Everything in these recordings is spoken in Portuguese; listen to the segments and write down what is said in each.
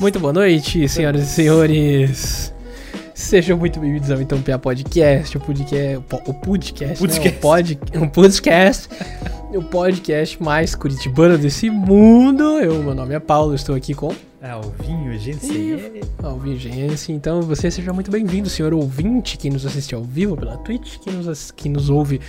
Muito boa noite, senhoras e senhores. Sejam muito bem-vindos ao Então Pia Podcast, o podcast, o po- o podcast, né? o pod, um podcast, o podcast mais curitibano desse mundo. Eu, meu nome é Paulo, estou aqui com Ah, o vinho, gente. Alvigência. Então, você seja muito bem-vindo, senhor ouvinte, que nos assiste ao vivo pela Twitch, que nos, que nos ouve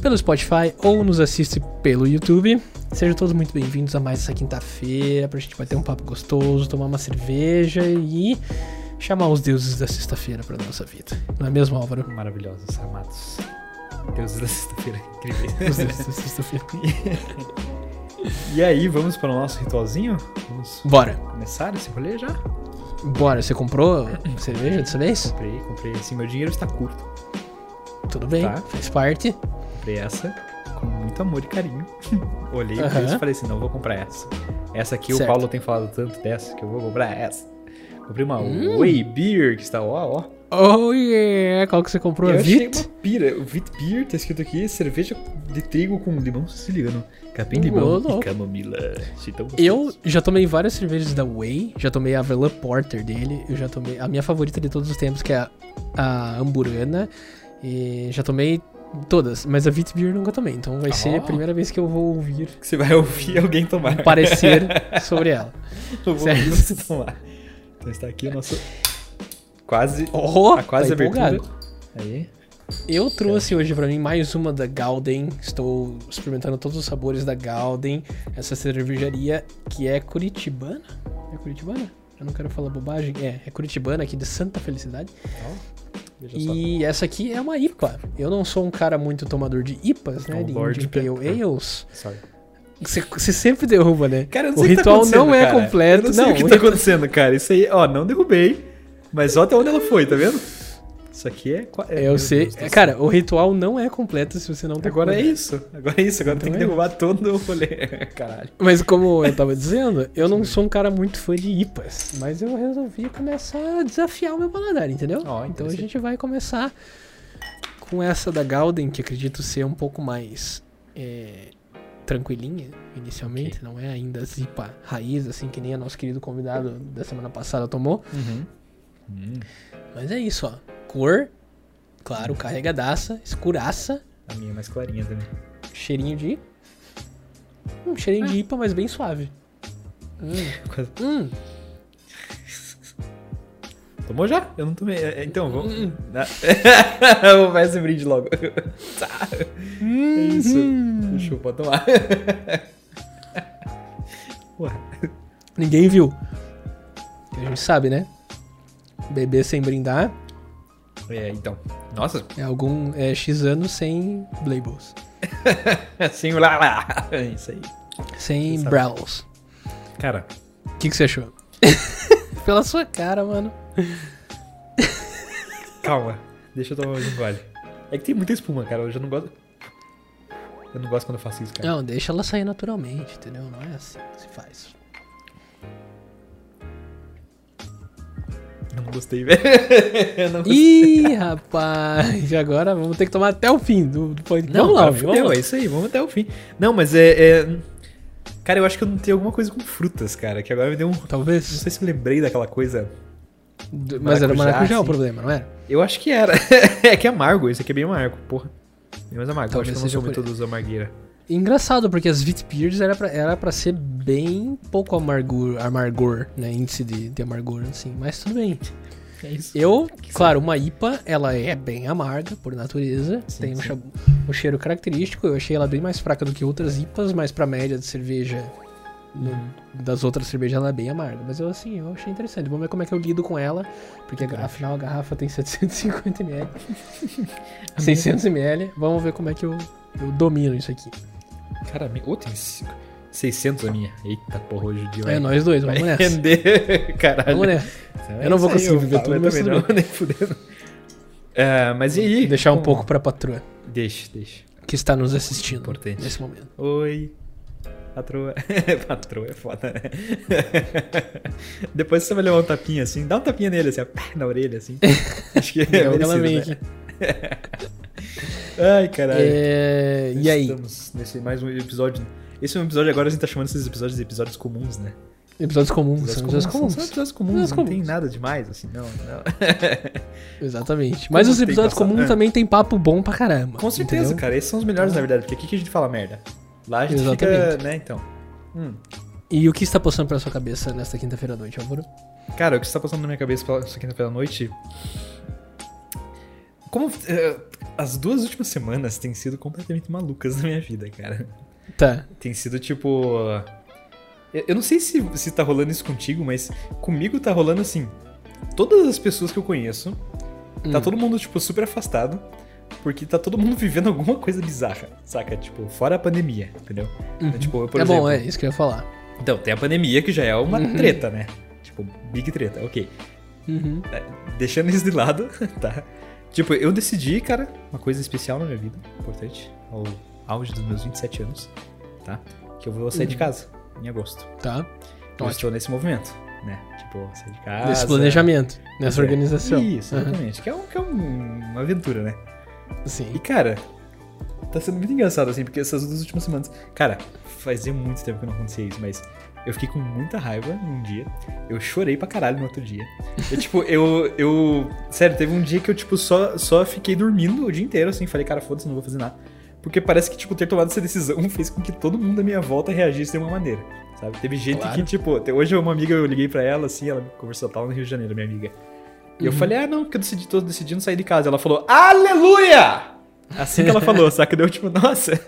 pelo Spotify ou nos assiste pelo YouTube. Sejam todos muito bem-vindos a mais essa quinta-feira pra gente bater um papo gostoso, tomar uma cerveja e chamar os deuses da sexta-feira pra nossa vida. Não é mesmo, Álvaro? Maravilhosos, amados. Deuses da sexta-feira, Os incríveis. deuses da sexta-feira. e aí, vamos para o nosso ritualzinho? Vamos Bora, começar esse rolê já? bora. Você comprou cerveja dessa vez? Comprei, comprei. Assim, meu dinheiro está curto. Tudo bem, Tá. faz parte. Comprei essa com muito amor e carinho. Olhei pra isso e falei assim, não, vou comprar essa. Essa aqui Certo. o Paulo tem falado tanto dessa que eu vou comprar essa. Comprei uma Hum. Whey Beer, que está ó, ó. Oh yeah! Qual que você comprou? eu A achei Vit? uma pira. O Vit Beer tá escrito aqui, cerveja de trigo com limão siciliano. Capim, limão e camomila. Eu já tomei várias cervejas da Whey, já tomei a Vela Porter dele, eu já tomei a minha favorita de todos os tempos, que é a, a Amburana, e já tomei todas, mas a Vitbeer nunca tomei, então vai ser a Oh. primeira vez que eu vou ouvir Que você vai ouvir alguém tomar. um parecer sobre ela. Eu vou ouvir você tomar. Então está aqui o nosso. Quase. Oh, a quase tá abertura. Aí. Eu trouxe hoje pra mim mais uma da Gauden. Estou experimentando todos os sabores da Gauden. Essa cervejaria que é curitibana. É curitibana? Eu não quero falar bobagem. É, é curitibana aqui de Santa Felicidade. Só. E essa aqui é uma IPA. Eu não sou um cara muito tomador de IPAs, né? É um De Lord Pale. Ales. Sorry. Você, sempre derruba, né? Cara, eu não o sei o que tá ritual não é cara. completo. Eu não sei não, o que o tá ritual- acontecendo, cara. Isso aí, ó, não derrubei. Mas olha até onde ela foi, tá vendo? Isso aqui é. é Eu sei. Deus. Cara, o ritual não é completo se você não derruba. Agora é isso. Agora é isso. Agora tem Então que é derrubar todo o rolê. Caralho. Mas como eu tava dizendo, eu não sou um cara muito fã de IPAs. Mas eu resolvi começar a desafiar o meu paladar, entendeu? Ó, então a gente vai começar com essa da Gauden, que acredito ser um pouco mais é, tranquilinha inicialmente. Não é ainda as IPA raiz, assim, que nem a nosso querido convidado da semana passada tomou. Uhum. Hum, Mas é isso, ó. Cor, claro, carregadaça, escuraça, a minha é mais clarinha também. cheirinho de. Um cheirinho de IPA, mas bem suave. Hum. Hum. Tomou já? Eu não tomei. É, Então, vamos. Hum. Vamos fazer esse brinde logo. Tá. É isso. Uhum. Fechou, pode tomar. Ué. Ninguém viu. A gente sabe, né? Beber sem brindar É, então. Nossa, é algum é, X anos sem labels. assim, lá, lá. É isso aí. Sem Sabe. browse. Cara, O que, que você achou? Pela sua cara, mano. calma. Deixa eu tomar mais um gole. É que tem muita espuma, cara. Eu já não gosto. Eu não gosto quando eu faço isso, cara. Não, deixa ela sair naturalmente, entendeu? Não é assim que se faz. Eu não gostei, velho. Não gostei. Ih, rapaz, agora vamos ter que tomar até o fim do, do podcast. Não, vamos lá, cara, vamos é isso aí, vamos até o fim. Não, mas é, é- Cara, eu acho que eu não tenho alguma coisa com frutas, cara. Que agora me deu um. Não Talvez. sei se eu lembrei daquela coisa. D- Mas era Maracujá, maracujá o sim. problema, não era? Eu acho que era. é que é amargo, esse aqui é bem amargo, porra. Bem mais amargo. Talvez eu acho que eu não sou muito por dos amargueira. Engraçado, porque as Vitbeers era pra, era pra ser bem pouco amargor, amargor né? Índice de, de amargor, assim. Mas tudo bem. É isso. Eu, claro, uma IPA, ela é bem amarga, por natureza. Sim, tem um, sim. um cheiro característico. Eu achei ela bem mais fraca do que outras IPAs, mas pra média de cerveja no- das outras cervejas ela é bem amarga. Mas eu, assim, eu achei interessante. Vamos ver como é que eu lido com ela. Porque a- Verdade. afinal a garrafa tem 750ml. 600ml. Vamos ver como é que eu, eu domino isso aqui. Cara, me... oh, tem cinco- 600 a minha. Eita porra, hoje o dia É, nós dois, vamos nessa. render. Caralho. Vamos nessa. É Eu não vou aí, conseguir viver tudo, mas tudo não, nem fudendo. É, mas e aí? Deixar um pouco pra patroa Deixa, deixa. que está nos assistindo Importante. nesse momento. Oi. Patroa. Patroa é foda, né? Depois você vai levar um tapinha assim, dá um tapinha nele, assim, ó, na orelha, assim. Acho que é, É o que ela merecido, vem né? aqui. Ai, caralho. É, E aí? Estamos nesse mais um episódio. Esse é um episódio agora a gente tá chamando esses episódios de episódios comuns, né? Episódios comuns. Episódios São episódios comuns. São episódios comuns, Episódios não tem nada demais, assim, não. não. Exatamente. Mas os episódios comuns é. também tem papo bom pra caramba. Com certeza, entendeu? cara. Esses são os melhores, na verdade, porque aqui que a gente fala merda. Lá a gente Exatamente. fica, né, então. Hum. E o que está passando pela sua cabeça nesta quinta-feira à noite, Álvaro? Cara, o que está passando na minha cabeça pela essa quinta-feira à noite. Como. eh, as duas últimas semanas têm sido completamente malucas na minha vida, cara. Tá. Tem sido tipo. Eu eu não sei se, se tá rolando isso contigo, mas comigo tá rolando assim. Todas as pessoas que eu conheço, tá Hum. todo mundo, tipo, super afastado. Porque tá todo mundo vivendo alguma coisa bizarra, saca? Tipo, fora a pandemia, entendeu? Uhum. Tipo, eu, por é exemplo. bom, é isso que eu ia falar. Então, tem a pandemia que já é uma Uhum. treta, né? Tipo, big treta, ok. Uhum. Deixando isso de lado, tá? Tipo, eu decidi, cara, uma coisa especial na minha vida, importante, ao auge dos meus 27 anos, tá? Que eu vou sair de Uhum. casa em agosto. Tá. Eu Ótimo. estou nesse movimento, né? Tipo, sair de casa. Nesse planejamento, nessa É. organização. Isso, Aham. exatamente. Que é, um, que é um- uma aventura, né? Sim. E, cara, tá sendo muito engraçado, assim, porque essas duas últimas semanas. Cara, fazia muito tempo que não acontecia isso, mas eu fiquei com muita raiva num dia. Eu chorei pra caralho no outro dia. Eu, tipo, eu. eu sério, teve um dia que eu, tipo, só, só fiquei dormindo o dia inteiro, assim. Falei, cara, foda-se, não vou fazer nada. Porque parece que, tipo, ter tomado essa decisão fez com que todo mundo à minha volta reagisse de uma maneira. Sabe? Teve gente Claro. que, tipo, hoje uma amiga, eu liguei pra ela, assim, ela conversou, tava no Rio de Janeiro, minha amiga. E eu Uhum. falei, ah, não, porque eu decidi, tô decidindo sair de casa. Ela falou, aleluia! Assim que ela falou, saca? Deu tipo, nossa.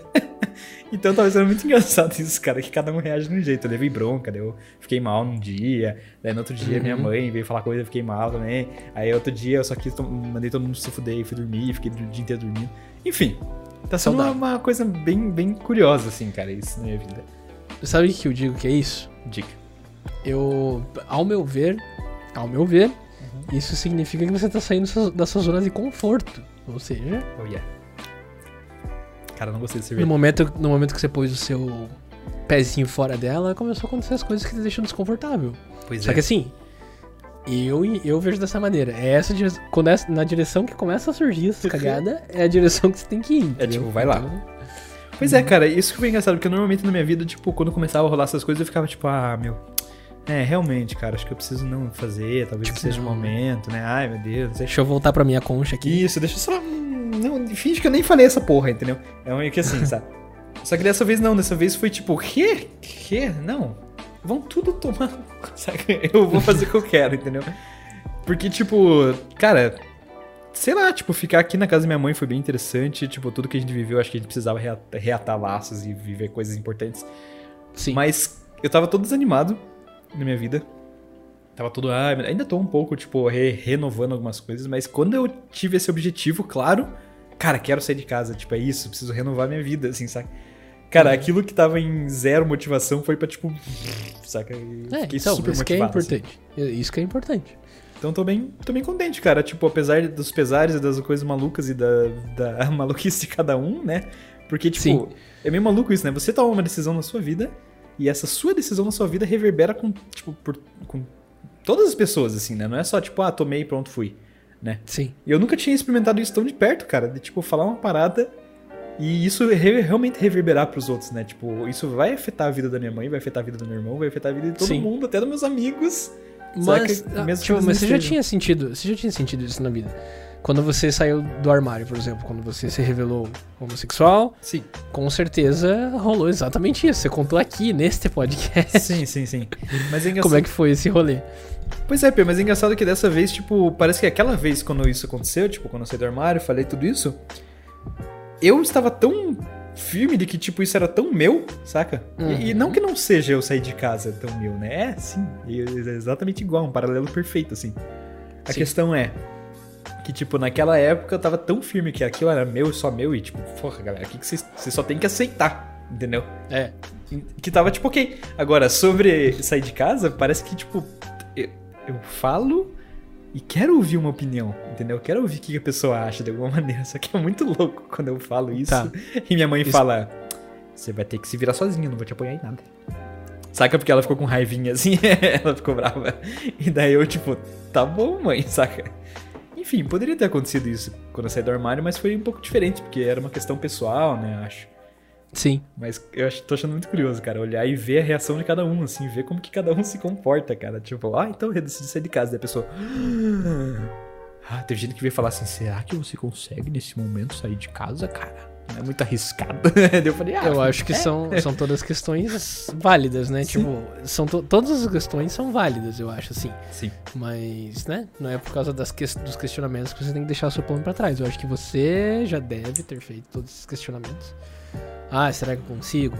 Então tava sendo muito engraçado isso, cara, que cada um reage de um jeito. Eu levei bronca, daí eu fiquei mal num dia, daí no outro dia minha Uhum. mãe veio falar coisa, eu fiquei mal também. Aí outro dia eu só quis, mandei todo mundo se fuder e fui dormir, fiquei o dia inteiro dormindo. Enfim, tá sendo uma, uma coisa bem, bem curiosa, assim, cara, isso na minha vida. Sabe o que eu digo que é isso? Dica. Eu, ao meu ver, ao meu ver, Uhum. isso significa que você tá saindo da sua zona de conforto. Ou seja, Oh, yeah. Cara, não gostei de no cerveja. momento, no momento que você pôs o seu pezinho fora dela, começou a acontecer as coisas que te deixam desconfortável. Pois Só é. que assim, eu, eu vejo dessa maneira. É essa quando é na direção que começa a surgir essa cagada, é a direção que você tem que ir. entendeu? tipo, vai lá. Então, Pois é, cara, isso que foi engraçado, porque normalmente na minha vida, tipo, quando começava a rolar essas coisas, eu ficava tipo, ah, meu. É, realmente, cara, acho que eu preciso não fazer, talvez Tipo, não seja o não. momento, né? Ai, meu Deus. Deixa eu voltar pra minha concha aqui. Isso, deixa eu só. Não, finge que eu nem falei essa porra, entendeu? É meio que assim, sabe? Só que dessa vez não, dessa vez foi tipo, quê? Quê? Não. Vão tudo tomar. Sabe? Eu vou fazer o que eu quero, entendeu? Porque, tipo, cara, sei lá, tipo, ficar aqui na casa da minha mãe foi bem interessante. Tipo, tudo que a gente viveu, acho que a gente precisava rea- reatar laços e viver coisas importantes. Sim. Mas eu tava todo desanimado na minha vida. Tava todo. Ah, ainda tô um pouco, tipo, re- renovando algumas coisas, mas quando eu tive esse objetivo, claro, cara, quero sair de casa. Tipo, é isso, preciso renovar minha vida, assim, saca? Cara, Uhum. aquilo que tava em zero motivação foi pra, tipo. Saca? É, fiquei então, super isso que é assim. importante. Isso que é importante. Então tô bem, tô bem contente, cara. Tipo, apesar dos pesares e das coisas malucas e da, da maluquice de cada um, né? Porque, tipo, Sim. é meio maluco isso, né? Você toma uma decisão na sua vida e essa sua decisão na sua vida reverbera com, tipo, por, com todas as pessoas, assim, né? Não é só, tipo, ah, tomei e pronto, fui, né? Sim. E eu nunca tinha experimentado isso tão de perto, cara. De, tipo, falar uma parada e isso re- realmente reverberar pros outros, né? Tipo, isso vai afetar a vida da minha mãe, vai afetar a vida do meu irmão, vai afetar a vida de todo Sim. mundo, até dos meus amigos. Mas, Saca? ah, Mesmo que tipo, mas você já tinha sentido, você já tinha sentido isso na vida. Quando você saiu do armário, por exemplo, quando você se revelou homossexual, Sim. com certeza rolou exatamente isso. Você contou aqui neste podcast. Sim, sim, sim. Mas é. Como é que foi esse rolê? Pois é, Pê, mas é engraçado que dessa vez, tipo, parece que aquela vez quando isso aconteceu, tipo, quando eu saí do armário, falei tudo isso, eu estava tão firme de que, tipo, isso era tão meu, saca? E, e não que não seja eu sair de casa tão meu, né? É, sim. É exatamente igual, um paralelo perfeito, assim. A Sim. questão é que, tipo, naquela época eu tava tão firme que aquilo era meu e só meu, e, tipo, porra, galera, aqui que vocês vocês só tem que aceitar, entendeu? É. Que tava tipo, ok. Agora, sobre sair de casa, parece que, tipo, eu, eu falo e quero ouvir uma opinião, entendeu? Eu quero ouvir o que a pessoa acha de alguma maneira. Só que é muito louco quando eu falo isso Tá. e minha mãe Isso- fala. você vai ter que se virar sozinho, não vou te apoiar em nada. Saca? Porque ela ficou com raivinha assim, ela ficou brava. E daí eu, tipo, tá bom, mãe, saca? Enfim, poderia ter acontecido isso quando eu saí do armário, mas foi um pouco diferente, porque era uma questão pessoal, né, acho. Sim. Mas eu acho, tô achando muito curioso, cara, olhar e ver a reação de cada um, assim, ver como que cada um se comporta, cara. Tipo, ah, então eu decidi sair de casa. A pessoa. Ah, teve gente que veio falar assim: será que você consegue nesse momento sair de casa, cara? Não é muito arriscado. Eu falei, ah, Eu acho que é. são, são todas questões válidas, né? Sim. Tipo, são to- todas as questões são válidas, eu acho, assim. Sim. Mas, né? Não é por causa das que- dos questionamentos que você tem que deixar o seu plano pra trás. Eu acho que você já deve ter feito todos esses questionamentos. Ah, será que eu consigo?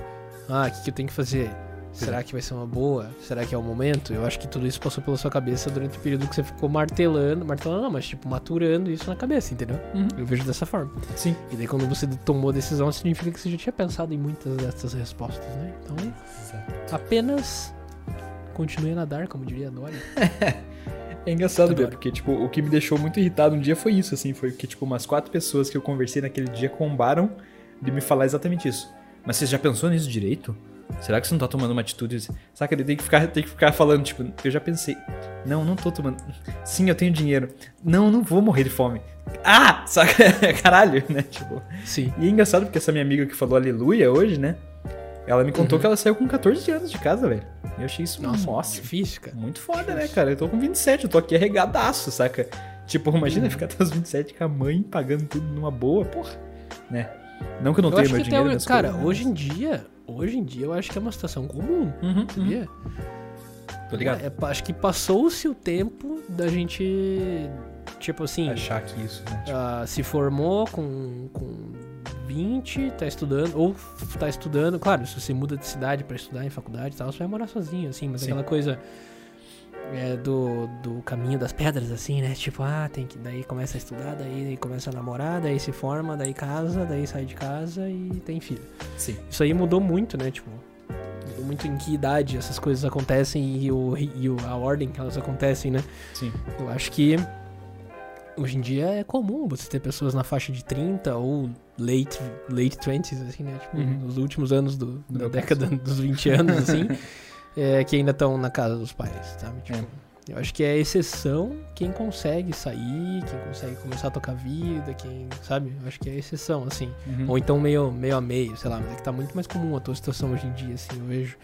Ah, o que, que eu tenho que fazer? Será que vai ser uma boa? Será que é o momento? Eu acho que tudo isso passou pela sua cabeça durante o período que você ficou martelando, martelando não, mas tipo, maturando isso na cabeça, entendeu? Uhum. Eu vejo dessa forma. Sim. E daí quando você tomou a decisão, significa que você já tinha pensado em muitas dessas respostas, né? Então, apenas continue a nadar, como diria a Dory. É engraçado Adoro. porque, tipo, o que me deixou muito irritado um dia foi isso, assim, foi que, tipo, umas quatro pessoas que eu conversei naquele dia combaram de me falar exatamente isso. Mas você já pensou nisso direito? Será que você não tá tomando uma atitude? Saca, ele tem que ficar, tem que ficar falando, tipo, eu já pensei. Não, não tô tomando. Sim, eu tenho dinheiro. Não, não vou morrer de fome. Ah! Saca? Caralho, né? Tipo. Sim. E é engraçado porque essa minha amiga que falou aleluia hoje, né? Ela me contou Uhum. que ela saiu com 14 anos de casa, velho. Eu achei isso, Nossa, nossa, difícil, cara. muito foda, né, cara? Eu tô com 27, eu tô aqui arregadaço, saca? Tipo, imagina Uhum. ficar até os 27 com a mãe pagando tudo numa boa, porra, né? Não que eu não Eu tenha meu dinheiro, minhas cara, coisas, hoje mas- em dia, hoje em dia eu acho que é uma situação comum, Uhum, uhum. sabia? Tô ligado. É, acho que passou-se o tempo da gente, tipo assim, Achar que isso, né? Tipo, ah, se formou com, com 20, tá estudando, ou tá estudando, claro, se você muda de cidade pra estudar em faculdade e tal, você vai morar sozinho, assim, mas Sim. aquela coisa é, do, do caminho das pedras, assim, né? Tipo, ah, tem que. Daí começa a estudar, daí começa a namorar, daí se forma, daí casa, daí sai de casa e tem filho. sim. Isso aí mudou muito, né? Tipo, mudou muito em que idade essas coisas acontecem e, o, e o- a ordem que elas acontecem, né? Sim. Eu acho que hoje em dia é comum você ter pessoas na faixa de 30 ou late, late 20s, assim, né? Tipo, Uhum. nos últimos anos do, da meu década dos 20 anos, assim, é, que ainda estão na casa dos pais, sabe? Tipo, É. eu acho que é exceção quem consegue sair, quem consegue começar a tocar vida, quem, sabe? Eu acho que é exceção, assim. Uhum. Ou então meio, meio a meio, sei lá, mas é que tá muito mais comum a tua situação hoje em dia, assim, eu vejo.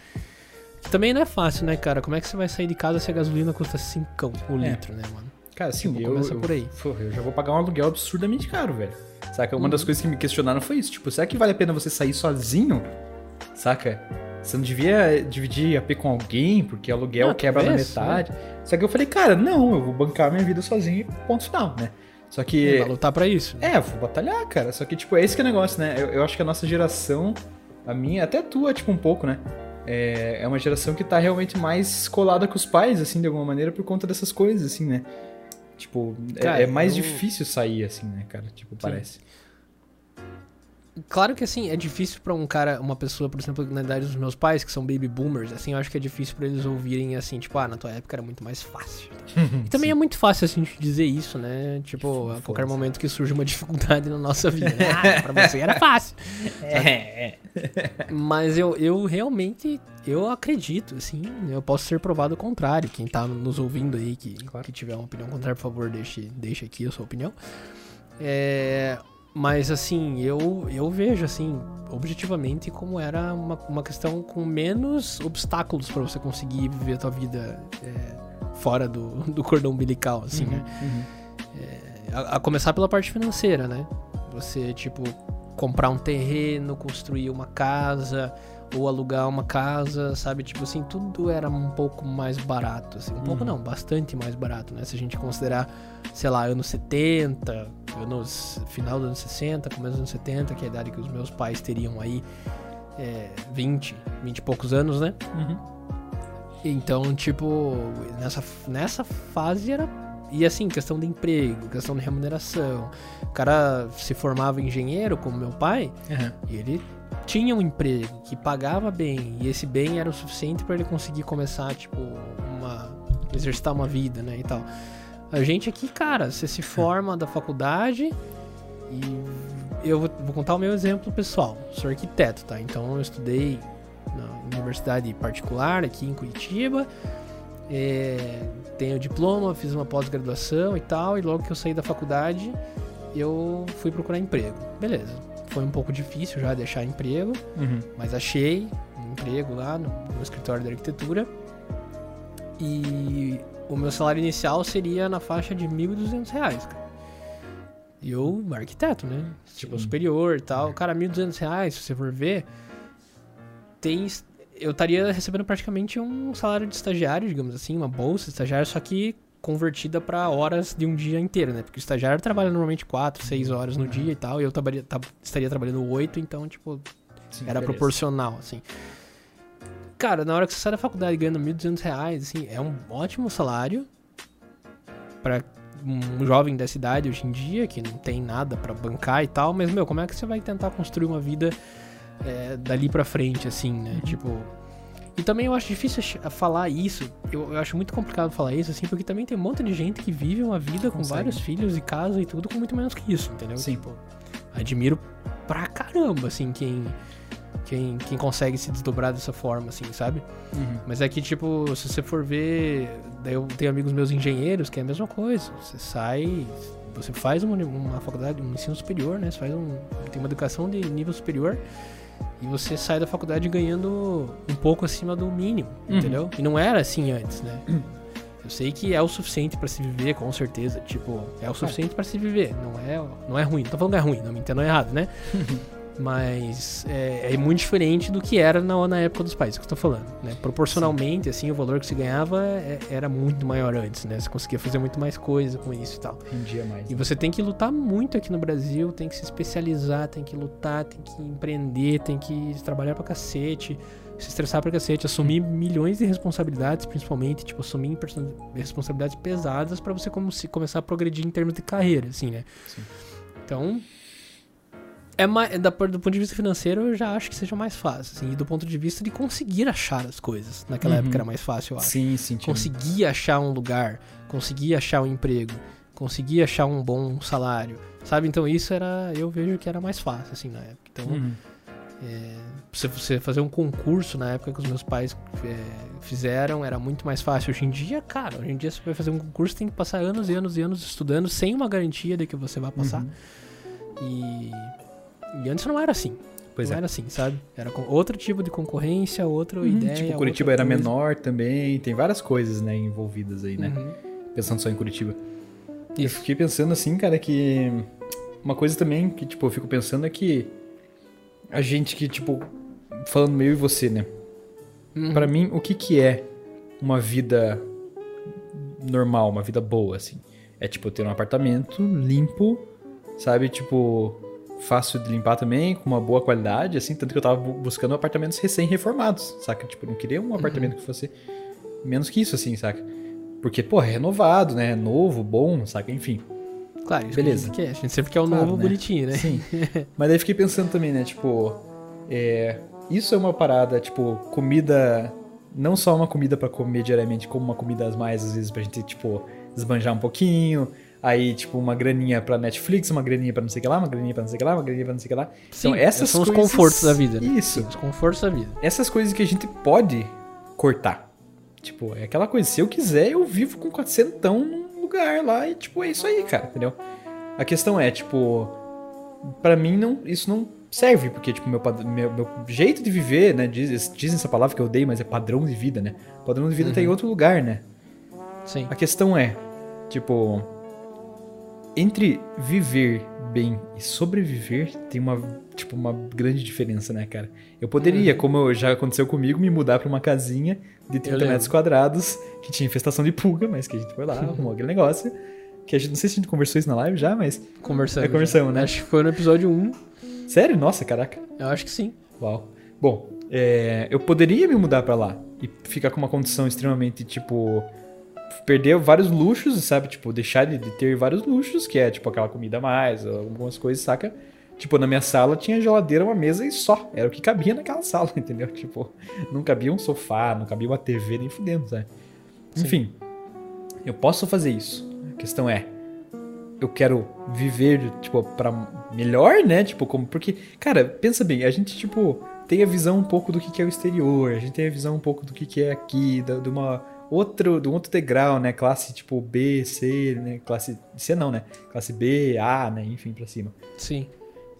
Que também não é fácil, né, cara? Como é que você vai sair de casa se a gasolina custa 5 o É. litro, né, mano? Cara, assim, Tipo, eu, começa eu, por aí. porra, eu já vou pagar um aluguel absurdamente caro, velho. Saca? Uma das Uhum. coisas que me questionaram foi isso. Tipo, será que vale a pena você sair sozinho? Saca? Você não devia dividir AP com alguém, porque aluguel Ah, quebra na talvez, metade. Só que eu falei, cara, não, eu vou bancar minha vida sozinho e ponto final, né? Só que. Vai lutar pra isso. né? É, eu vou batalhar, cara. Só que, tipo, é esse que é o negócio, né? Eu, eu acho que a nossa geração, a minha, até a tua, tipo, um pouco, né? É, é uma geração que tá realmente mais colada com os pais, assim, de alguma maneira, por conta dessas coisas, assim, né? Tipo, é- Cara, é, mais eu- difícil sair, assim, né, cara? Tipo, parece. Claro que assim, é difícil pra um cara, uma pessoa, por exemplo, na idade dos meus pais, que são baby boomers, assim, eu acho que é difícil pra eles ouvirem assim, tipo, ah, na tua época era muito mais fácil. E também é muito fácil assim dizer isso, né? Tipo, a qualquer momento que surge uma dificuldade na nossa vida. Né? Ah, pra você era fácil. É, é. Mas eu, eu realmente, eu acredito, assim, eu posso ser provado o contrário. Quem tá nos ouvindo aí, que, Claro. que tiver uma opinião contrária, por favor, deixe, deixe aqui a sua opinião. É, mas, assim, eu, eu vejo, assim, objetivamente, como era uma, uma questão com menos obstáculos pra você conseguir viver a tua vida é, fora do, do cordão umbilical, assim, né? Uhum. A, a começar pela parte financeira, né? Você, tipo, comprar um terreno, construir uma casa ou alugar uma casa, sabe? Tipo assim, tudo era um pouco mais barato, assim. Um pouco Uhum. não, bastante mais barato, né? Se a gente considerar, sei lá, anos 70, anos, final dos anos 60, começo dos anos 70, que é a idade que os meus pais teriam aí, é, 20, 20 e poucos anos, né? Uhum. Então, tipo, nessa, nessa fase era. E assim, questão de emprego, questão de remuneração. O cara se formava engenheiro, como meu pai, Uhum. e ele tinha um emprego que pagava bem, e esse bem era o suficiente para ele conseguir começar, tipo, uma. exercitar uma vida, né? E tal. A gente aqui, cara, você se forma da faculdade e eu vou, vou contar o meu exemplo pessoal. Sou arquiteto, tá? Então eu estudei na universidade particular aqui em Curitiba. É, tenho diploma, fiz uma pós-graduação e tal, e logo que eu saí da faculdade, eu fui procurar emprego. Beleza. Foi um pouco difícil já deixar emprego, Uhum. mas achei um emprego lá no, no escritório de arquitetura. E o meu salário inicial seria na faixa de 1.200 reais, cara. E eu, arquiteto, né? Tipo, Sim. superior e tal. Cara, 1.200 reais, se você for ver, tem... Eu estaria recebendo praticamente um salário de estagiário, digamos assim, uma bolsa de estagiário, só que convertida para horas de um dia inteiro, né? Porque o estagiário trabalha normalmente 4, 6 horas no dia e tal, e eu trabalha- estaria trabalhando 8, então, tipo, Sim, era beleza. proporcional, assim. Cara, na hora que você sai da faculdade ganhando 1.200 reais, assim, é um ótimo salário pra um jovem dessa idade hoje em dia, que não tem nada pra bancar e tal, mas, meu, como é que você vai tentar construir uma vida é, dali pra frente, assim, né? Tipo... E também eu acho difícil falar isso, eu, eu acho muito complicado falar isso, assim, porque também tem um monte de gente que vive uma vida com vários filhos e casa e tudo com muito menos que isso, entendeu? Sim. Tipo, admiro pra caramba, assim, quem, quem, quem consegue se desdobrar dessa forma, assim, sabe? Uhum. Mas é que, tipo, se você for ver. Eu tenho amigos meus engenheiros, que é a mesma coisa. Você sai. Você faz uma, uma faculdade, um ensino superior, né? Você faz um. Tem uma educação de nível superior. E você sai da faculdade ganhando um pouco acima do mínimo, Uhum. entendeu? E não era assim antes, né? Eu sei que é o suficiente pra se viver, com certeza. Tipo, é o suficiente pra se viver. Não é, não é ruim. Não tô falando que é ruim, não me entendam errado, né? Mas é, é muito diferente do que era na, na época dos pais, isso que eu tô falando, né? Proporcionalmente, assim, o valor que se ganhava é- era muito maior antes, né? Você conseguia fazer muito mais coisa com isso e tal. Rendia mais. E você tem que lutar muito aqui no Brasil, tem que se especializar, tem que lutar, tem que empreender, tem que trabalhar pra cacete, se estressar pra cacete, assumir milhões de responsabilidades, principalmente, tipo, assumir responsabilidades pesadas pra você como se começar a progredir em termos de carreira, assim, né? Sim. Então, é mais, da, do ponto de vista financeiro, eu já acho que seja mais fácil, assim, e do ponto de vista de conseguir achar as coisas. Naquela Uhum. época era mais fácil, eu acho Sim, sim. conseguir achar um lugar, conseguir achar um emprego, conseguir achar um bom salário, sabe? Então isso era, eu vejo que era mais fácil assim na época. Então, Uhum. é, se você fazer um concurso na época que os meus pais é, fizeram, era muito mais fácil. Hoje em dia, cara, hoje em dia você vai fazer um concurso tem que passar anos e anos e anos estudando sem uma garantia de que você vai passar. Uhum. E, e antes não era assim. Pois não é. era assim, sabe? Era com outro tipo de concorrência, outra Uhum, ideia. tipo, Curitiba era coisa. menor também, tem várias coisas, né, envolvidas aí, né? Uhum. Pensando só em Curitiba. Eu Isso. fiquei pensando assim, cara, que uma coisa também que, tipo, eu fico pensando é que a gente que, tipo, falando meio e você, né? Uhum. Pra mim, o que que é uma vida normal, uma vida boa, assim? É, tipo, ter um apartamento limpo, sabe? Tipo, fácil de limpar também, com uma boa qualidade, assim. Tanto que eu tava bu- buscando apartamentos recém-reformados, saca? Tipo, não queria um apartamento que fosse menos que isso, assim, saca? Porque, pô, é renovado, né? É novo, bom, saca? Enfim. Claro, isso Beleza. que a gente quer. A gente sempre quer o Claro, novo né? bonitinho, né? Sim. Mas daí fiquei pensando também, né? Tipo, é, isso é uma parada, tipo, comida. Não só uma comida pra comer diariamente, como uma comida a mais, às vezes, pra gente, tipo, desbanjar um pouquinho. Aí, tipo, uma graninha pra Netflix, uma graninha pra não sei o que lá, uma graninha pra não sei o que lá, uma graninha pra não sei o que lá. Sim, então, essas são os coisas- confortos da vida, né? Isso. Sim, os confortos da vida. Essas coisas que a gente pode cortar. Tipo, é aquela coisa, se eu quiser, eu vivo com 400 num lugar lá e, tipo, é isso aí, cara, entendeu? A questão é, tipo, pra mim não, isso não serve, porque, tipo, meu, meu, meu jeito de viver, né, diz, dizem essa palavra que eu odeio, mas é padrão de vida, né? Padrão de vida tá em outro lugar, né? Sim. A questão é, tipo, entre viver bem e sobreviver tem uma, tipo, uma grande diferença, né, cara? Eu poderia, Uhum. como já aconteceu comigo, me mudar pra uma casinha de 30 lembro. metros quadrados, que tinha infestação de pulga, mas que a gente foi lá, arrumou aquele negócio. Que a gente, não sei se a gente conversou isso na live já, mas. Conversando. É, conversamos, já. né? Acho que foi no episódio 1. Sério? Nossa, caraca. Eu acho que sim. Uau. Bom, é, eu poderia me mudar pra lá e ficar com uma condição extremamente, tipo, perder vários luxos, sabe? Tipo, deixar de, de ter vários luxos, que é, tipo, aquela comida a mais, algumas coisas, saca? Tipo, na minha sala tinha geladeira, uma mesa e só. Era o que cabia naquela sala, entendeu? Tipo, não cabia um sofá, não cabia uma TV, nem fudendo, sabe? Sim. Enfim, eu posso fazer isso. A questão é, eu quero viver, tipo, pra melhor, né? Tipo, como. Porque, cara, pensa bem, a gente, tipo, tem a visão um pouco do que que é o exterior, a gente tem a visão um pouco do que que é aqui, da- de uma outro, de um outro degrau, né? Classe tipo B, C, né? Classe C não, né? Classe B, A, né? Enfim, pra cima. Sim.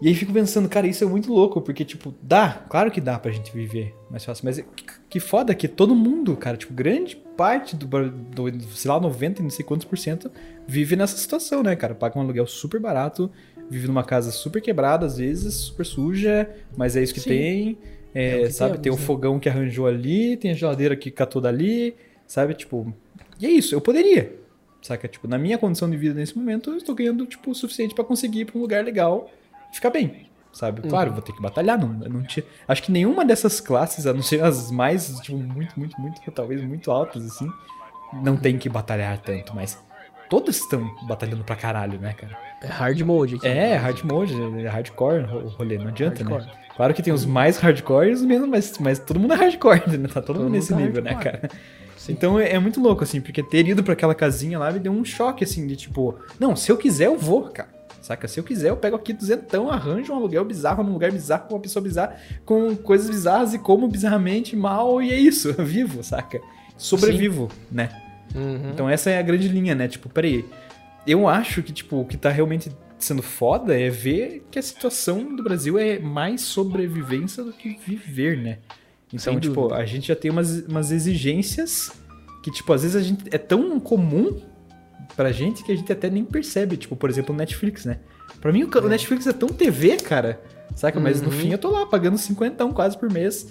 E aí fico pensando, cara, isso é muito louco, porque, tipo, dá, claro que dá pra gente viver mais fácil, mas que, que foda que todo mundo, cara, tipo, grande parte do, do, sei lá, 90 e não sei quantos por cento vive nessa situação, né, cara? Paga um aluguel super barato, vive numa casa super quebrada, às vezes, super suja, mas é isso que Sim. tem, é, É sabe? temos, tem o né? fogão que arranjou ali, tem a geladeira que catou dali, sabe? Tipo, e é isso, eu poderia, saca? Tipo, na minha condição de vida nesse momento, eu estou ganhando, tipo, o suficiente pra conseguir ir pra um lugar legal e ficar bem, sabe? Claro, vou ter que batalhar, não, não tinha... Acho que nenhuma dessas classes, a não ser as mais, tipo, muito, muito, muito, talvez muito altas, assim, não tem que batalhar tanto, mas todas estão batalhando pra caralho, né, cara? É hard mode aqui. É, hard mode, é hardcore o rolê, não adianta, né? Hardcore. Claro que tem os mais hardcore e os menos, mas, mas todo mundo é hardcore, né? Tá todo, Todo mundo nesse tá nível, né, hardcore. Cara? Então é, é muito louco, assim, porque ter ido pra aquela casinha lá me deu um choque, assim, de tipo, não, se eu quiser eu vou, cara. Saca? Se eu quiser, eu pego aqui duzentão, arranjo um aluguel bizarro num lugar bizarro com uma pessoa bizarra, com coisas bizarras e como bizarramente mal, e é isso, eu vivo, saca? Sobrevivo, né? Uhum. Então essa é a grande linha, né? Tipo, peraí. Eu acho que, tipo, o que tá realmente sendo foda é ver que a situação do Brasil é mais sobrevivência do que viver, né? Então, tipo, a gente já tem umas, umas exigências que, tipo, às vezes a gente é tão comum pra gente que a gente até nem percebe. Tipo, por exemplo, o Netflix, né? Pra mim, o o Netflix é tão TV, cara. Saca? Mas no Uhum. fim eu tô lá pagando 50 quase por mês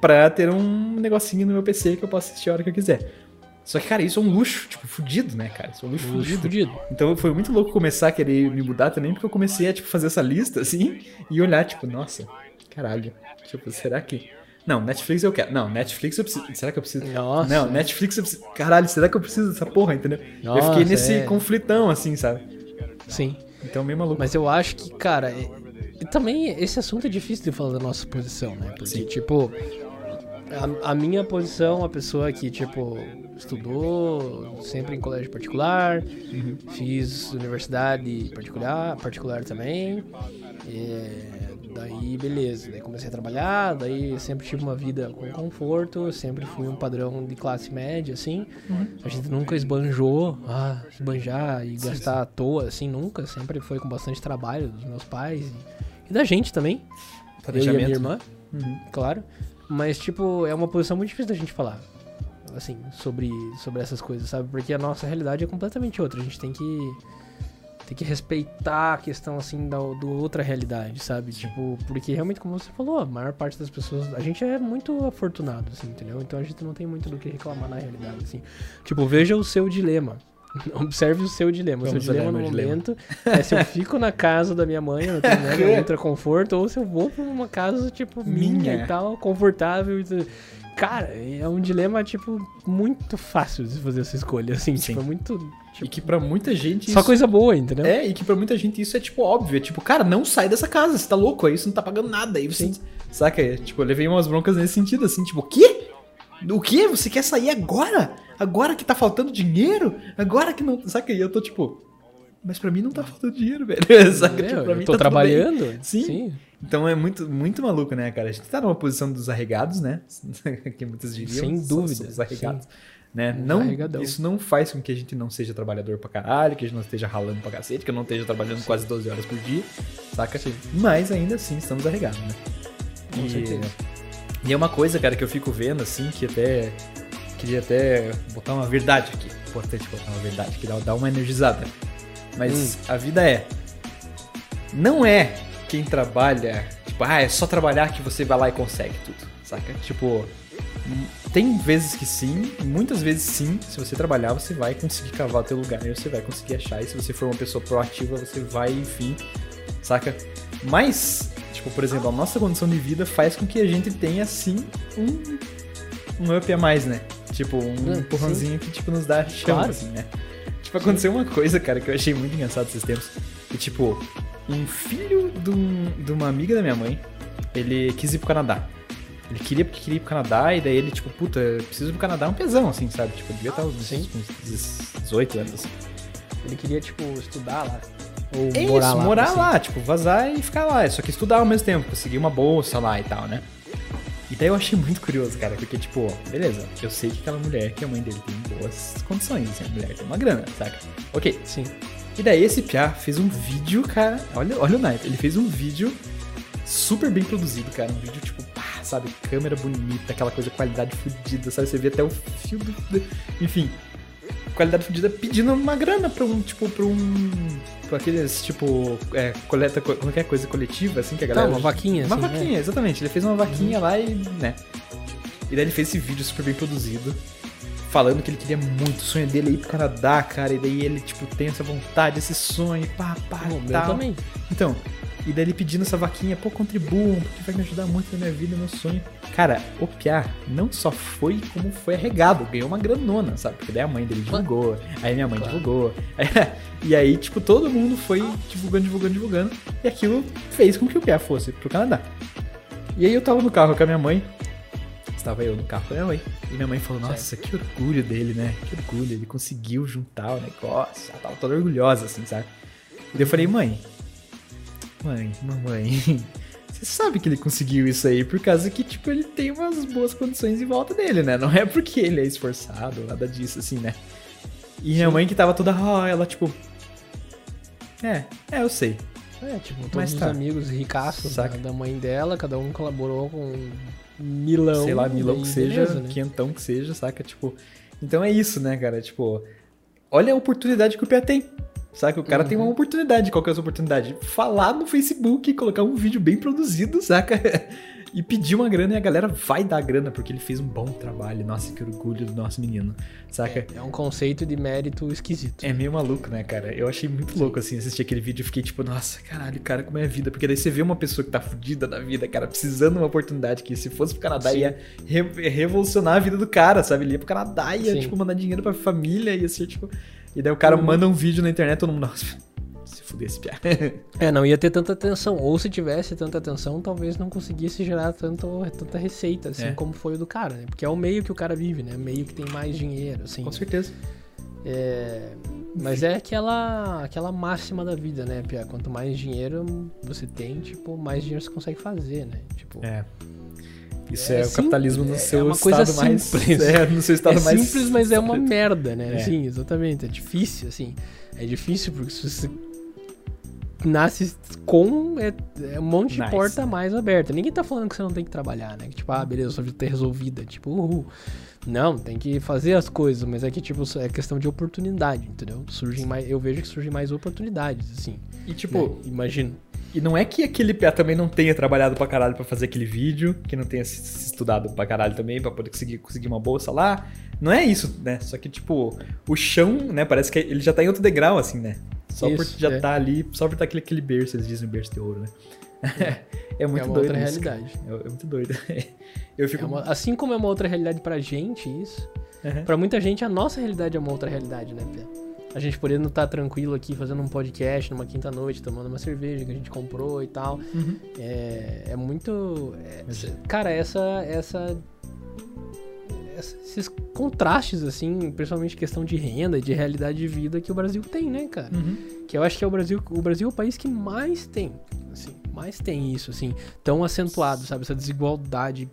pra ter um negocinho no meu PC que eu posso assistir a hora que eu quiser. Só que, cara, isso é um luxo, tipo, fudido, né, cara? Isso é um luxo, Luxo fudido. fudido. Então foi muito louco começar a querer me mudar também, porque eu comecei a, tipo, fazer essa lista, assim, e olhar, tipo, nossa, caralho. Tipo, será que... Não, Netflix eu quero. Não, Netflix eu preciso... Será que eu preciso... Nossa. Não, Netflix eu preciso... Caralho, será que eu preciso dessa porra, entendeu? eu Nossa, fiquei nesse é. conflitão, assim, sabe? Sim. Então, meio maluco. Mas eu acho que, cara, é- e também esse assunto é difícil de falar da nossa posição, né? Porque, Sim. tipo, a, a minha posição, a pessoa que, tipo, estudou sempre em colégio particular, Uhum. fiz universidade particular, particular também. é, daí, beleza. Daí comecei a trabalhar, daí sempre tive uma vida com conforto, sempre fui um padrão de classe média, assim. Uhum. A gente nunca esbanjou, ah, esbanjar e gastar à toa, assim, nunca. Sempre foi com bastante trabalho dos meus pais e, e da gente também. Eu e a minha irmã, Uhum. claro. Mas, tipo, é uma posição muito difícil da gente falar. Assim, sobre, sobre essas coisas, sabe? Porque a nossa realidade é completamente outra. A gente tem que. Tem que respeitar a questão, assim, da do outra realidade, sabe? Tipo, porque realmente, como você falou, a maior parte das pessoas. A gente é muito afortunado, assim, entendeu? Então a gente não tem muito do que reclamar na realidade, assim. Tipo, veja o seu dilema. Observe o seu dilema. O seu Vamos olhar dilema no meu dilema. momento é se eu fico na casa da minha mãe, eu não tenho nada, ultra conforto, ou se eu vou pra uma casa, tipo, minha, Minha. e tal, confortável. E. Cara, é um dilema, tipo, muito fácil de fazer essa escolha, assim, Sim. tipo, é muito. E Tipo, que pra muita gente só isso- coisa boa, entendeu? É, e que pra muita gente isso é, tipo, óbvio. É tipo, cara, não sai dessa casa, você tá louco, aí você não tá pagando nada. Aí você. Sim. Saca? É, Tipo, eu levei umas broncas nesse sentido, assim, tipo, o quê? O quê? Você quer sair agora? Agora que tá faltando dinheiro? Agora que não. Saca? E eu tô tipo. Mas pra mim não tá faltando dinheiro, velho. Saca? É, Tipo, pra eu mim tô tá trabalhando. Sim. Sim. Então é muito, muito maluco, né, cara? A gente tá numa posição dos arregados, né? que muitos diriam. Sem dúvida, Somos arregados. sim. Né? Não, arregadão. isso não faz com que a gente não seja trabalhador pra caralho, que a gente não esteja ralando pra cacete, que eu não esteja trabalhando quase 12 horas por dia, saca? Mas ainda assim estamos arregados, né? Com E, certeza. e é uma coisa, cara, que eu fico vendo, assim, que até. Queria até botar uma verdade aqui. Importante botar uma verdade, que dá, dá uma energizada. Mas a vida é. Não é quem trabalha. Tipo, ah, é só trabalhar que você vai lá e consegue tudo, saca? Tipo. Tem vezes que sim, muitas vezes sim. Se você trabalhar, você vai conseguir cavar o teu lugar e você vai conseguir achar. E se você for uma pessoa proativa, você vai, enfim, saca? Mas, tipo, por exemplo, a nossa condição de vida faz com que a gente tenha, sim, um, um up a mais, né? Tipo, um empurrãozinho que, tipo, nos dá chão, Claro. assim, né? Tipo, aconteceu uma coisa, cara, que eu achei muito engraçado esses tempos. Que, tipo, um filho de, um- de uma amiga da minha mãe, ele quis ir pro Canadá. Ele queria porque queria ir pro Canadá, e daí ele, tipo, puta, preciso ir pro Canadá, é um pesão, assim, sabe? Tipo, devia estar uns, Sim. uns 18 anos, assim. Ele queria, tipo, estudar lá. Ou É morar isso, lá. morar assim. lá, tipo, vazar e ficar lá. Só que estudar ao mesmo tempo, conseguir uma bolsa lá e tal, né? E daí eu achei muito curioso, cara, porque, tipo, beleza, eu sei que aquela mulher, que a mãe dele tem boas condições, assim, a mulher tem uma grana, saca? Ok. Sim. E daí esse Piá fez um vídeo, cara, olha, olha o Night, ele fez um vídeo super bem produzido, cara, um vídeo, tipo, pá, sabe, câmera bonita, aquela coisa, qualidade fodida, sabe, você vê até o fio do... Enfim, qualidade fodida pedindo uma grana pra um, tipo, pra um... Pra aqueles, tipo, é, coleta, co- como é é, coisa coletiva, assim, que a Tá, galera... uma vaquinha, Uma assim. né? vaquinha, exatamente. Ele fez uma vaquinha lá e, né. E daí ele fez esse vídeo super bem produzido, falando que ele queria muito, o sonho dele é ir pro Canadá, cara. E daí ele, tipo, tem essa vontade, esse sonho, pá, pá, meu tal. também. Então, e daí ele pedindo essa vaquinha, pô, contribuam, porque vai me ajudar muito na minha vida, no meu sonho. Cara, o Piá não só foi como foi arregado, ganhou uma granona, sabe? Porque daí a mãe dele divulgou, aí minha mãe Claro. divulgou. e aí, tipo, todo mundo foi divulgando, divulgando, divulgando. E aquilo fez com que o Piá fosse pro Canadá. E aí eu tava no carro com a minha mãe. Estava eu no carro com a minha mãe. E minha mãe falou, nossa, que orgulho dele, né? Que orgulho, ele conseguiu juntar o negócio. Ela tava toda orgulhosa, assim, sabe? E eu falei, mãe, mãe, mamãe, você sabe que ele conseguiu isso aí por causa que, tipo, ele tem umas boas condições em volta dele, né? Não é porque ele é esforçado, nada disso, assim, né? E minha mãe que tava toda, ah, ela, tipo, é, é, eu sei. É, tipo, todos Mas os tá. amigos ricaços Saca. da mãe dela, cada um colaborou com milão. sei lá, milão que seja, beleza, né? quentão que seja, saca? Tipo, então é isso, né, cara? Tipo, olha a oportunidade que o Pé tem. Saca? O cara tem Uhum. uma oportunidade. Qual que é essa oportunidade? Falar no Facebook, colocar um vídeo bem produzido, saca? E pedir uma grana e a galera vai dar grana porque ele fez um bom trabalho. Nossa, que orgulho do nosso menino, saca? É um conceito de mérito esquisito. É meio maluco, né, cara? Eu achei muito louco, assim, assistir aquele vídeo e fiquei tipo, nossa, caralho, cara, como é a vida? Porque daí você vê uma pessoa que tá fudida da vida, cara, precisando de uma oportunidade que se fosse pro Canadá Sim. ia re- revolucionar a vida do cara, sabe? Ele ia pro Canadá, ia, Sim. tipo, mandar dinheiro pra família, ia ser, tipo... E daí o cara Uhum. manda um vídeo na internet, todo mundo, nossa, se fuder esse piá. É, não ia ter tanta atenção. Ou se tivesse tanta atenção, talvez não conseguisse gerar tanto, tanta receita, assim É. como foi o do cara, né? Porque é o meio que o cara vive, né? O meio que tem mais dinheiro, assim. Com certeza. É, mas é aquela, aquela máxima da vida, né, Pia? Quanto mais dinheiro você tem, tipo, mais dinheiro você consegue fazer, né? Tipo, É. Isso É é, o capitalismo no é- seu é uma coisa estado mais... simples. É, no seu estado é mais... simples, mas é uma merda, né? É. Sim, exatamente. É difícil, assim. É difícil porque se você nasce com é, é um monte de Nice, porta né? mais aberta. Ninguém tá falando que você não tem que trabalhar, né? Que tipo, ah, beleza, sua vida tá resolvida. Tipo, uhul. Não, tem que fazer as coisas, mas é que, tipo, é questão de oportunidade, entendeu? Surgem mais, eu vejo que surgem mais oportunidades, assim. E, tipo, né? Imagino. E não é que aquele PA também não tenha trabalhado pra caralho pra fazer aquele vídeo, que não tenha se se estudado pra caralho também pra poder conseguir, conseguir uma bolsa lá. Não é isso, né? Só que, tipo, o chão, né? Parece que ele já tá em outro degrau, assim, né? Só por Isso, já é. tá ali, só por estar aquele, aquele berço, eles dizem berço de ouro, né? é muito é uma doido outra isso, realidade. É, é muito doido. Eu fico... É uma- assim como é uma outra realidade pra gente, isso. Uhum. Pra muita gente, a nossa realidade é uma outra realidade, né, Pia? A gente podendo estar tranquilo aqui fazendo um podcast numa quinta-noite, tomando uma cerveja que a gente comprou e tal. Uhum. É, é muito. é- Mas- cara, essa, essa. Esses contrastes, assim, principalmente questão de renda e de realidade de vida que o Brasil tem, né, cara? Uhum. Que eu acho que é o Brasil, o Brasil é o país que mais tem, assim, mais tem isso, assim, tão acentuado, sabe? Essa desigualdade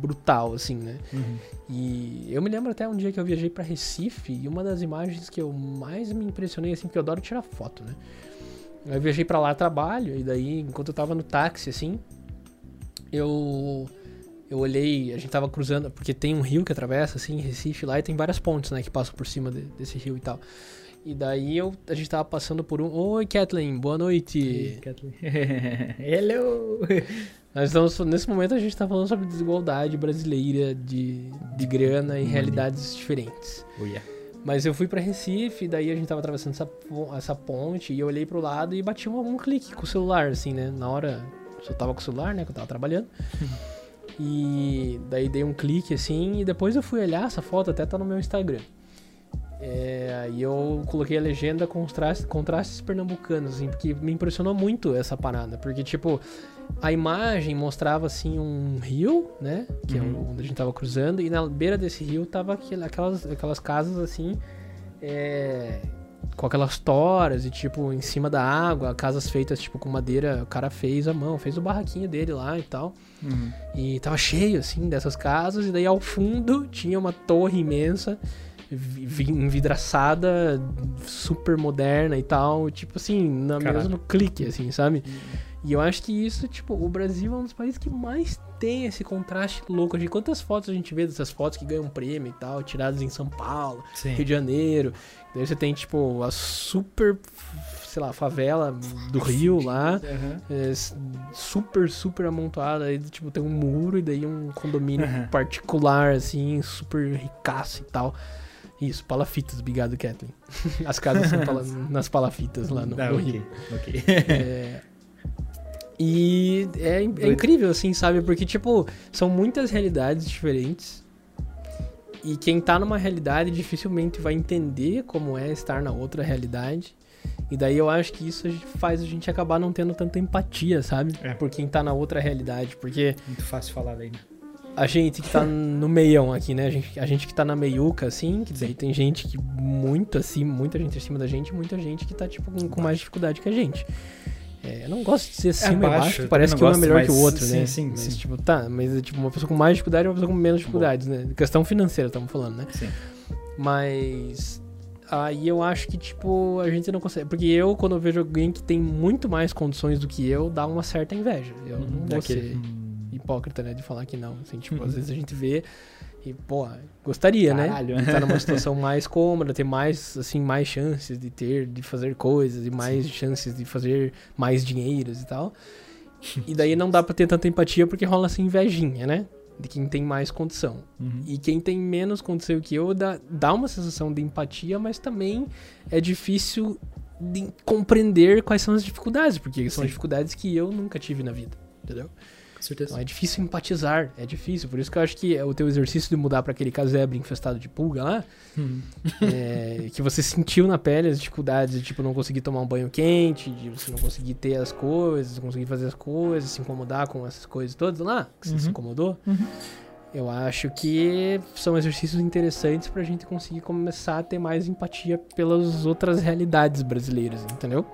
brutal, assim, né? Uhum. E eu me lembro até um dia que eu viajei pra Recife e uma das imagens que eu mais me impressionei, assim, porque eu adoro tirar foto, né? Eu viajei pra lá trabalho e daí, enquanto eu tava no táxi, assim, eu eu olhei, a gente tava cruzando, porque tem um rio que atravessa, assim, Recife lá e tem várias pontes, né, que passam por cima de- desse rio e tal. E daí eu, a gente tava passando por um. Oi, Kathleen, boa noite. Kathleen. Hello! Nós estamos, nesse momento a gente tá falando sobre desigualdade brasileira de, de grana e realidades diferentes. Oh, yeah. Mas eu fui pra Recife, daí a gente tava atravessando essa, essa ponte e eu olhei pro lado e bati um, um clique com o celular, assim, né? Na hora, eu tava com o celular, né? Que eu tava trabalhando. e daí dei um clique, assim, e depois eu fui olhar essa foto, até tá no meu Instagram. É, e eu coloquei a legenda contrastes, contrastes pernambucanos, assim, porque me impressionou muito essa parada. Porque, tipo, a imagem mostrava, assim, um rio, né? Que é Uhum. onde a gente tava cruzando, e na beira desse rio tava aquelas, aquelas casas, assim, é, com aquelas toras e, tipo, em cima da água, casas feitas, tipo, com madeira, o cara fez a mão, fez o barraquinho dele lá e tal. Uhum. E tava cheio, assim, dessas casas, e daí ao fundo tinha uma torre imensa, vi- vi- envidraçada, super moderna e tal, tipo assim, na Caralho. mesmo clique, assim, sabe? E eu acho que isso, tipo, o Brasil é um dos países que mais tem esse contraste louco. De quantas fotos a gente vê dessas fotos que ganham prêmio e tal, tiradas em São Paulo, Sim. Rio de Janeiro. Daí você tem, tipo, a super, sei lá, favela do Rio lá. Uhum. é, super, super amontoada. Aí, tipo, tem um muro e daí um condomínio Uhum. particular, assim, super ricaço e tal. Isso, palafitas, obrigado, Kathleen. As casas são pala- nas palafitas lá no, Ah, no ok, Rio. ok. É, e é, é incrível, assim, sabe? Porque, tipo, são muitas realidades diferentes. E quem tá numa realidade dificilmente vai entender como é estar na outra realidade. E daí eu acho que isso faz a gente acabar não tendo tanta empatia, sabe? É. Por quem tá na outra realidade. Porque Muito fácil falar daí, né? a gente que tá no meião aqui, né? A gente, a gente que tá na meiuca, assim, que daí tem gente que muito acima, muita gente acima da gente, e muita gente que tá, tipo, com, com mais dificuldade que a gente. É, eu não gosto de ser acima e baixo, que parece que um é melhor que o outro, sim, né? sim, mas, sim. tipo, tá, mas tipo, uma pessoa com mais dificuldade e uma pessoa com menos dificuldades, né? Questão financeira, estamos falando, né? Sim. Mas aí eu acho que, tipo, a gente não consegue. Porque eu, quando eu vejo alguém que tem muito mais condições do que eu, dá uma certa inveja. Eu não vou Daquele- ser hipócrita, né? De falar que não. Assim, tipo, Uhum. às vezes a gente vê e, pô, gostaria, Caralho. né? De estar numa situação mais cômoda, ter mais, assim, mais chances de ter, de fazer coisas e mais chances de fazer mais dinheiros e tal. E daí não dá pra ter tanta empatia porque rola essa invejinha, né? De quem tem mais condição. uhum. E quem tem menos condição que eu dá, dá uma sensação de empatia, mas também é difícil de compreender quais são as dificuldades, porque são Sim. dificuldades que eu nunca tive na vida, entendeu? Com certeza. Então é difícil empatizar, é difícil. Por isso que eu acho que o teu exercício de mudar pra aquele casebre infestado de pulga lá, Hum. é, que você sentiu na pele as dificuldades de tipo não conseguir tomar um banho quente, de você não conseguir ter as coisas, conseguir fazer as coisas, se incomodar com essas coisas todas lá, que você se Uhum. incomodou. Uhum. Eu acho que são exercícios interessantes pra gente conseguir começar a ter mais empatia pelas outras realidades brasileiras, entendeu?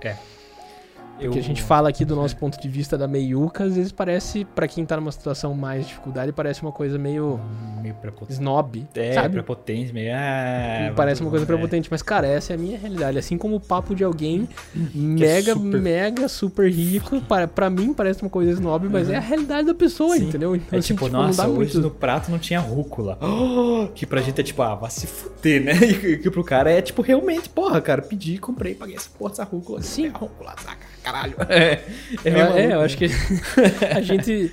Porque a gente fala aqui do nosso ponto de vista da meiuca, às vezes parece, pra quem tá numa situação mais de dificuldade, parece uma coisa meio Meio prepotente. snob, É, sabe? prepotente, meio. Ah, Parece uma coisa é. prepotente, mas cara, essa é a minha realidade. Assim como o papo de alguém mega, é super- mega, super rico, para, pra mim parece uma coisa snob, mas é a realidade da pessoa, Sim. entendeu? Então, É assim, tipo, não nossa, hoje muito. no prato não tinha rúcula. que pra gente é tipo, ah, vai se fuder, né? E que pro cara é tipo, realmente, porra, cara, pedi, comprei, paguei essa porra dessa rúcula. Sim. É a rúcula, saca? Caralho. É, é, É, é, eu né? acho que a gente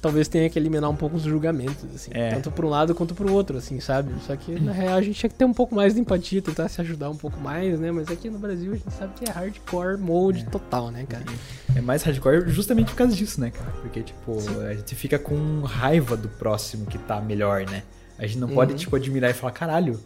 talvez tenha que eliminar um pouco os julgamentos, assim. É. Tanto pra um lado quanto pro outro, assim, sabe? Só que, na real, a gente tinha que ter um pouco mais de empatia, tentar se ajudar um pouco mais, né? Mas aqui no Brasil a gente sabe que é hardcore mode total, né, cara? É mais hardcore justamente por causa disso, né, cara? Porque, tipo, a gente fica com raiva do próximo que tá melhor, né? A gente não pode, Uhum. tipo, admirar e falar, caralho,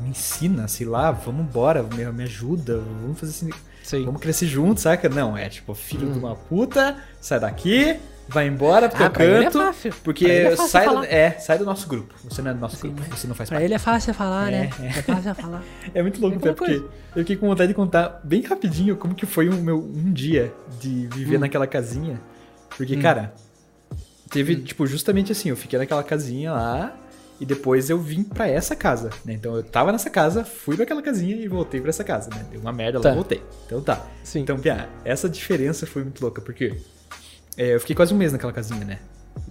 me ensina, sei lá, vamos embora, me, me ajuda, vamos fazer assim, Sei. vamos crescer juntos, saca? Não, é tipo, filho Hum. de uma puta, sai daqui, vai embora pro teu Ah, ele é canto, fácil. porque é sai, do, falar. é, sai do nosso grupo. Você não é do nosso Sim, grupo, você não faz Pra parte. ele é fácil falar, É, né? é. É fácil falar. É muito louco, É Porque eu fiquei com vontade de contar bem rapidinho como que foi o meu um dia de viver Hum. naquela casinha. Porque, Hum. cara, teve, tipo, justamente assim, eu fiquei naquela casinha lá e depois eu vim pra essa casa, né? Então eu tava nessa casa, fui pra aquela casinha e voltei pra essa casa, né? Deu uma merda Tá. lá, voltei. Então tá. Sim. Então, Pia, essa diferença foi muito louca, porque é, eu fiquei quase um mês naquela casinha, né?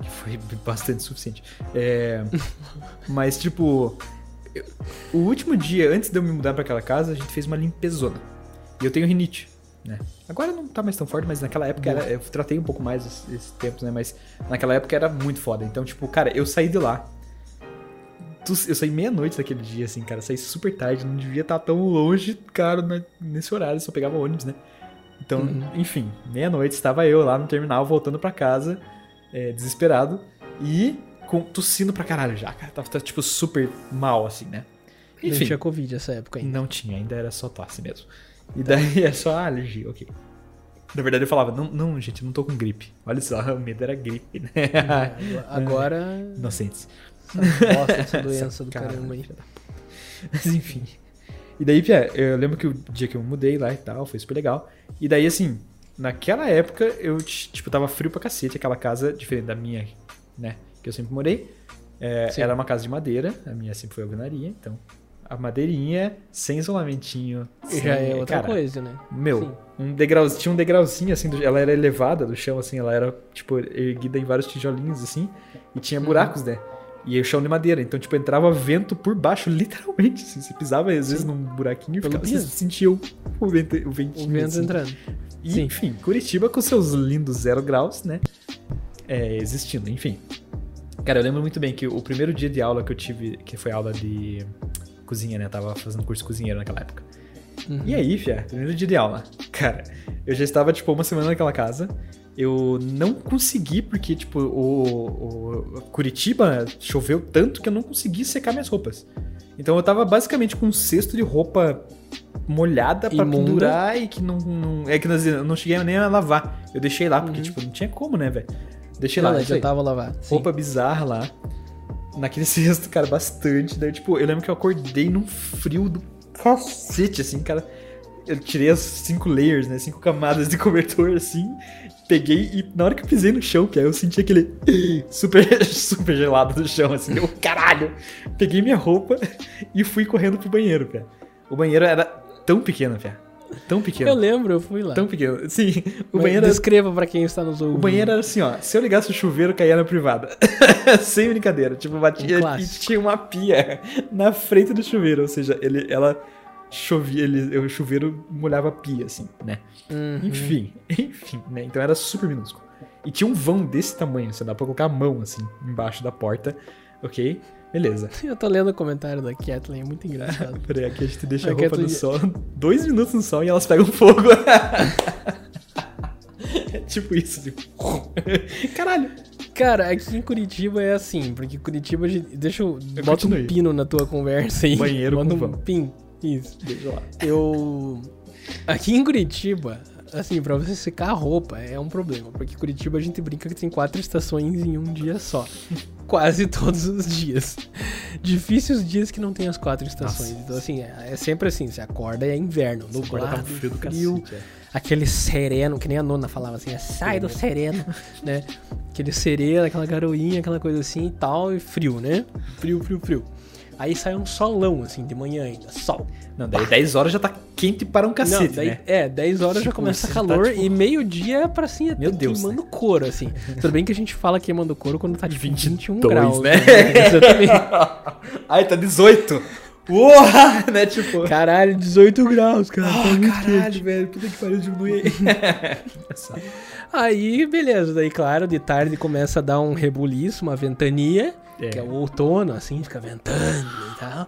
Que foi bastante suficiente. É, mas, tipo, eu- o último dia, antes de eu me mudar pra aquela casa, a gente fez uma limpezona. E eu tenho rinite, né? Agora não tá mais tão forte, mas naquela época era, eu tratei um pouco mais esses, esses tempos, né? Mas naquela época era muito foda. Então, tipo, cara, eu saí de lá. Eu saí meia-noite daquele dia, assim, cara. Saí super tarde, não devia estar tão longe, cara, nesse horário, só pegava ônibus, né? Então, Uhum. enfim, meia-noite estava eu lá no terminal, voltando pra casa, é, desesperado, e com, tossindo pra caralho já, cara. Tava, tava, tipo, super mal, assim, né? Não Enfim, tinha Covid nessa época ainda. não tinha, ainda era só tosse mesmo. E daí é só alergia, ok. Na verdade eu falava, não, não, gente, eu não tô com gripe. Olha só, o medo era gripe, né? É, Agora, Inocentes. Essa bosta, essa doença do caramba aí. Mas enfim. E daí, Pia, eu lembro que o dia que eu mudei lá e tal, foi super legal. E daí, assim, naquela época, eu, tipo, tava frio pra cacete, aquela casa, diferente da minha, né, que eu sempre morei. É, Sim. era uma casa de madeira, a minha sempre foi alvenaria, então... A madeirinha, sem isolamentinho. sem- Já é outra cara, coisa, né? Meu, Sim. um degrau, tinha um degrauzinho assim, do- ela era elevada do chão, assim, ela era, tipo, erguida em vários tijolinhos, assim, e tinha Uhum. buracos, né? E aí o chão de madeira, então, tipo, entrava vento por baixo, literalmente, assim, você pisava às vezes num buraquinho e ficava, você sentia o, o, vento, o ventinho, O vento assim. entrando. E, Sim. enfim, Curitiba com seus lindos zero graus, né? É, existindo, enfim. Cara, eu lembro muito bem que o primeiro dia de aula que eu tive, que foi aula de cozinha, né? Tava fazendo curso de cozinheiro naquela época. Uhum. E aí, fia, primeiro dia de aula. Cara, eu já estava, tipo, uma semana naquela casa. Eu não consegui, porque, tipo, o, o Curitiba choveu tanto que eu não consegui secar minhas roupas. Então eu tava basicamente com um cesto de roupa molhada pra Imunda. pendurar e que não, não- É que eu não cheguei nem a lavar. Eu deixei lá, porque, Uhum. tipo, não tinha como, né, velho? Deixei Não, lá. já tava. Sim. roupa bizarra lá. Naquele cesto, cara, bastante. Daí, tipo, eu lembro que eu acordei num frio do cacete, assim, cara. Eu tirei as cinco layers, né? Cinco camadas de cobertor, assim. Peguei e na hora que eu pisei no chão, que aí eu senti aquele super, super gelado do chão, assim. Eu, caralho! Peguei minha roupa e fui correndo pro banheiro, cara. O banheiro era tão pequeno, cara. Tão pequeno. Eu lembro, eu fui lá. Tão pequeno. Sim, o Mas banheiro era Descreva pra quem está nos ouvindo. o banheiro era assim, ó. Se eu ligasse o chuveiro, caía na privada. Sem brincadeira. Tipo, batia Um e tinha uma pia na frente do chuveiro. Ou seja, ele, ela chovia, ele, o chuveiro molhava a pia, assim, né? Uhum. Enfim, enfim, né? Então era super minúsculo. E tinha um vão desse tamanho, você dá pra colocar a mão, assim, embaixo da porta. Ok? Beleza. Eu tô lendo o comentário da Kathleen, é muito engraçado. Peraí, aqui a gente deixa a A roupa Kathleen- no sol. Dois minutos no sol e elas pegam fogo. é tipo isso, tipo. Caralho. Cara, aqui em Curitiba é assim, porque Curitiba. a gente- Deixa eu. Eu bota um pino na tua conversa aí. Banheiro Bota com um pin. Isso. Deixa lá. Eu. Aqui em Curitiba, assim, pra você secar a roupa é um problema. Porque Curitiba a gente brinca que tem quatro estações em um dia só. Quase todos os dias. Difíceis dias que não tem as quatro estações. Nossa. Então, assim, é é sempre assim: você acorda e é inverno, nublado, tá frio do frio, cacete, é. aquele sereno, que nem a nona falava assim, é, sai do sereno, né? Aquele sereno, aquela garoinha, aquela coisa assim e tal, e frio, né? Frio, frio, frio. Aí sai um solão, assim, de manhã ainda, sol. Não, daí 10 horas já tá quente para um cacete, Não, daí, né? É, 10 horas já Tipo, começa você calor tá, tipo- e meio-dia pra assim, Meu Deus, queimando couro, assim. Tudo bem que a gente fala queimando couro quando tá de 21 22, graus. né? Exatamente. Ai, tá 18. Uou! né? Tipo. Caralho, 18 graus, cara. tá Ah, muito caralho, velho. Puta que pariu, diminui aí. Aí, beleza. Daí, claro, de tarde começa a dar um rebuliço, uma ventania, É. que é o outono, assim, fica ventando e tal.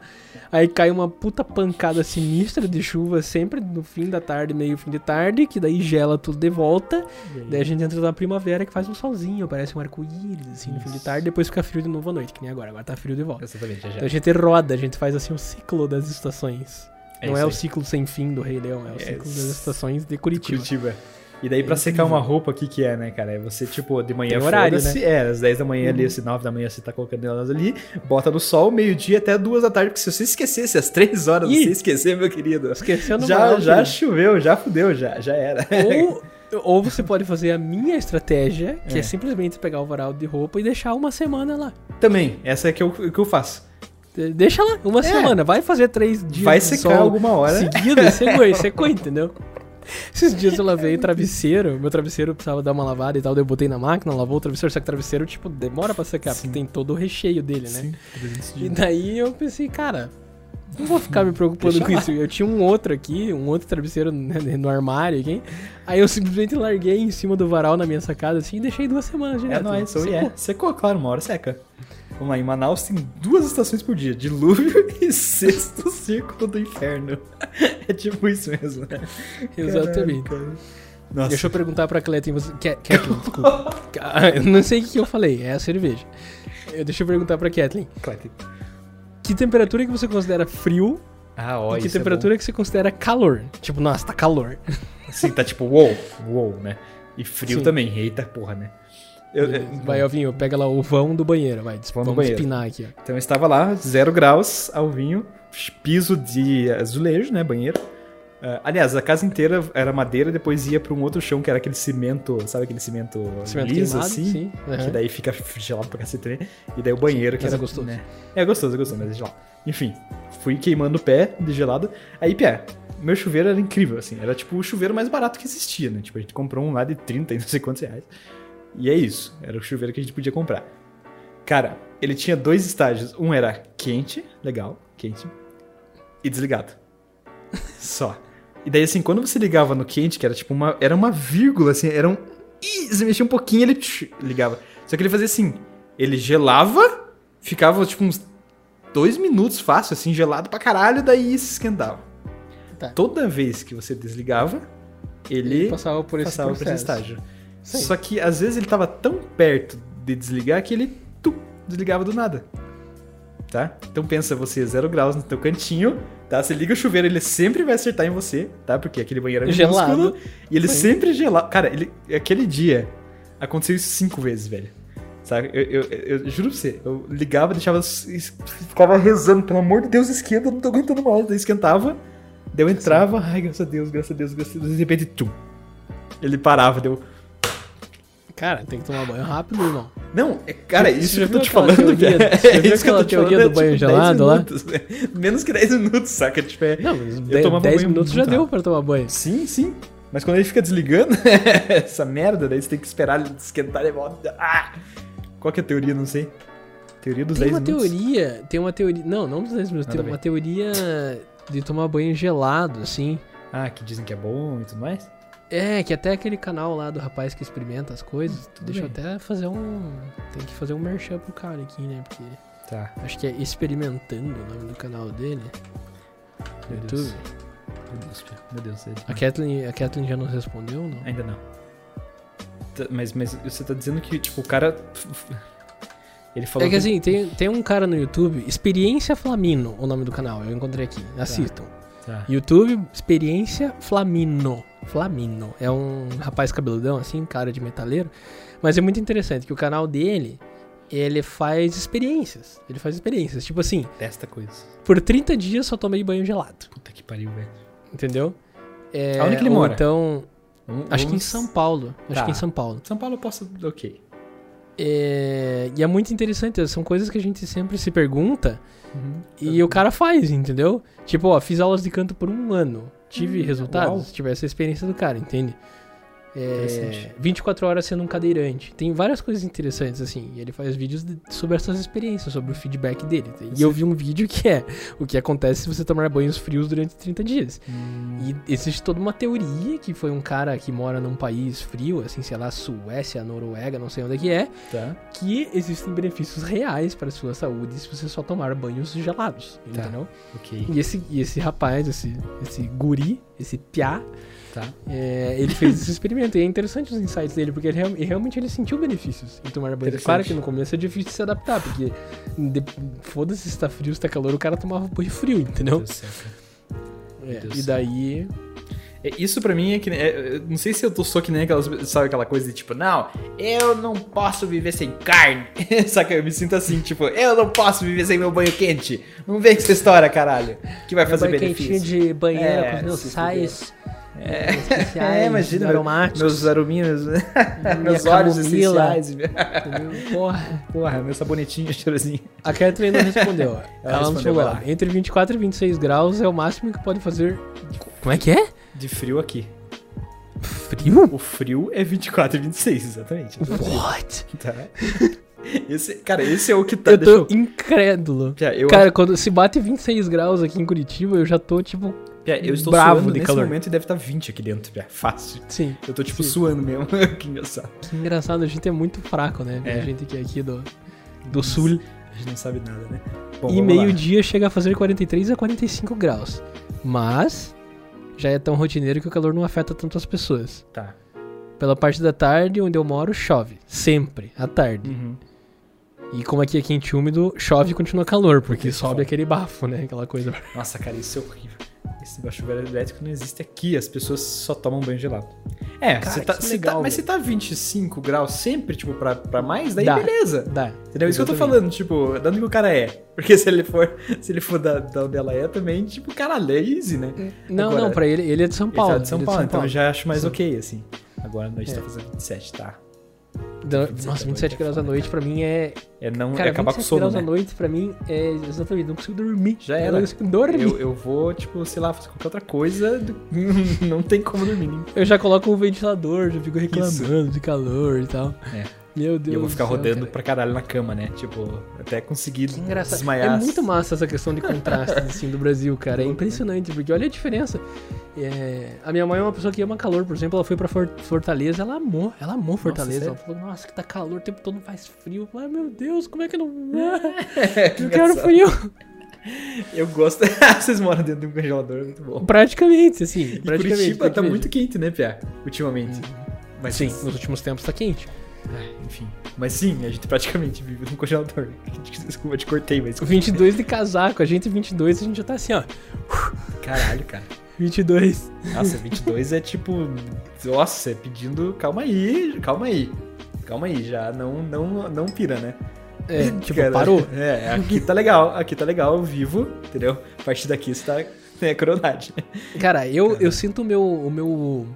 Aí cai uma puta pancada sinistra de chuva sempre no fim da tarde, meio fim de tarde, que daí gela tudo de volta. Daí a gente entra na primavera que faz um solzinho, parece um arco-íris, assim, no fim de tarde, depois fica frio de novo à noite, que nem agora, agora tá frio de volta. Exatamente, já. Então a gente roda, a gente faz assim o ciclo das estações. É Não é o ciclo sem fim do Rei Leão, é o É ciclo das estações de Curitiba. Curitiba. E daí, pra É secar uma roupa, o que que é, né, cara? É você, tipo, de manhã Tem horário, foda-se, É, às 10 da manhã ali, Uhum. às 9 da manhã você tá colocando elas ali, bota no sol, meio-dia até 2 da tarde, porque se você esquecesse às 3 horas, Ih! você esquecer, meu querido, Esquecendo já, mal, já querido. choveu, já fudeu, já, já era. Ou, ou você pode fazer a minha estratégia, que é. É. simplesmente pegar o varal de roupa e deixar uma semana lá. Também, essa é que eu, que eu faço. De- Deixa lá, uma semana. Vai fazer três dias Vai secar alguma hora. seguido, secou, secou, entendeu? Esses dias eu lavei o travesseiro, meu travesseiro precisava dar uma lavada e tal, daí eu botei na máquina, lavou o travesseiro, só que o travesseiro, tipo, demora pra secar, Sim. porque tem todo o recheio dele, né? Sim, 300 E daí eu pensei, cara, não vou ficar me preocupando com isso. Eu tinha um outro aqui, um outro travesseiro né, no armário aqui. Aí eu simplesmente larguei em cima do varal na minha sacada assim e deixei duas semanas É direto. nóis, Secou. oh yeah. Secou, claro, uma hora seca. Vamos lá, em Manaus tem duas estações por dia: dilúvio e sexto círculo do inferno. É tipo isso mesmo, né? Exatamente. Nossa, Deixa eu perguntar pra Cletin, você... Kathleen, desculpa. Ah, Eu não sei o que eu falei, é a cerveja. Eu- Deixa eu perguntar pra Kathleen. Clete. Que temperatura que você considera frio Ah, ó, e que é temperatura que você considera calor? Tipo, nossa, tá calor. Sim, tá tipo, uou, uou, né? E frio Sim. também, eita porra, né? Eu, eu- Vai, Alvinho, pega lá o vão do banheiro, vai. Vão do Vamos banheiro. espinar aqui, ó. então eu estava lá, zero graus, ao vinho, piso de azulejo, né? Banheiro. Ah, aliás, a casa inteira era madeira, depois ia pra um outro chão que era aquele cimento, sabe aquele cimento, Cimento liso queimado, assim? sim. aham. Que daí fica gelado pra cacete, né? E daí o banheiro que Mas era é gostoso. Né? É gostoso, é gostoso, mas é gelado. Enfim, fui queimando o pé de gelado. Aí, Pé, meu chuveiro era incrível, assim. Era tipo o chuveiro mais barato que existia, né? Tipo, a gente comprou um lá de 30 e não sei quantos reais. E é isso. Era o chuveiro que a gente podia comprar. Cara, ele tinha dois estágios. Um era quente, legal, quente, e desligado. Só. E daí, assim, quando você ligava no quente, que era tipo uma. Era uma vírgula, assim, era um. Ih, você mexia um pouquinho, ele tch, ligava. Só que ele fazia assim: ele gelava, ficava tipo uns dois minutos fácil, assim, gelado pra caralho, daí se esquentava. Tá. Toda vez que você desligava, ele passava por esse passava por esse estágio. Sim. Só que às vezes ele tava tão perto de desligar que ele tum, desligava do nada. Tá? Então pensa você, zero graus no teu cantinho, tá? Você liga o chuveiro, ele sempre vai acertar em você, tá? Porque aquele banheiro é Gelado. E ele Sim. sempre gelado. Cara, ele, aquele dia aconteceu isso cinco vezes, velho. Sabe? Eu, eu, eu, juro pra você, eu ligava, deixava. Ficava rezando, pelo amor de Deus, esquenta, não tô aguentando mais. Daí esquentava, daí eu entrava, ai, graças a Deus, graças a Deus, graças a Deus. De repente, tum. Ele parava, deu. Cara, tem que tomar banho rápido, irmão. Não, é- cara, Você isso já eu tô viu te falando, velho. já É isso que eu tô te teoria falando, do banho é, tipo, gelado 10 lá? velho. Menos que 10 minutos, saca? Tipo, é... Não, mas Eu tomava 10 banho minutos já deu pra tomar banho. Sim, sim. Mas quando ele fica desligando, essa merda, daí você tem que esperar ele esquentar e volta. Ah! Qual que é a teoria? Não sei. Teoria dos Tem 10 uma minutos. teoria, tem uma teoria, não, não dos 10 minutos, Nada tem a uma teoria de tomar banho gelado, assim. Ah, que dizem que é bom e tudo mais? É, que até aquele canal lá do rapaz que experimenta as coisas, Tudo deixa eu até fazer um, tem que fazer um merchan pro cara aqui, né, porque Tá. acho que é Experimentando o nome do canal dele, Meu YouTube. Deus. Meu Deus, Pia. meu Deus. é A. Kathleen, a Kathleen já nos respondeu, não? Ainda não. Tá, Mas, mas você tá dizendo que, tipo, o cara. Ele falou É que assim, tem, tem um cara no YouTube, Experiência Flamino, o nome do canal, eu encontrei aqui. Assistam. Tá. YouTube, Experiência Flamino. Flamino. É um rapaz cabeludão, assim, cara de metaleiro. Mas é muito interessante que o canal dele, ele faz experiências. Ele faz experiências. Tipo assim, Testa coisas. por 30 dias só tomei banho gelado. Puta que pariu, velho. Entendeu? É, Aonde que ele mora? Então, Vamos- acho que em São Paulo. Acho Tá. que em São Paulo. São Paulo eu posso. Ok. É, e é muito interessante, são coisas que a gente sempre se pergunta Uhum. e o cara faz, entendeu? Tipo, ó, fiz aulas de canto por um ano, tive Hum, resultados, uau. tive essa experiência do cara, entende? É, Interessante. 24 horas sendo um cadeirante. Tem várias coisas interessantes, assim. E ele faz vídeos de- sobre essas experiências, sobre o feedback dele. E eu vi um vídeo que é o que acontece se você tomar banhos frios durante 30 dias. Hum, E existe toda uma teoria que foi um cara que mora num país frio, assim, sei lá, Suécia, Noruega, não sei onde é que é, Tá. que existem benefícios reais para a sua saúde se você só tomar banhos gelados, Tá. entendeu? Ok. E esse, e esse rapaz, esse, esse guri, esse piá, Tá. é, ele fez esse experimento. E é interessante os insights dele, porque ele, real- realmente ele sentiu benefícios em tomar banho. Claro que no começo é difícil se adaptar, porque foda-se se tá frio, se tá calor, o cara tomava banho frio, entendeu? Meu. É, e daí. É, Isso pra mim é que. nem- é, não sei se eu tô só que nem aquelas. Sabe aquela coisa de tipo, não, eu não posso viver sem carne. Saca? Eu me sinto assim, tipo, eu não posso viver sem meu banho quente. Não vem com essa história, caralho. Que vai fazer banho quentinho benefício. de banheira É, com os meus sais É. especiais, É, imagina, aromáticos. Meus arominhos, minha meus camomila, essenciais. Porra. Porra, meu sabonetinho cheirosinho. A Catherine não respondeu. Ela, não respondeu, falou. vai lá. Entre 24 e 26 graus é o máximo que pode fazer. Como é que é? De frio aqui. Frio? O frio é 24 e 26, exatamente. What? Tá. Esse, cara, esse é o que tá. eu deixa tô incrédulo. Pia, eu, Cara, quando se bate 26 graus aqui em Curitiba, eu já tô tipo. Pia, eu estou bravo suando de nesse calor. momento e deve estar 20 aqui dentro, Pia. Fácil. Sim. Eu tô tipo Sim. suando mesmo. que engraçado. Que engraçado, a gente é muito fraco, né? É. A gente que é aqui do, do sul. A gente não sabe nada, né? Bom, e meio-dia chega a fazer 43 a 45 graus. Mas já é tão rotineiro que o calor não afeta tanto as pessoas. Tá. Pela parte da tarde, onde eu moro, chove. Sempre, à tarde. Uhum. E como aqui é quente e úmido, chove e continua calor, porque Porque sobe sobe. aquele bafo, né? Aquela coisa. Nossa, cara, isso é horrível. Esse de chuveiro elétrico não existe aqui, as pessoas só tomam banho gelado. É, Cara, você tá, que você legal, tá- mas se tá 25 graus sempre, tipo, pra, pra mais, daí Dá. beleza. Dá. Entendeu? Isso que eu tô falando, tipo, de onde que o cara é. Porque se ele for, se ele for da, da onde ela é também, tipo, caralho, é easy, né? Não, Agora, não, pra ele, ele é de São Ele Paulo. tá de São ele é Paulo, então eu já acho mais Sim. ok, assim. Agora a noite É. tá fazendo 27, tá? Da- 27 Nossa, à 27 noite é graus à noite pra mim é. É, não, Cara, é acabar com o 27 sono, graus à né? noite pra mim é exatamente, não consigo dormir. Já Eu era. não consigo dormir. Eu, eu vou, tipo, sei lá, fazer qualquer outra coisa, não tem como dormir. Eu já coloco um ventilador, já fico reclamando de calor e tal. É. Meu Deus. E eu vou ficar céu, rodando cara. pra caralho na cama, né? Tipo, até conseguir Que engraçado. desmaiar. É muito massa essa questão de contraste assim, do Brasil, cara. É impressionante, porque olha a diferença. É, A minha mãe é uma pessoa que ama calor, por exemplo, ela foi pra For- Fortaleza, ela amou, ela amou Fortaleza. sério? ela falou, nossa, que tá calor, o tempo todo faz frio. Ai meu Deus, como é que não. Que Eu quero frio. Eu gosto. Vocês moram dentro de um congelador, muito bom. Praticamente, assim. E praticamente. Curitiba tá muito quente, né, Pia? Ultimamente. Mas Sim, nos últimos tempos tá quente. Ai, enfim. Mas sim, a gente praticamente vive num congelador. Desculpa, eu te cortei, mas. 22 de casaco, a gente 22, a gente já tá assim, ó. Caralho, cara. 22. Nossa, 22 é tipo. Nossa, é pedindo. Calma aí, calma aí. Calma aí, já não, não, não pira, né? É, tipo, Cara, parou. É, aqui tá legal, aqui tá legal, eu vivo, entendeu? A partir daqui você tá. É crueldade. Cara, eu, eu sinto o meu, o meu, o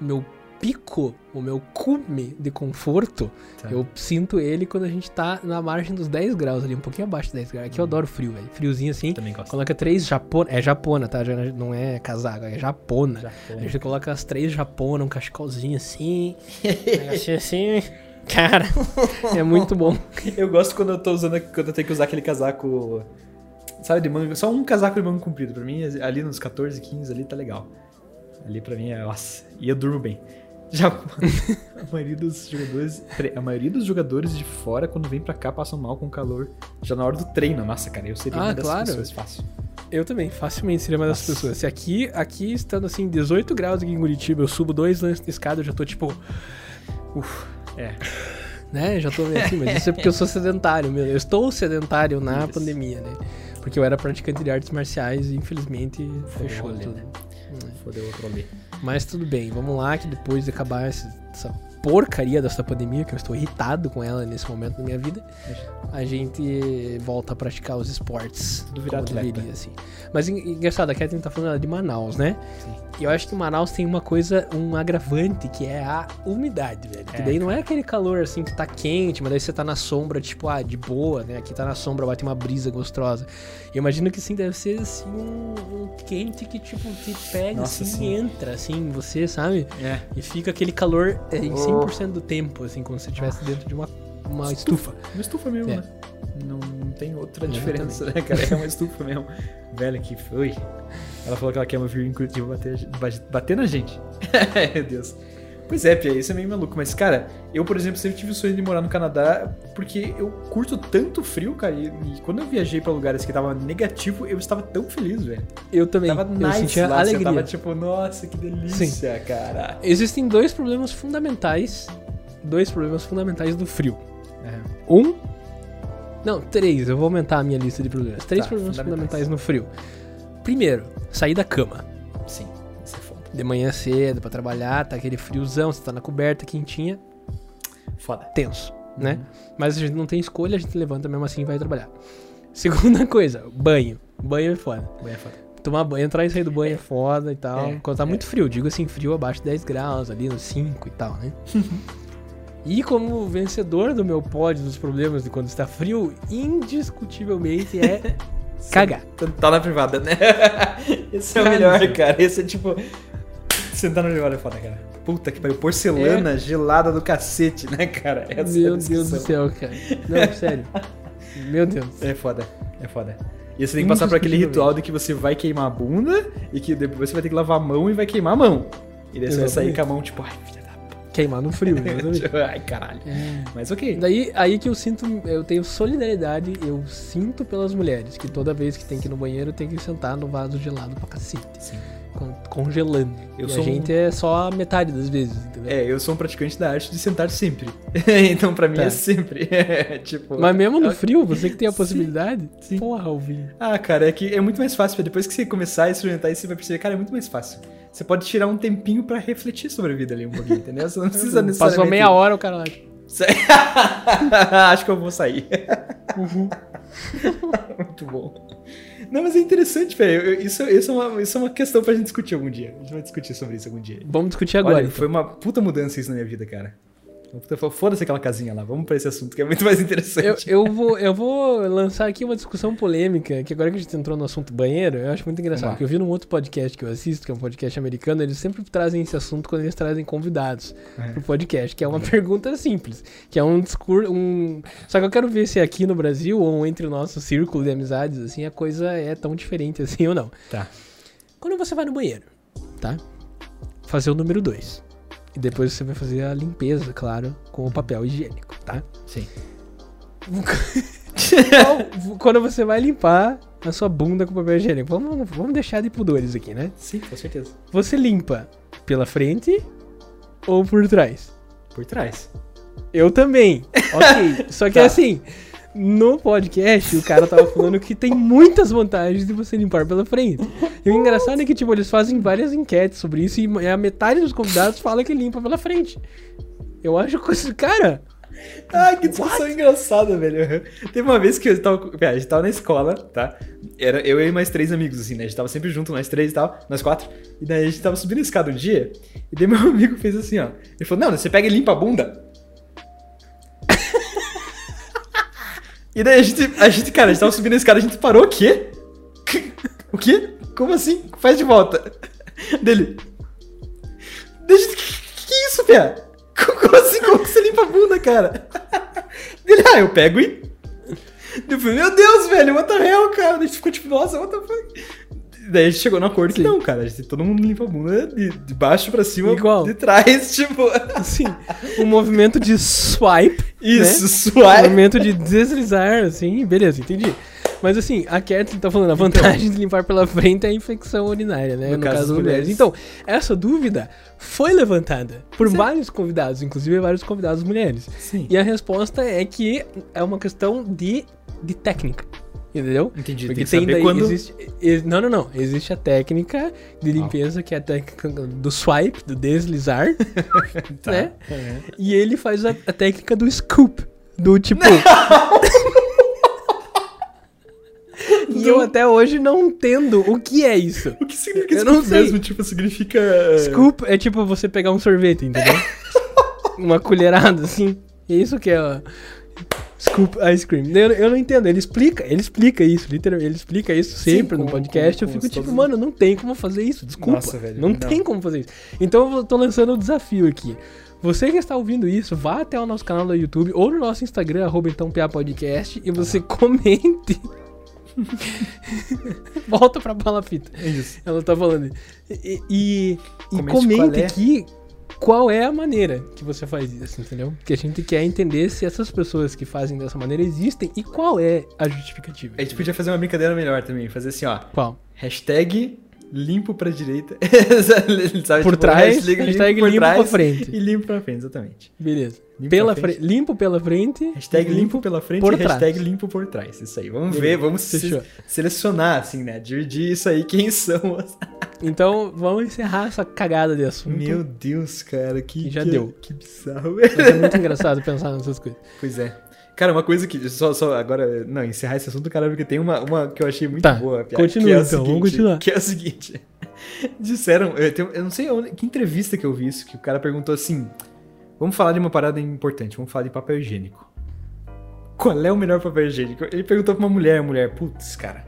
meu pico, o meu cume de conforto, Tá. eu sinto ele quando a gente tá na margem dos 10 graus ali, um pouquinho abaixo de 10 graus. Aqui eu adoro frio, velho. Friozinho assim. Também gosto. Coloca três japona, é japona, tá? Já não é casaco, é japona. A gente coloca as três japona, um cachecolzinho assim, um assim. Cara, é muito bom. Eu gosto quando eu tô usando, quando eu tenho que usar aquele casaco, sabe, de manga, só um casaco de manga comprido. Pra mim, ali nos 14, 15 ali tá legal. Ali pra mim é, nossa, e eu durmo bem. Já a maioria dos jogadores, a maioria dos jogadores de fora quando vem pra cá passam mal com calor já na hora do treino. Nossa, cara, eu seria Ah, uma dessas claro. pessoas fácil. Eu também, facilmente seria uma dessas pessoas. Se aqui, aqui estando assim, 18 graus aqui em Curitiba, eu subo dois lances de escada, eu já tô tipo. Uf, É. né? Já tô meio assim, mas isso é porque eu sou sedentário, meu. Eu estou sedentário na Isso. pandemia, né? Porque eu era praticante de artes marciais e infelizmente fechou rolê, tudo. né? É. Fodeu outro ali. Mas tudo bem, vamos lá que depois de acabar essa porcaria dessa pandemia, que eu estou irritado com ela nesse momento da minha vida, a gente volta a praticar os esportes Tudo virar como atleta. deveria, assim. Mas en- engraçado, a Kathleen tá falando de Manaus, né? Sim. E eu acho que Manaus tem uma coisa, um agravante, que é a umidade, velho. Que É, daí não é aquele calor assim que tá quente, mas daí você tá na sombra, tipo, ah, de boa, né? Aqui tá na sombra, bate uma brisa gostosa. Eu imagino que sim, deve ser assim, um, um quente que, tipo, te pega Nossa, assim sim. e entra, assim, em você, sabe? É. E fica aquele calor é, em Oh. 100% do tempo, assim, como se estivesse dentro de uma, uma estufa. Uma estufa mesmo, É. né? Não, não tem outra diferença, né, cara? É uma estufa mesmo. Velha que foi. Ela falou que ela quer uma vir em Curitiba bater, bater na gente. Meu Deus. Pois é, Pia, isso é meio maluco. Mas, cara, eu, por exemplo, sempre tive o sonho de morar no Canadá porque eu curto tanto frio, cara. E, e quando eu viajei pra lugares que tava negativo, eu estava tão feliz, velho. Eu também. Tava eu nice sentia lá, alegria. Você tava tipo, nossa, que delícia, cara. Existem dois problemas fundamentais. Dois problemas fundamentais do frio. É. Um. Não, três. Eu vou aumentar a minha lista de problemas. Três Tá, problemas fundamentais. fundamentais no frio. Primeiro, sair da cama. De manhã cedo pra trabalhar, tá aquele friozão, você tá na coberta quentinha, Foda. tenso, né? Mas a gente não tem escolha, a gente levanta mesmo assim e vai trabalhar. Segunda coisa, banho. Banho é foda. Bem é foda. Tomar banho, entrar e sair do banho é foda e tal. É, Quando tá é. muito frio, digo assim, frio abaixo de 10 graus, ali nos 5 e tal, né? e como vencedor do meu pódio dos problemas de quando está frio, indiscutivelmente é cagar. Tá na privada, né? Esse é o melhor, isso. cara. Esse é tipo. Sentar na privada é foda, cara. Puta que pariu. Porcelana gelada do cacete, né, cara? Essa é Meu Deus do céu, cara. Não, sério. Meu Deus. É foda, é foda. E você tem que passar por aquele ritual de que você vai queimar a bunda e que depois você vai ter que lavar a mão e vai queimar a mão. E daí você vai sair com a mão, tipo, ai, filha da Queimar no frio, puta. ai, caralho. Mas ok. Daí aí que eu sinto, eu tenho solidariedade, eu sinto pelas mulheres, que toda vez que tem que ir no banheiro tem que sentar no vaso gelado pra cacete. Sim. Con- congelando. Eu e sou a um- gente é só a metade das vezes, entendeu? É, eu sou um praticante da arte de sentar sempre. então pra mim Tá. é sempre. tipo. Mas mesmo no frio, você que tem a Sim, possibilidade. sim. Porra, Alvinho. Ah, cara, é que é muito mais fácil. Depois que você começar a experimentar isso, você vai perceber, cara, é muito mais fácil. Você pode tirar um tempinho pra refletir sobre a vida ali um pouquinho, entendeu? Você não precisa necessariamente. Passou meia hora o cara lá. Acho que eu vou sair. Muito bom. Não, mas é interessante, velho. Isso, isso, é uma, isso é uma questão pra gente discutir algum dia. A gente vai discutir sobre isso algum dia. Vamos discutir agora. Olha, então. foi uma puta mudança isso na minha vida, cara. Uma puta- Foda-se aquela casinha lá. Vamos pra esse assunto que é muito mais Eu, interessante. eu, vou, eu vou lançar aqui uma discussão polêmica, que agora que a gente entrou no assunto banheiro, eu acho muito engraçado. Porque eu vi num outro podcast que eu assisto, que é um podcast americano, eles sempre trazem esse assunto quando eles trazem convidados É. pro podcast, que é uma pergunta simples, que é um discurso. Um... Só que eu quero ver se aqui no Brasil, ou entre o nosso círculo de amizades, assim, a coisa é tão diferente assim ou não. Tá. Quando você vai no banheiro, tá? Fazer o número 2. E depois você vai fazer a limpeza, claro, com o papel higiênico, tá? Sim. Quando você vai limpar a sua bunda com papel higiênico, vamos, vamos deixar de pudores aqui, né? Sim, com certeza. Você limpa pela frente ou por trás? Por trás. Eu também. Ok. Só que Tá. assim, no podcast o cara tava falando que tem muitas vantagens de você limpar pela frente. E o engraçado é que, tipo, eles fazem várias enquetes sobre isso e a metade dos convidados fala que limpa pela frente. Eu acho que, cara, Ai, que discussão engraçada, velho. Teve uma vez que eu tava. A gente tava na escola, tá? Era eu e mais três amigos, assim, né? A gente tava sempre junto, nós três e tal, nós quatro. E daí a gente tava subindo a escada um dia, e daí meu amigo fez assim, ó. Ele falou: Não, você pega e limpa a bunda. E daí a gente, a gente, cara, a gente tava subindo a escada, a gente parou, o quê? O quê? Como assim? Faz de volta. Dele. Deixa. Que, que isso, Pia? Como assim? Como que você limpa a bunda, cara? Ele, ah, eu pego e. Eu falei, meu Deus, velho, what the hell, cara? A gente ficou tipo, nossa, what the fuck? Daí a gente chegou no acordo que Sim. não, cara. Gente, todo mundo limpa a bunda de, de baixo pra cima, Igual. de trás, tipo. assim, um movimento de swipe. Isso, né? suave. movimento de deslizar, assim, beleza, entendi. Mas assim, a Kathleen tá falando, a vantagem de limpar pela frente é a infecção urinária, né? No No, caso caso das mulheres. mulheres. Então, essa dúvida foi levantada por vários convidados, inclusive vários convidados mulheres. Sim. E a resposta é que é uma questão de, de técnica. Entendeu? Entendi. Porque tem tem daí, quando. existe, não, não, não. Existe a técnica de limpeza, que é a técnica do swipe, do deslizar, Tá. né? É. E ele faz a, a técnica do scoop. Do tipo. e eu até hoje não entendo o que é isso. O que significa Eu scoop não sei. mesmo? Tipo, significa. Scoop é tipo você pegar um sorvete, entendeu? Uma colherada, assim. É isso que é ó, Scoop ice cream. Eu, eu não entendo. Ele explica, ele explica isso, literalmente. Ele explica isso sempre com- no podcast. eu fico tipo, todos- mano, não tem como fazer isso. Desculpa. Nossa, velho, não, não. tem como fazer isso. Então eu tô lançando o desafio aqui. Você que está ouvindo isso, vá até o nosso canal do YouTube ou no nosso Instagram, arroba então Podcast, e você comente. Volta pra bala fita. É isso. Ela tá falando. E, e, e Comente comente é. aqui qual é a maneira que você faz isso, entendeu? Porque a gente quer entender se essas pessoas que fazem dessa maneira existem e qual é a justificativa. A gente podia fazer uma brincadeira melhor também. Fazer assim, ó. Qual? Hashtag limpo pra direita. Sabe, Por tipo, trás, hashtag por limpo pra trás frente. E limpo pra frente, exatamente. Beleza. Limpo pela pra fre- frente. Limpo pela frente. Hashtag e limpo pela frente por e hashtag trás. limpo por trás. Isso aí. Vamos Beleza. ver, vamos se- selecionar, assim, né? Dividir isso aí, quem são as... Então vamos encerrar essa cagada de assunto. Meu Deus, cara, que... Que já que- deu. Que bizarro. Mas é muito engraçado pensar nessas coisas. pois é. Cara, uma coisa que... Só, só agora... Não, encerrar esse assunto, cara, porque tem uma, uma que eu achei muito Tá, boa. Continua, é então, vamos seguinte- continuar. Que é o seguinte. Disseram... Eu, tenho- eu não sei onde, que entrevista que eu vi isso, que o cara perguntou assim... Vamos falar de uma parada importante. Vamos falar de papel higiênico. Qual é o melhor papel higiênico? Ele perguntou pra uma mulher. A mulher, putz, cara...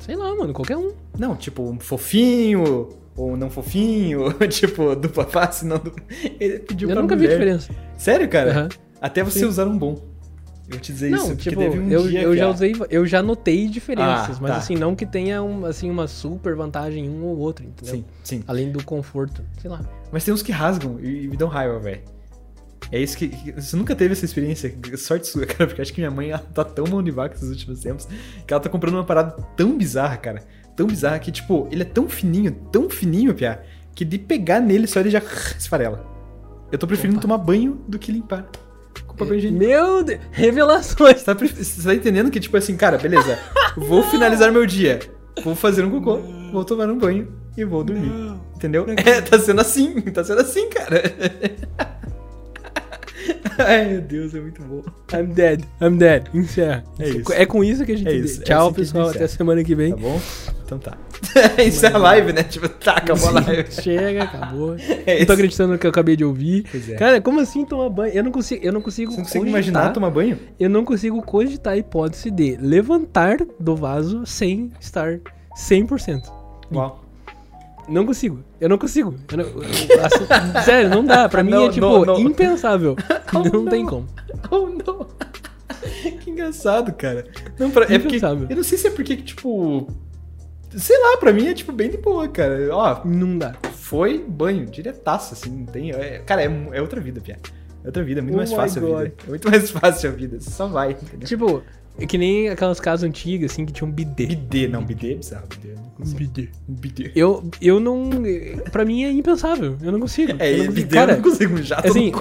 Sei lá, mano, qualquer um. Não, tipo, um fofinho ou não fofinho, tipo, dupla face, não dupla. Ele pediu Eu pra nunca vi diferença. Sério, cara? Aham. Até você Sim. usar um bom. Eu te dizer Não, isso, porque tipo, teve um eu, dia eu que já usei, eu já notei diferenças, Ah, mas tá. assim, não que tenha um, assim, uma super vantagem em um ou outro, entendeu? Sim, sim. Além do conforto, sei lá. Mas tem uns que rasgam e, e me dão raiva, velho. É isso que, que- Você nunca teve essa experiência? Sorte sua, cara, porque acho que minha mãe ela tá tão mão de vaca esses últimos tempos que ela tá comprando uma parada tão bizarra, cara. tão bizarra que, tipo, ele é tão fininho, tão fininho, Pia, que de pegar nele só ele já esfarela. Eu tô preferindo Opa. tomar banho do que limpar papel higiênico. Meu Deus, revelações. Tá, você tá entendendo que, tipo assim, cara, beleza, vou finalizar meu dia, vou fazer um cocô, vou tomar um banho e vou dormir. Entendeu? É, tá sendo assim, tá sendo assim, cara. Ai, meu Deus, é muito bom. I'm dead, I'm dead. Encerra. É isso. É com isso que a gente. É isso, é Tchau, gente pessoal. Até semana que vem. Tá bom? Então tá. Isso é a live, né? Tipo, tá, acabou a live. Chega, acabou. É Não tô isso. acreditando no que eu acabei de ouvir. Pois é. Cara, como assim tomar banho? Eu não consigo, eu não consigo, Você não consegue cogitar- imaginar tomar banho? Eu não consigo cogitar a hipótese de levantar do vaso sem estar 100%. Uau. Não consigo. Eu não consigo. Eu não- eu- sério, não dá. Pra mim Não, é tipo não, não. impensável. Oh, não, tem como. Oh, não. que engraçado, cara. Não, pra, é porque. Eu não sei se é porque, que, tipo. Sei lá, pra mim é tipo bem de boa, cara. Ó, Não dá. foi banho, diretaço, assim, não tem. é- cara, é, é outra vida, Pia. É outra vida, é muito Oh mais fácil a God. vida. É muito mais fácil a vida. Você só vai, entendeu? Tipo, é que nem aquelas casas antigas, assim, que tinha um bidê. Bidê, não, bidê é bizarro. Bidê, não Um bidê. Um bidê. Eu, eu não. Pra mim é impensável. Eu não consigo. É, eu não consigo. bidê Cara, eu não consigo jato assim,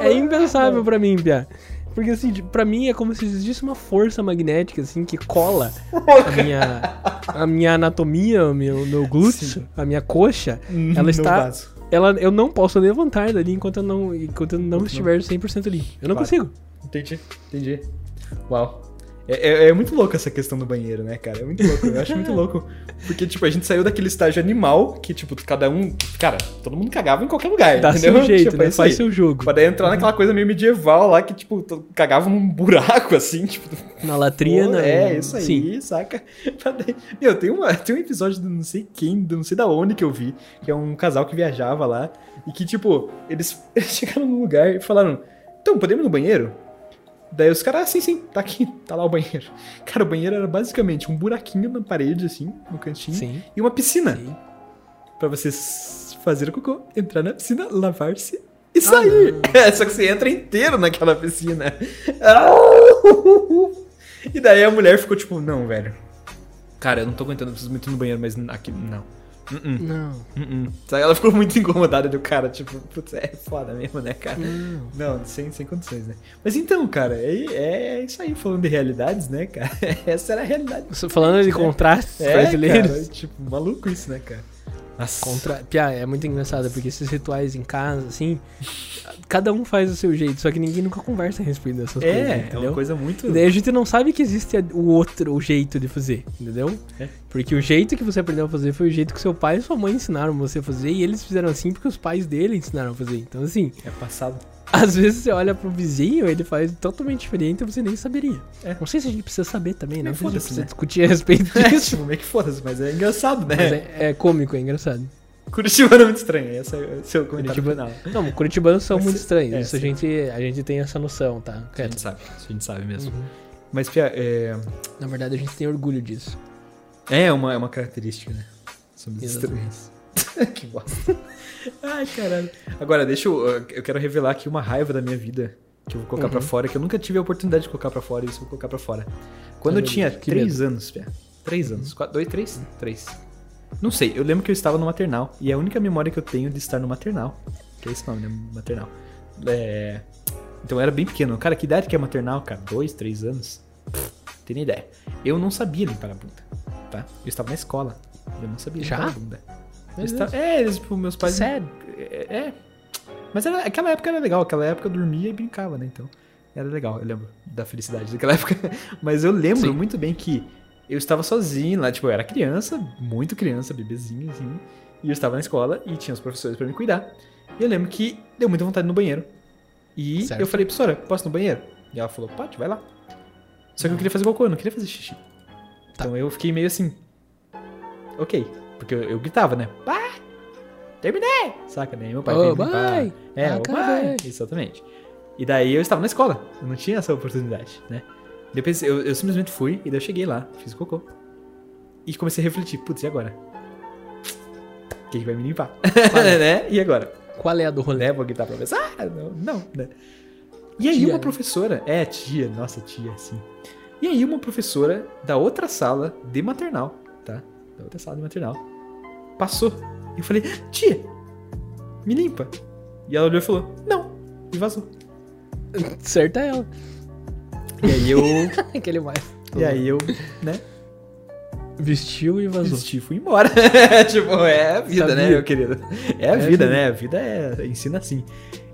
É impensável pra mim, Pia. Porque assim, pra mim é como se existisse uma força magnética, assim, que cola a minha, a minha anatomia, o meu, meu glúteo, Sim. a minha coxa. Ela No está. Ela, eu não posso levantar dali enquanto eu não, enquanto eu não Enquanto estiver 100% ali. Eu não Claro. consigo. Entendi, entendi. Uau. É, é- é muito louco essa questão do banheiro, né, cara? É muito louco. Eu acho muito louco. Porque, tipo, a gente saiu daquele estágio animal que, tipo, cada um. Cara, todo mundo cagava em qualquer lugar. Dá entendeu? seu jeito, Tipo, né? Faz seu jogo. Pra daí entrar naquela coisa meio medieval lá que, tipo, cagava num buraco, assim, tipo. Na latrina. É, isso aí, Sim. saca? Daí- Meu, tem, uma, tem um episódio do não sei quem, do não sei da onde que eu vi, que é um casal que viajava lá, e que, tipo, eles, eles chegaram num lugar e falaram: Então, podemos ir no banheiro? Daí os caras, ah, sim, sim, tá aqui, tá lá o banheiro. Cara, o banheiro era basicamente um buraquinho na parede, assim, no cantinho, Sim. e uma piscina. Sim. Pra vocês fazer o cocô, entrar na piscina, lavar-se e sair. É, só que você entra inteiro naquela piscina. E daí a mulher ficou tipo, não, velho. Cara, eu não tô aguentando, eu preciso muito no banheiro, mas aqui não. Uh-uh, Não. uh-uh. Sabe, ela ficou muito incomodada do cara, tipo, putz, é foda mesmo, né, cara? Não. Não, sem, sem condições, né? Mas então, cara, é, é isso aí, falando de realidades, né, cara? Essa era a realidade. Falando de contrastes É, brasileiros. cara, tipo, maluco isso, né, cara? Nossa. Contra... Pia, é muito engraçado, porque esses rituais em casa, assim, cada um faz do seu jeito, só que ninguém nunca conversa a respeito dessas coisas, É, é uma coisa muito. E daí a gente não sabe que existe o outro o jeito de fazer, entendeu? É. Porque o jeito que você aprendeu a fazer foi o jeito que seu pai e sua mãe ensinaram você a fazer, e eles fizeram assim porque os pais dele ensinaram a fazer. Então, assim, É passado. Às vezes você olha pro vizinho, ele faz totalmente diferente e você nem saberia. É. Não sei se a gente precisa saber também, não É, sei se a gente precisa né? discutir a respeito É, disso. tipo, meio que foda-se, mas é engraçado, né? É, é cômico, é engraçado. Curitiba é muito estranho, esse é o seu comentário Curitiba- final. Não, curitibanos são Mas muito estranhos. é, isso a gente, a gente tem essa noção, tá? A gente sabe, a gente sabe mesmo. Uhum. Mas, Pia, é... Na verdade, a gente tem orgulho disso. é uma, é uma característica, né? Somos Exatamente. estranhos. que bosta. Ai, caralho. Agora, deixa eu... Eu quero revelar aqui uma raiva da minha vida que eu vou colocar Uhum. pra fora, que eu nunca tive a oportunidade de colocar pra fora, e isso eu vou colocar pra fora. Quando eu meu tinha Deus, que três anos, Pia. Três Uhum. anos. Quatro, dois, três? Três. Não sei, eu lembro que eu estava no maternal. E a única memória que eu tenho de estar no maternal. Que é esse nome, né? Maternal. É... Então eu era bem pequeno. Cara, que idade que é maternal, cara? Dois, três anos? Pff, Tem nem ideia. Eu não sabia limpar a bunda, tá? Eu estava na escola. Eu não sabia limpar Já? a bunda. Estava- É, eles, tipo, meus pais. Sério? É. é. Mas era, aquela época era legal. Aquela época eu dormia e brincava, né? Então era legal. Eu lembro da felicidade daquela época. Mas eu lembro Sim. muito bem que eu estava sozinho lá. Tipo, eu era criança, muito criança, bebezinho, assim. E eu estava na escola e tinha os professores pra me cuidar. E eu lembro que deu muita vontade no banheiro. E Certo. eu falei, professora, posso ir no banheiro? E ela falou, pode, vai lá. Só que eu queria fazer cocô, eu não queria fazer xixi. Tá. Então eu fiquei meio assim. Ok. Porque eu, eu gritava, né? Pá! Terminei! Saca, né? Meu pai Ô, veio vai! É, Acabei. pai. Exatamente. E daí eu estava na escola. Eu não tinha essa oportunidade, né? Depois eu, eu simplesmente fui e daí eu cheguei lá, fiz o cocô. E comecei a refletir, putz, e agora? Quem que vai me limpar? né? E agora? Qual é a do rolê? né? Vou gritar pra pensar. Ah, não, não, né? E aí Tia, uma né? professora, é, tia, nossa tia, sim. E aí uma professora da outra sala de maternal? Da outra sala maternal, passou. E eu falei, tia, me limpa. E ela olhou e falou, não. E vazou. Certa ela. E aí eu. Aquele mais. e aí eu, né? Vestiu e vazou. Vesti e fui embora. tipo, é a vida, Sabia. né, meu querido? É a É vida, vida. né? A vida é. ensina assim.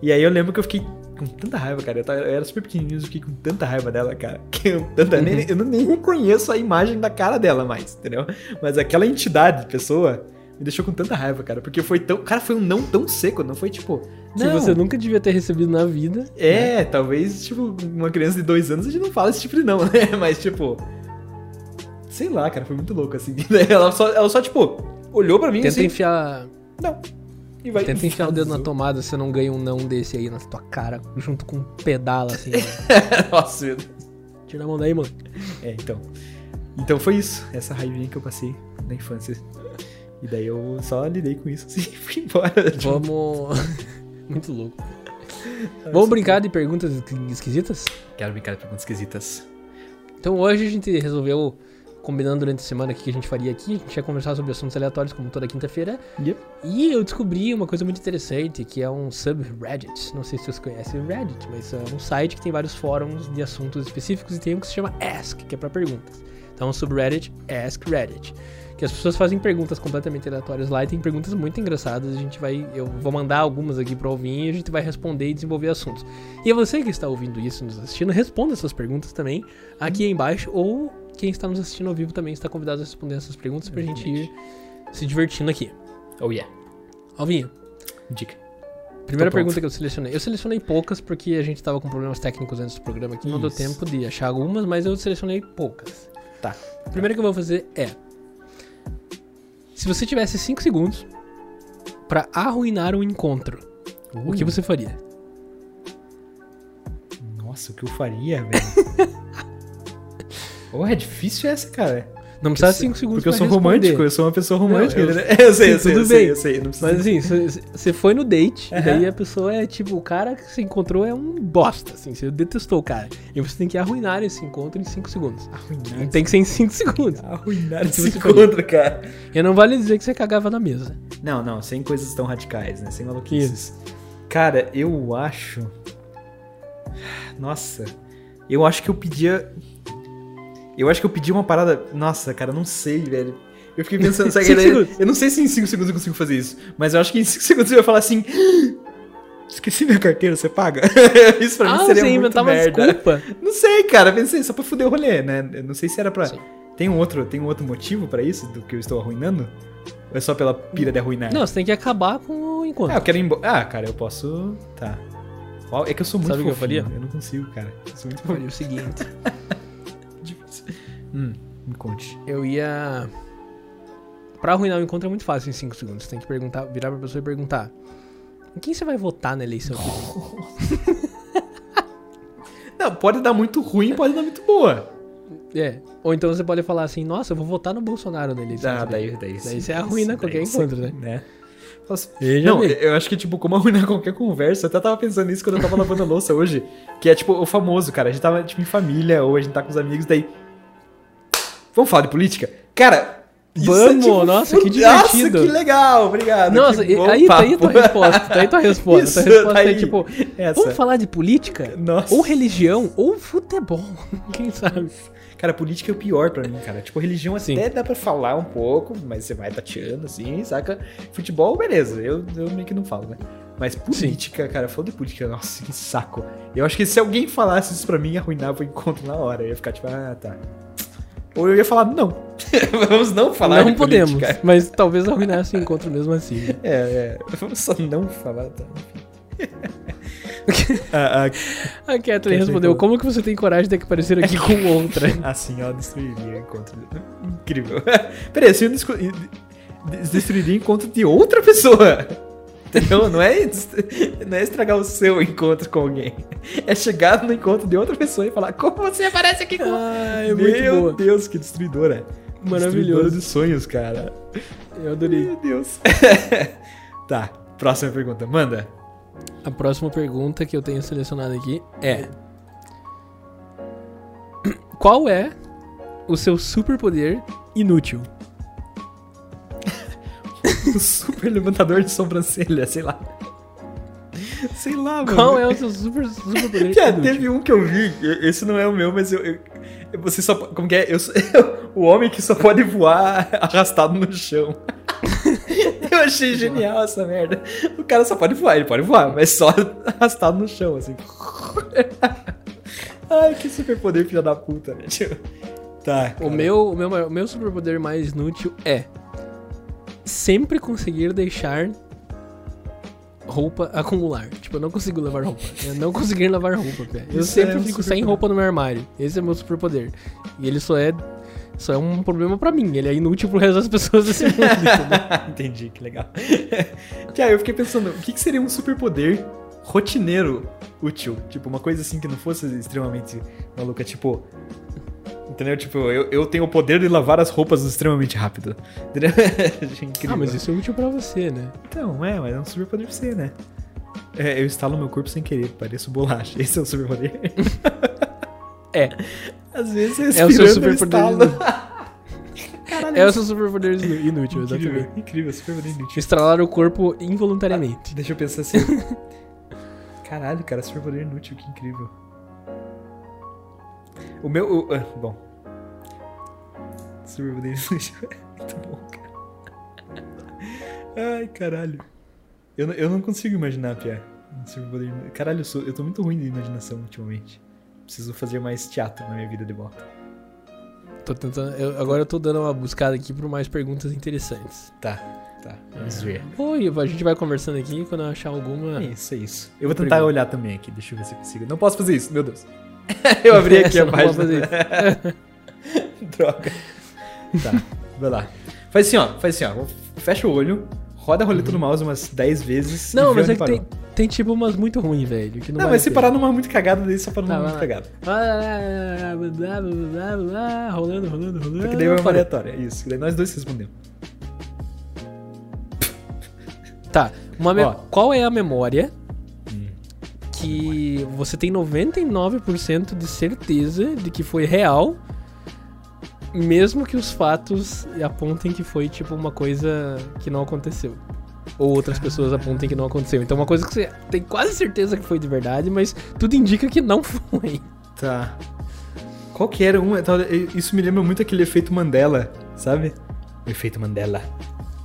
E aí eu lembro que eu fiquei com tanta raiva, cara. Eu, tava- eu era super pequenininho, eu fiquei com tanta raiva dela, cara. Que eu, tanta, nem, eu não- nem reconheço a imagem da cara dela mais, entendeu? Mas aquela entidade de pessoa me deixou com tanta raiva, cara. Porque foi tão. Cara, foi um não tão seco, não foi tipo. Que Não, você nunca devia ter recebido na vida. É, talvez, tipo, uma criança de dois anos a gente não fala esse tipo de não, né? Mas, tipo. Sei lá, cara, foi muito louco, assim. Ela só, ela só tipo, olhou pra mim Tenta assim. enfiar. Não. E vai. Tenta enfiar o dedo na tomada, você não ganha um não desse aí na tua cara, junto com um pedala assim. né? Nossa, meu Deus. Tira a mão daí, mano. É, então. Então foi isso. Essa raivinha que eu passei na infância. E daí eu só lidei com isso assim e fui embora. Vamos. Muito louco. Vamos brincar de perguntas esquisitas? Quero brincar de perguntas esquisitas. Então hoje a gente resolveu, combinando durante a semana o que a gente faria aqui, a gente ia conversar sobre assuntos aleatórios como toda quinta-feira. Yep. E eu descobri uma coisa muito interessante, que é um subreddit. Não sei se vocês conhecem o Reddit, mas é um site que tem vários fóruns de assuntos específicos e tem um que se chama Ask, que é pra perguntas. Então o subreddit Ask Reddit. Que as pessoas fazem perguntas completamente aleatórias lá e tem perguntas muito engraçadas. A gente vai. Eu vou mandar algumas aqui pra ouvir e a gente vai responder e desenvolver assuntos. E a você que está ouvindo isso, nos assistindo, responda essas perguntas também aqui embaixo. Ou quem está nos assistindo ao vivo também está convidado a responder essas perguntas pra gente ir se divertindo aqui. Oh yeah. Alvinho, Dica. primeira pronto. pergunta que eu selecionei. Eu selecionei poucas porque a gente tava com problemas técnicos antes do programa aqui. Não deu tempo de achar algumas, mas eu selecionei poucas. Tá. A primeira que eu vou fazer é: Se você tivesse 5 segundos pra arruinar um encontro, o que Uh. você faria? Nossa, o que eu faria, velho? oh, é difícil essa, cara. Não precisa Eu sei- 5 segundos Porque eu sou responder. romântico, eu sou uma pessoa romântica. Não, eu- né? eu sei, eu sei, tudo eu sei, bem. eu sei. Não precisa Mas assim, você- foi no date, e daí a pessoa é tipo, o cara que você encontrou é um bosta, assim, você detestou o cara. E você tem que arruinar esse encontro em 5 segundos. Arruinar Tem que ser em 5 segundos. Arruinar esse encontro, cara. E não vale dizer que você cagava na mesa. Não, não, sem coisas tão radicais, né? Sem maluquices. Cara, eu acho. Nossa. Eu acho que eu pedia. Eu acho que eu pedi uma parada. Nossa, cara, não sei, velho. Eu fiquei pensando, sabe? Eu, eu não sei se em 5 segundos eu consigo fazer isso, mas eu acho que em 5 segundos eu ia falar assim. Esqueci minha carteira, você paga? isso pra ah, mim seria você muito merda. desculpa. Não sei, cara, pensei só pra fuder o rolê, né? Eu não sei se era pra. Sim. Tem um outro, tem um outro motivo pra isso do que eu estou arruinando? Ou é só pela pira de arruinar? Não, você tem que acabar com o encontro. Ah, eu quero ir embora. Ah, cara, eu posso. Tá. É que eu sou muito Sabe o que eu fofinho, faria? Eu não consigo, cara. Eu sou muito Eu faria o seguinte. Hum, me conte. Eu ia. Pra arruinar o encontro é muito fácil em 5 segundos. Você tem que perguntar, virar pra pessoa e perguntar: Em quem você vai votar na eleição? que vem?" Não, pode dar muito ruim, pode dar muito boa. é. Ou então você pode falar assim: Nossa, eu vou votar no Bolsonaro na eleição. Ah, que vem." daí, daí, Daí você arruina qualquer encontro, né? Posso- Veja Não, eu acho que, tipo, como arruinar qualquer conversa, eu até tava pensando nisso quando eu tava lavando a louça hoje. Que é, tipo, o famoso, cara. A gente tava, tipo, em família, ou a gente tá com os amigos, daí. Vamos falar de política? Cara. isso é, Vamos, nossa, que Nossa, divertido. que legal, obrigado. Nossa, e- aí, tá aí tua resposta. Tá aí tua resposta. Isso, tua resposta tá é aí. tipo: Essa. Vamos falar de política? Nossa. Ou religião, ou futebol. Quem sabe? Cara, política é o pior pra mim, cara. Tipo, religião Sim. até dá pra falar um pouco, mas você vai tateando, assim, saca? Futebol, beleza. Eu, eu meio que não falo, né? Mas política, cara, falou de política, nossa, que saco. Eu acho que se alguém falasse isso pra mim, arruinava o encontro na hora. Eu ia ficar tipo, ah, tá. Ou eu ia falar, não. Vamos não falar não de podemos, política. mas talvez arruinasse o encontro mesmo assim. né? É, é. Vamos só não falar, tá? a, a, A Kathleen respondeu. Como que você tem coragem de aparecer aqui com outra? Assim, ó, destruiria o encontro. Incrível. Peraí, assim eu destruiria o encontro de outra pessoa. Entendeu? Não é, não é estragar o seu encontro com alguém. É chegar no encontro de outra pessoa e falar: Como você aparece aqui com. Ah, é muito Meu boa. Deus, que destruidora. Destruidora Maravilhoso. de sonhos, cara. Eu adorei. Meu Deus. tá, próxima pergunta. Manda. A próxima pergunta que eu tenho selecionado aqui é: Qual é o seu superpoder inútil? Super levantador de sobrancelha, sei lá. Sei lá, mano. Qual é o seu super, superpoder Cara, inútil? teve um que eu vi, esse não é o meu, mas eu. eu- você só. Como que é? Eu sou, o homem que só pode voar arrastado no chão. eu achei genial essa merda. O cara só pode voar, ele pode voar, mas só arrastado no chão, assim. Ai, que superpoder, filha da puta, né? Tipo, Tá. O meu, o, meu, o meu superpoder mais inútil é sempre conseguir deixar roupa acumular. Tipo, eu não consigo levar roupa. Eu não conseguir lavar roupa, pé. Eu Isso sempre é um fico sem roupa no meu armário. Esse é o meu superpoder. E ele só é só é um problema pra mim. Ele é inútil pro resto das pessoas desse mundo, entendeu? Entendi, que legal. que aí eu fiquei pensando, o que, que seria um superpoder rotineiro útil? Tipo, uma coisa assim que não fosse extremamente maluca, tipo. Entendeu? Tipo, eu, eu tenho o poder de lavar as roupas extremamente rápido. Entendeu? Achei incrível. Ah, mas isso é útil pra você, né? Então, é, mas é um superpoder pra você, né? É, eu instalo meu corpo sem querer, pareço bolacha. Esse é o superpoder. É. Às vezes É o seu respirando, eu superpoder. Caralho, É o seu superpoder inútil, incrível, exatamente. incrível, superpoder inútil. Estralar o corpo involuntariamente. Deixa eu pensar assim. Caralho, cara, superpoder inútil, que incrível. O meu. o- ah, bom. Superpoder inútil é muito bom, cara. Ai, caralho. Eu, não- eu não consigo imaginar, inútil. Caralho, eu, sou, eu tô muito ruim de imaginação ultimamente. Preciso fazer mais teatro na minha vida de volta. Tô tentando, eu- agora eu tô dando uma buscada aqui por mais perguntas interessantes. Tá, tá. Vamos ver. Oi, a gente vai conversando aqui quando eu achar alguma. É isso, é isso. Eu vou tentar pergunta. olhar também aqui, deixa eu ver se eu consigo. Não posso fazer isso, meu Deus. eu abri aqui Essa a página. Droga. Tá, vai lá. Faz assim, ó, faz assim, ó. Fecha o olho, roda a roleta do mouse umas 10 vezes. Não, mas é que tem, tem tipo umas muito ruins, velho. Que não, Não, vale mas se parar numa muito cagada, daí só para Tá, numa vai muito cagada. Ah, blá, blá, blá, blá, blá, rolando, rolando, rolando. Porque daí é uma aleatória. Isso, daí nós dois respondemos. Tá, uma me- qual é a memória Hum. que você tem 99% de certeza de que foi real, mesmo que os fatos apontem que foi tipo uma coisa que não aconteceu. Ou outras pessoas apontem que não aconteceu. Então uma coisa que você tem quase certeza que foi de verdade, mas tudo indica que não foi. Tá. Qual que era um? tá, Isso me lembra muito aquele efeito Mandela, sabe? O efeito Mandela.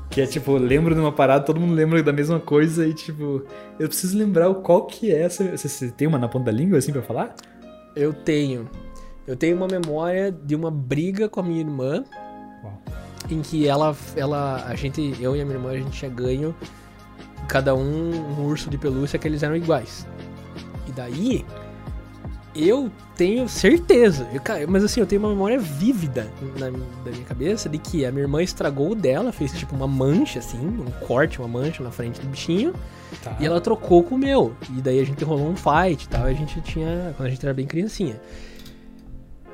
Que é tipo, lembro de uma parada, todo mundo lembra da mesma coisa e tipo, eu preciso lembrar o qual que é essa. Você tem uma na ponta da língua assim pra falar? Eu tenho. Eu tenho uma memória de uma briga com a minha irmã Uau. em que ela, ela, a gente, eu e a minha irmã, a gente tinha ganho cada um um urso de pelúcia que eles eram iguais. E daí, eu tenho certeza, eu, mas assim, eu tenho uma memória vívida na, da minha cabeça de que a minha irmã estragou o dela, fez tipo uma mancha assim, um corte, uma mancha na frente do bichinho, Tá. e ela trocou com o meu. E daí a gente rolou um fight e tal. E a gente tinha. Quando a gente era bem criancinha.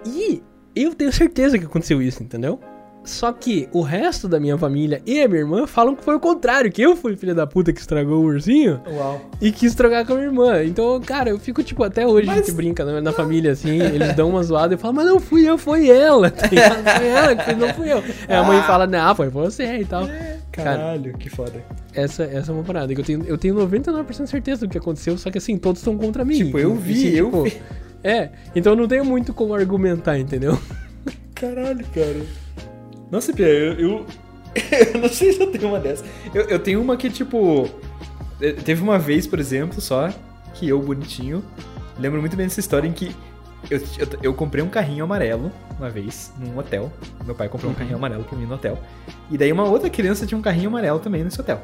E eu tenho certeza que aconteceu isso, entendeu? Só que o resto da minha família e a minha irmã falam que foi o contrário, que eu fui filha da puta que estragou o ursinho Uau. e quis trocar com a minha irmã. Então, cara, eu fico, tipo, até hoje a Mas- gente brinca na, na família, assim, eles dão uma zoada e falo, mas não fui eu, foi ela. tá? Foi ela que fez, não fui eu. Aí a mãe fala, não, foi você e tal. Cara, Caralho, que foda. essa, essa é uma parada que eu tenho, eu tenho 99% certeza do que aconteceu, só que assim, todos estão contra mim. Tipo, eu vi, Assim, eu tipo, vi. É, então não tenho muito como argumentar, entendeu? Caralho, cara. Nossa, Pia, eu, eu. eu não sei se eu tenho uma dessas. Eu, eu tenho uma que, tipo. eh, Teve uma vez, por exemplo, só, que eu, bonitinho, lembro muito bem dessa história em que eu, eu, eu comprei um carrinho amarelo uma vez, num hotel. Meu pai comprou um Uhum. carrinho amarelo pra mim no hotel. E daí uma outra criança tinha um carrinho amarelo também nesse hotel.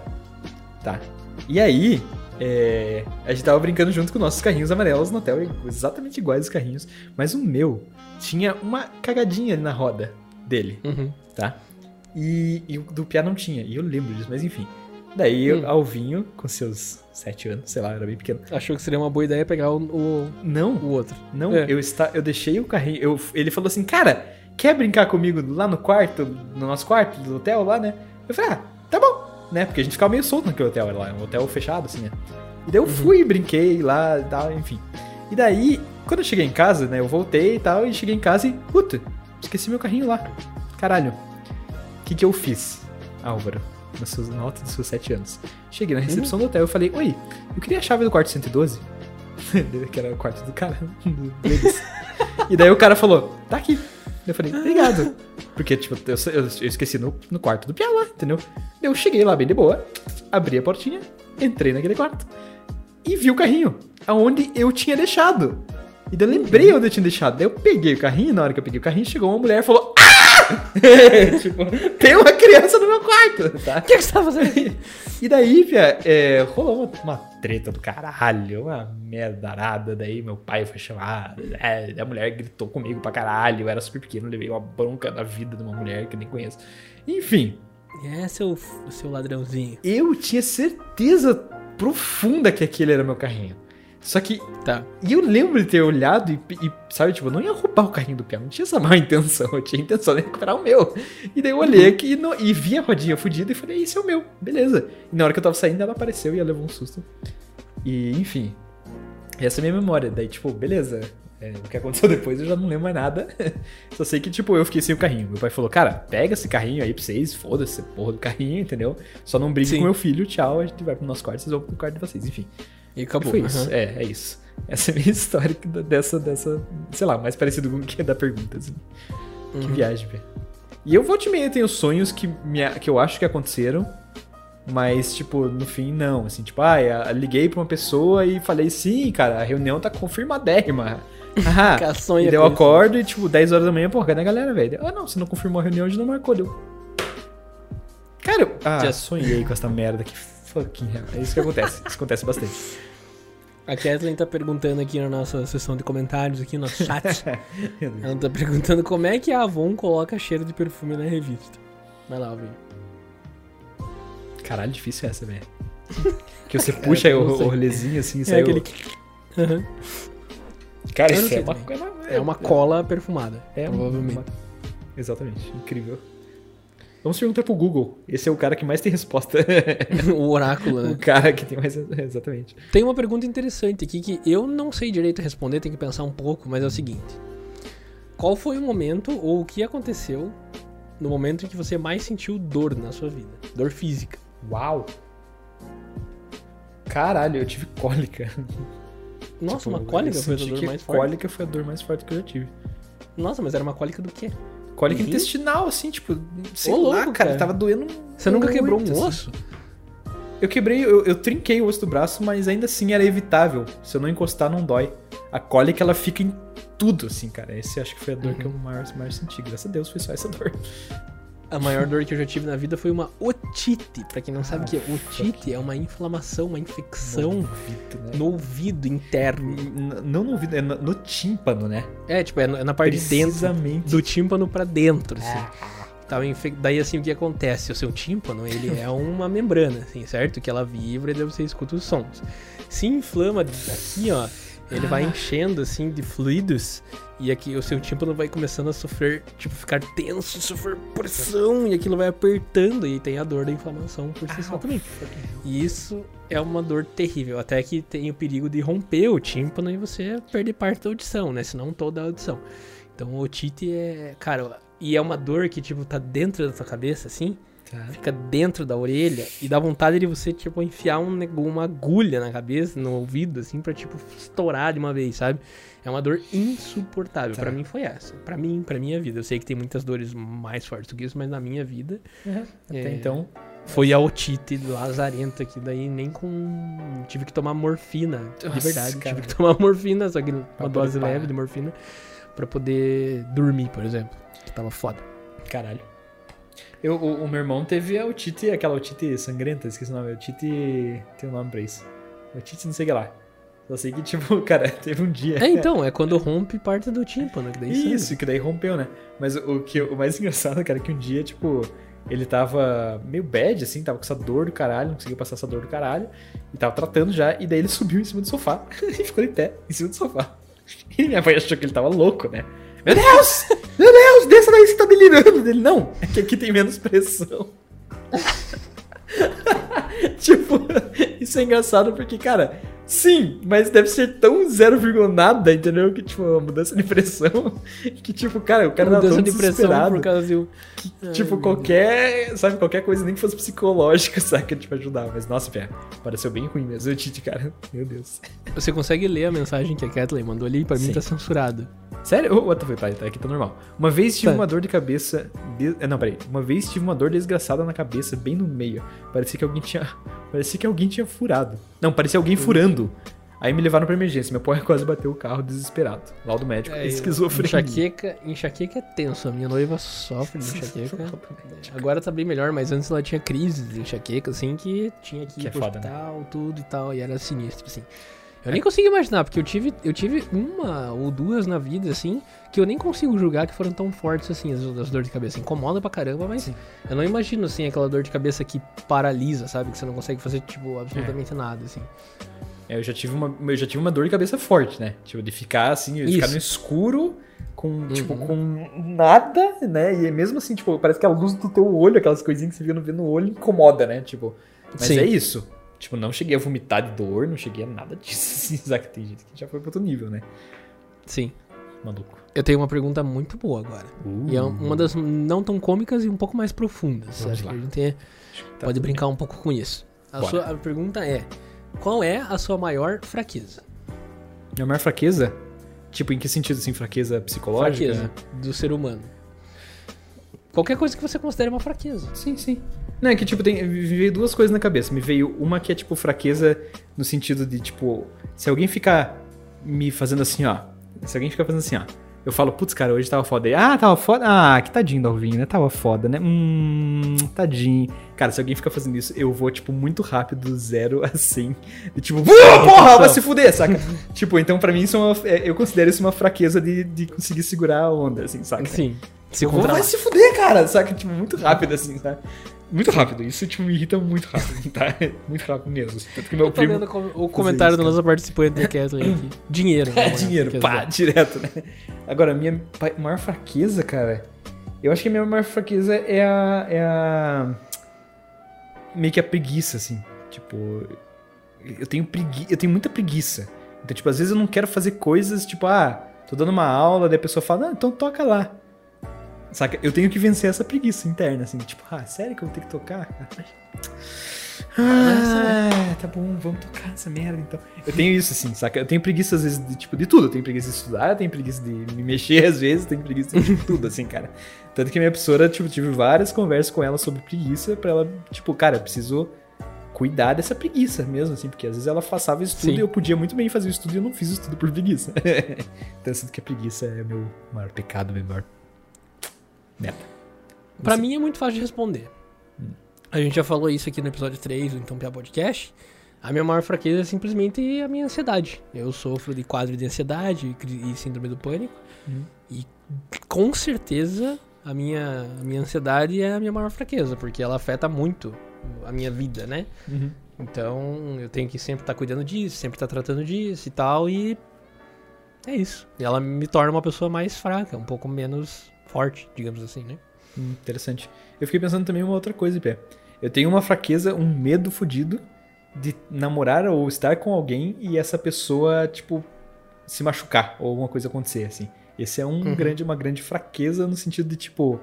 Tá. E aí, é, a gente tava brincando junto com nossos carrinhos amarelos no hotel, exatamente iguais os carrinhos. Mas o meu tinha uma cagadinha na roda dele, Uhum. tá? E, e o do Pia não tinha, e eu lembro disso, mas enfim. Daí, Hum. Alvinho, com seus sete anos, sei lá, era bem pequeno. Achou que seria uma boa ideia pegar o, o, Não, o outro. não, É. eu, está, eu deixei o carrinho. Eu, ele falou assim, cara, quer brincar comigo lá no quarto, no nosso quarto do hotel lá, né? Eu falei, ah, tá bom, né? Porque a gente ficava meio solto naquele hotel, era lá, um hotel fechado, assim, né? E daí eu fui, brinquei lá e tal, enfim. E daí, quando eu cheguei em casa, né, eu voltei e tal, e cheguei em casa e, puta, esqueci meu carrinho lá. Caralho. O que que eu fiz, Álvaro? Nas suas notas dos seus 7 anos. Cheguei na recepção do hotel e falei, oi, eu queria a chave do quarto 112. que era o quarto do cara, deles. e daí o cara falou, tá aqui. Eu falei, obrigado. Porque, tipo, eu, eu- eu esqueci no, no quarto do Pia lá, entendeu? Eu cheguei lá bem de boa, abri a portinha, entrei naquele quarto e vi o carrinho, aonde eu tinha deixado. E daí eu lembrei onde eu tinha deixado. Daí eu peguei o carrinho, na hora que eu peguei o carrinho, chegou uma mulher e falou: Ah! tipo, tem uma criança no meu quarto, tá? O que, que você tá fazendo aqui? E daí, Pia, é, rolou uma, uma treta do caralho, uma merdarada. Daí meu pai foi chamado, é, a mulher gritou comigo pra caralho. Eu era super pequeno, levei uma bronca da vida de uma mulher que eu nem conheço. Enfim, É, seu, seu ladrãozinho. eu tinha certeza profunda que aquele era meu carrinho. Só que Tá. e eu lembro de ter olhado e, e, sabe, tipo, eu não ia roubar o carrinho do Pia, não tinha essa má intenção, eu tinha a intenção de recuperar o meu. E daí eu olhei aqui e, no- e vi a rodinha fudida e falei, esse é o meu, beleza. E na hora que eu tava saindo, ela apareceu e ela levou um susto. E, enfim, essa é a minha memória. Daí, tipo, beleza, é, o que aconteceu depois eu já não lembro mais nada. Só sei que, tipo, eu fiquei sem o carrinho. Meu pai falou, cara, pega esse carrinho aí pra vocês, foda-se, porra do carrinho, entendeu? Só não brigue Sim. com meu filho, tchau, a gente vai pro nosso quarto, vocês vão pro quarto de vocês, enfim. E acabou. Foi isso. aham. É, é isso. Essa é a minha história que- dessa, dessa, sei lá, mais parecido com o que é da pergunta, assim. Que Uhum. viagem, velho. E eu volta e meia tenho sonhos que, me, que eu acho que aconteceram, mas, tipo, no fim, não. Assim, tipo, ah, eu liguei pra uma pessoa e falei, sim, cara, a reunião tá confirmadérrima. Ah, e eu acordo e, tipo, 10 horas da manhã, pô, cadê a galera, velho? Ah, não, você não confirmou a reunião, a gente não marcou, deu. Cara, eu ah, Já- sonhei com essa merda, que fucking. É isso que acontece. Isso acontece bastante. A Kathleen tá perguntando aqui na nossa sessão de comentários, aqui no nosso chat. Ela tá perguntando como é que a Avon coloca cheiro de perfume na revista. Vai lá, Alvin. Caralho, difícil essa, velho. Que você puxa eu o, o rolezinho assim e É sai aquele. o... Aham. Cara, isso é uma. É uma cola perfumada. É provavelmente. uma- Exatamente, incrível. Vamos perguntar pro Google. Esse é o cara que mais tem resposta. o oráculo, o né? cara que tem mais... Exatamente. Tem uma pergunta interessante aqui que eu não sei direito responder, tem que pensar um pouco, mas é o seguinte. Qual foi o momento ou o que aconteceu no momento em que você mais sentiu dor na sua vida? Dor física. Uau! Caralho, eu tive cólica. Nossa, Tipo, uma cólica foi a dor mais forte. Cólica foi a dor mais forte que eu já tive. Nossa, mas era uma cólica do quê? Cólica Uhum. intestinal, assim, tipo... Sei Ô, lá, louco, cara, cara. tava doendo Você nunca quebrou um assim. osso? Eu quebrei, eu, eu trinquei o osso do braço, mas ainda assim era evitável. Se eu não encostar, não dói. A cólica, ela fica em tudo, assim, cara. Esse acho que foi a dor Uhum. que eu mais, mais senti. Graças a Deus foi só essa dor. A maior dor que eu já tive na vida foi uma otite. Pra quem não sabe o que é Ah, otite, é uma inflamação, uma infecção No ouvido, né? no ouvido interno. Não no ouvido, é no, no tímpano, né? É, tipo, é na é na parte de dentro do tímpano pra dentro, assim. Ah. Tava infe- Daí, assim, o que acontece? O seu tímpano, ele é uma membrana, assim, certo? Que ela vibra e daí você escuta os sons. Se inflama aqui, ó, ele vai Ah. enchendo, assim, de fluidos e aqui o seu tímpano vai começando a sofrer, tipo, ficar tenso, sofrer pressão e aquilo vai apertando e tem a dor da inflamação por si só Au, também. E isso é uma dor terrível, até que tem o perigo de romper o tímpano e você perder parte da audição, né? Se não toda a audição. Então, otite é, cara, e é uma dor que, tipo, tá dentro da tua cabeça, assim, Tá. fica dentro da orelha e dá vontade de você, tipo, enfiar um, uma agulha na cabeça, no ouvido, assim, pra, tipo, estourar de uma vez, sabe? É uma dor insuportável. Tá. Pra mim foi essa. Pra mim, pra minha vida. Eu sei que tem muitas dores mais fortes do que isso, mas na minha vida Até É. então. foi a otite lazarenta, que daí nem com. Tive que tomar morfina, de Nossa, verdade. cara. Tive que tomar morfina, só que uma dose parar. leve de morfina, pra poder dormir, por exemplo. Que tava foda. Caralho. Eu, o, o meu irmão teve a otite, aquela otite sangrenta, esqueci o nome. Otite. Tem um nome pra isso. Otite não sei o que lá. Só sei que, tipo, cara, teve um dia. É, então, é quando rompe parte do tímpano, que daí Isso, sangra. que daí rompeu, né? Mas o, que, o mais engraçado, cara, é que um dia, tipo, ele tava meio bad, assim, tava com essa dor do caralho, não conseguia passar essa dor do caralho, e tava tratando já, e daí ele subiu em cima do sofá, e ficou em pé, em cima do sofá. E minha mãe achou que ele tava louco, né? Meu Deus! Meu Deus, desça daí, você tá delirando! Ele, não, é que aqui tem menos pressão. tipo, isso é engraçado porque, cara, Sim, mas deve ser tão zero vírgula nada, entendeu? Que, tipo, uma mudança de pressão. Que, tipo, cara, o cara Mudança tão de pressão por causa de que, tipo, qualquer, sabe, qualquer coisa, nem que fosse psicológica, sabe, tipo, ajudar. Mas, nossa, Pé, pareceu bem ruim mesmo, o Tite, cara. Meu Deus. Você consegue ler a mensagem que a Kathleen mandou ali? Pra mim Sim. tá censurado. Sério? Oh, what the fuck? Tá, tá, aqui tá normal. Uma vez tive Tá. uma dor de cabeça. de- eh, Não, peraí. Uma vez tive uma dor desgraçada na cabeça, bem no meio. Parecia que alguém tinha. Parecia que alguém tinha furado. Não, parecia alguém furando. Aí me levaram pra emergência. Meu pai quase bateu o carro desesperado. Laudo médico, É, esquizofrenia. Enxaqueca, enxaqueca é tenso. A minha noiva sofre de enxaqueca. Agora tá bem melhor, mas antes ela tinha crises de enxaqueca, assim, que tinha que ir Que é pro foda, né? hospital, tudo e tal, e era sinistro, assim. Eu nem consigo imaginar, porque eu tive, eu tive uma ou duas na vida, assim, que eu nem consigo julgar que foram tão fortes, assim, as, as dores de cabeça. Incomoda pra caramba, mas Sim. eu não imagino, assim, aquela dor de cabeça que paralisa, sabe? Que você não consegue fazer, tipo, absolutamente nada, assim. É, eu já tive uma, eu já tive uma dor de cabeça forte, né? Tipo, de ficar assim, de ficar no escuro, com, tipo, Uhum. com nada, né? E mesmo assim, tipo, parece que a luz do teu olho, aquelas coisinhas que você vê no olho, incomoda, né? Tipo, mas Sim. é isso. Tipo, não cheguei a vomitar de dor, não cheguei a nada disso, assim, sabe? Tem gente que já foi pra outro nível, né? Sim. Maluco. Eu tenho uma pergunta muito boa agora. E é uma das não tão cômicas e um pouco mais profundas. Vamos Acho lá. que a gente é- Tá pode brincar um pouco com isso. A, Bora. sua, a pergunta é: qual é a sua maior fraqueza? Minha maior fraqueza? Tipo, em que sentido, assim, fraqueza psicológica? Fraqueza do ser humano. Qualquer coisa que você considere uma fraqueza. Sim, sim. Não, é que, tipo, tem, me veio duas coisas na cabeça. Me veio uma que é, tipo, fraqueza no sentido de, tipo, se alguém ficar me fazendo assim, ó. Se alguém ficar fazendo assim, ó. Eu falo, putz, cara, hoje tava foda. Aí, ah, tava foda. Ah, que tadinho do Alvinho, né? Tava foda, né? Hum, tadinho. Cara, se alguém ficar fazendo isso, eu vou, tipo, muito rápido, do zero a 100. E, tipo, "Uh, porra, vai se fuder, saca? tipo, então pra mim isso é uma. é, Eu considero isso uma fraqueza de, de conseguir segurar a onda, assim, saca? Sim. Se controlar. vai se fuder, cara, saca? Tipo, muito rápido, assim, sabe? Muito rápido. Isso, tipo, me irrita muito rápido, tá? Muito rápido mesmo. Tanto que meu Eu tô primo... lendo com- o comentário da nossa participante da Kathleen aqui. Dinheiro. É, né, dinheiro, Quer pá, dizer, direto, né? Agora, minha pa- maior fraqueza, cara... Eu acho que a minha maior fraqueza é a... É a... Meio que a preguiça, assim. Tipo... Eu tenho pregui... Eu tenho muita preguiça. Então, tipo, às vezes eu não quero fazer coisas, tipo, ah... Tô dando uma aula, daí a pessoa fala, não, então toca lá. Saca? Eu tenho que vencer essa preguiça interna, assim, tipo, ah, sério que eu vou ter que tocar? Ah, tá bom, vamos tocar essa merda então. Eu tenho isso, assim, saca? Eu tenho preguiça, às vezes, de, tipo, de tudo. Eu tenho preguiça de estudar, eu tenho preguiça de me mexer, às vezes, eu tenho preguiça de tudo, assim, cara. Tanto que a minha professora, tipo, tive várias conversas com ela sobre preguiça, pra ela, tipo, cara, eu preciso cuidar dessa preguiça mesmo, assim, porque às vezes ela passava estudo Sim. e eu podia muito bem fazer o estudo e eu não fiz o estudo por preguiça. então eu sinto que a preguiça é meu maior pecado, meu maior meta. Pra Você- mim é muito fácil de responder. A gente já falou isso aqui no episódio 3 do Então Pia Podcast. A minha maior fraqueza é simplesmente a minha ansiedade. Eu sofro de quadro de ansiedade e síndrome do pânico. Uhum. E com certeza a minha, a minha ansiedade é a minha maior fraqueza, porque ela afeta muito a minha vida, né? Uhum. Então eu tenho que sempre estar cuidando disso, sempre estar tratando disso e tal, e é isso. E ela me torna uma pessoa mais fraca, um pouco menos forte, digamos assim, né? Hum, interessante. Eu fiquei pensando também uma outra coisa, Pé. Eu tenho uma fraqueza, um medo fudido de namorar ou estar com alguém e essa pessoa, tipo, se machucar ou alguma coisa acontecer, assim. Esse é um Uhum. grande, uma grande fraqueza no sentido de, tipo.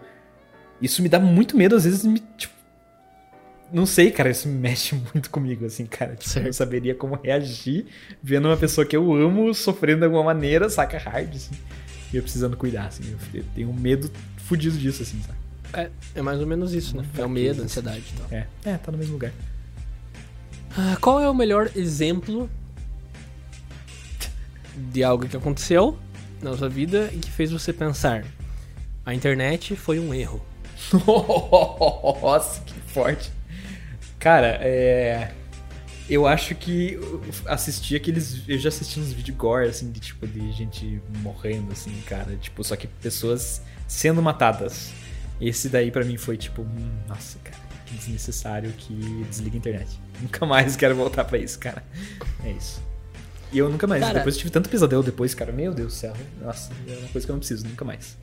Isso me dá muito medo, às vezes me. Tipo, não sei, cara, isso me mexe muito comigo, assim, cara. Tipo, eu não saberia como reagir vendo uma pessoa que eu amo sofrendo de alguma maneira, saca hard, assim. E eu precisando cuidar, assim. Eu tenho um medo fudido disso, assim, saca? É, é mais ou menos isso, né? É o medo, a ansiedade e tal. É, é, tá no mesmo lugar. Ah, qual é o melhor exemplo de algo que aconteceu na sua vida e que fez você pensar? A internet foi um erro. Nossa, que forte. Cara, é. Eu acho que assisti aqueles. Eu já assisti uns vídeos gore, assim, de tipo, de gente morrendo, assim, cara. Tipo, só que pessoas sendo matadas. Esse daí pra mim foi tipo, hum, nossa, cara, que desnecessário que desliga a internet. Nunca mais quero voltar pra isso, cara. É isso. E eu nunca mais. Cara- Depois eu tive tanto pesadelo depois, cara. Meu Deus do céu. Nossa, é uma coisa que eu não preciso, nunca mais.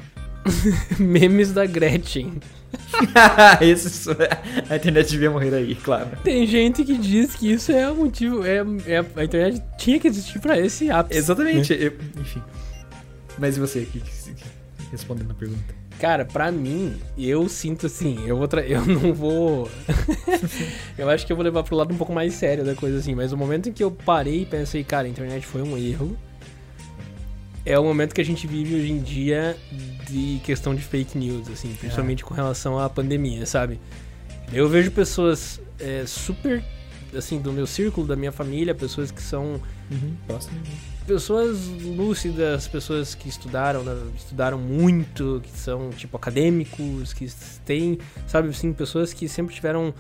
Memes da Gretchen. Esse, a internet devia morrer aí, claro. Tem gente que diz que isso é o motivo. É, é- a internet tinha que existir pra esse ápice. Exatamente. eu- enfim. Mas e você? Que, que- que- respondendo a pergunta. Cara, pra mim, eu sinto assim, eu vou tra- eu não vou Eu acho que eu vou levar pro lado um pouco mais sério da coisa assim, mas o momento em que eu parei e pensei, cara, a internet foi um erro. É o momento que a gente vive hoje em dia de questão de fake news, assim, principalmente com relação à pandemia, sabe? Eu vejo pessoas é, super, assim, do meu círculo, da minha família, pessoas que são Próximo. pessoas lúcidas, pessoas que estudaram, né, estudaram muito, que são tipo acadêmicos, que têm, sabe assim, pessoas que sempre tiveram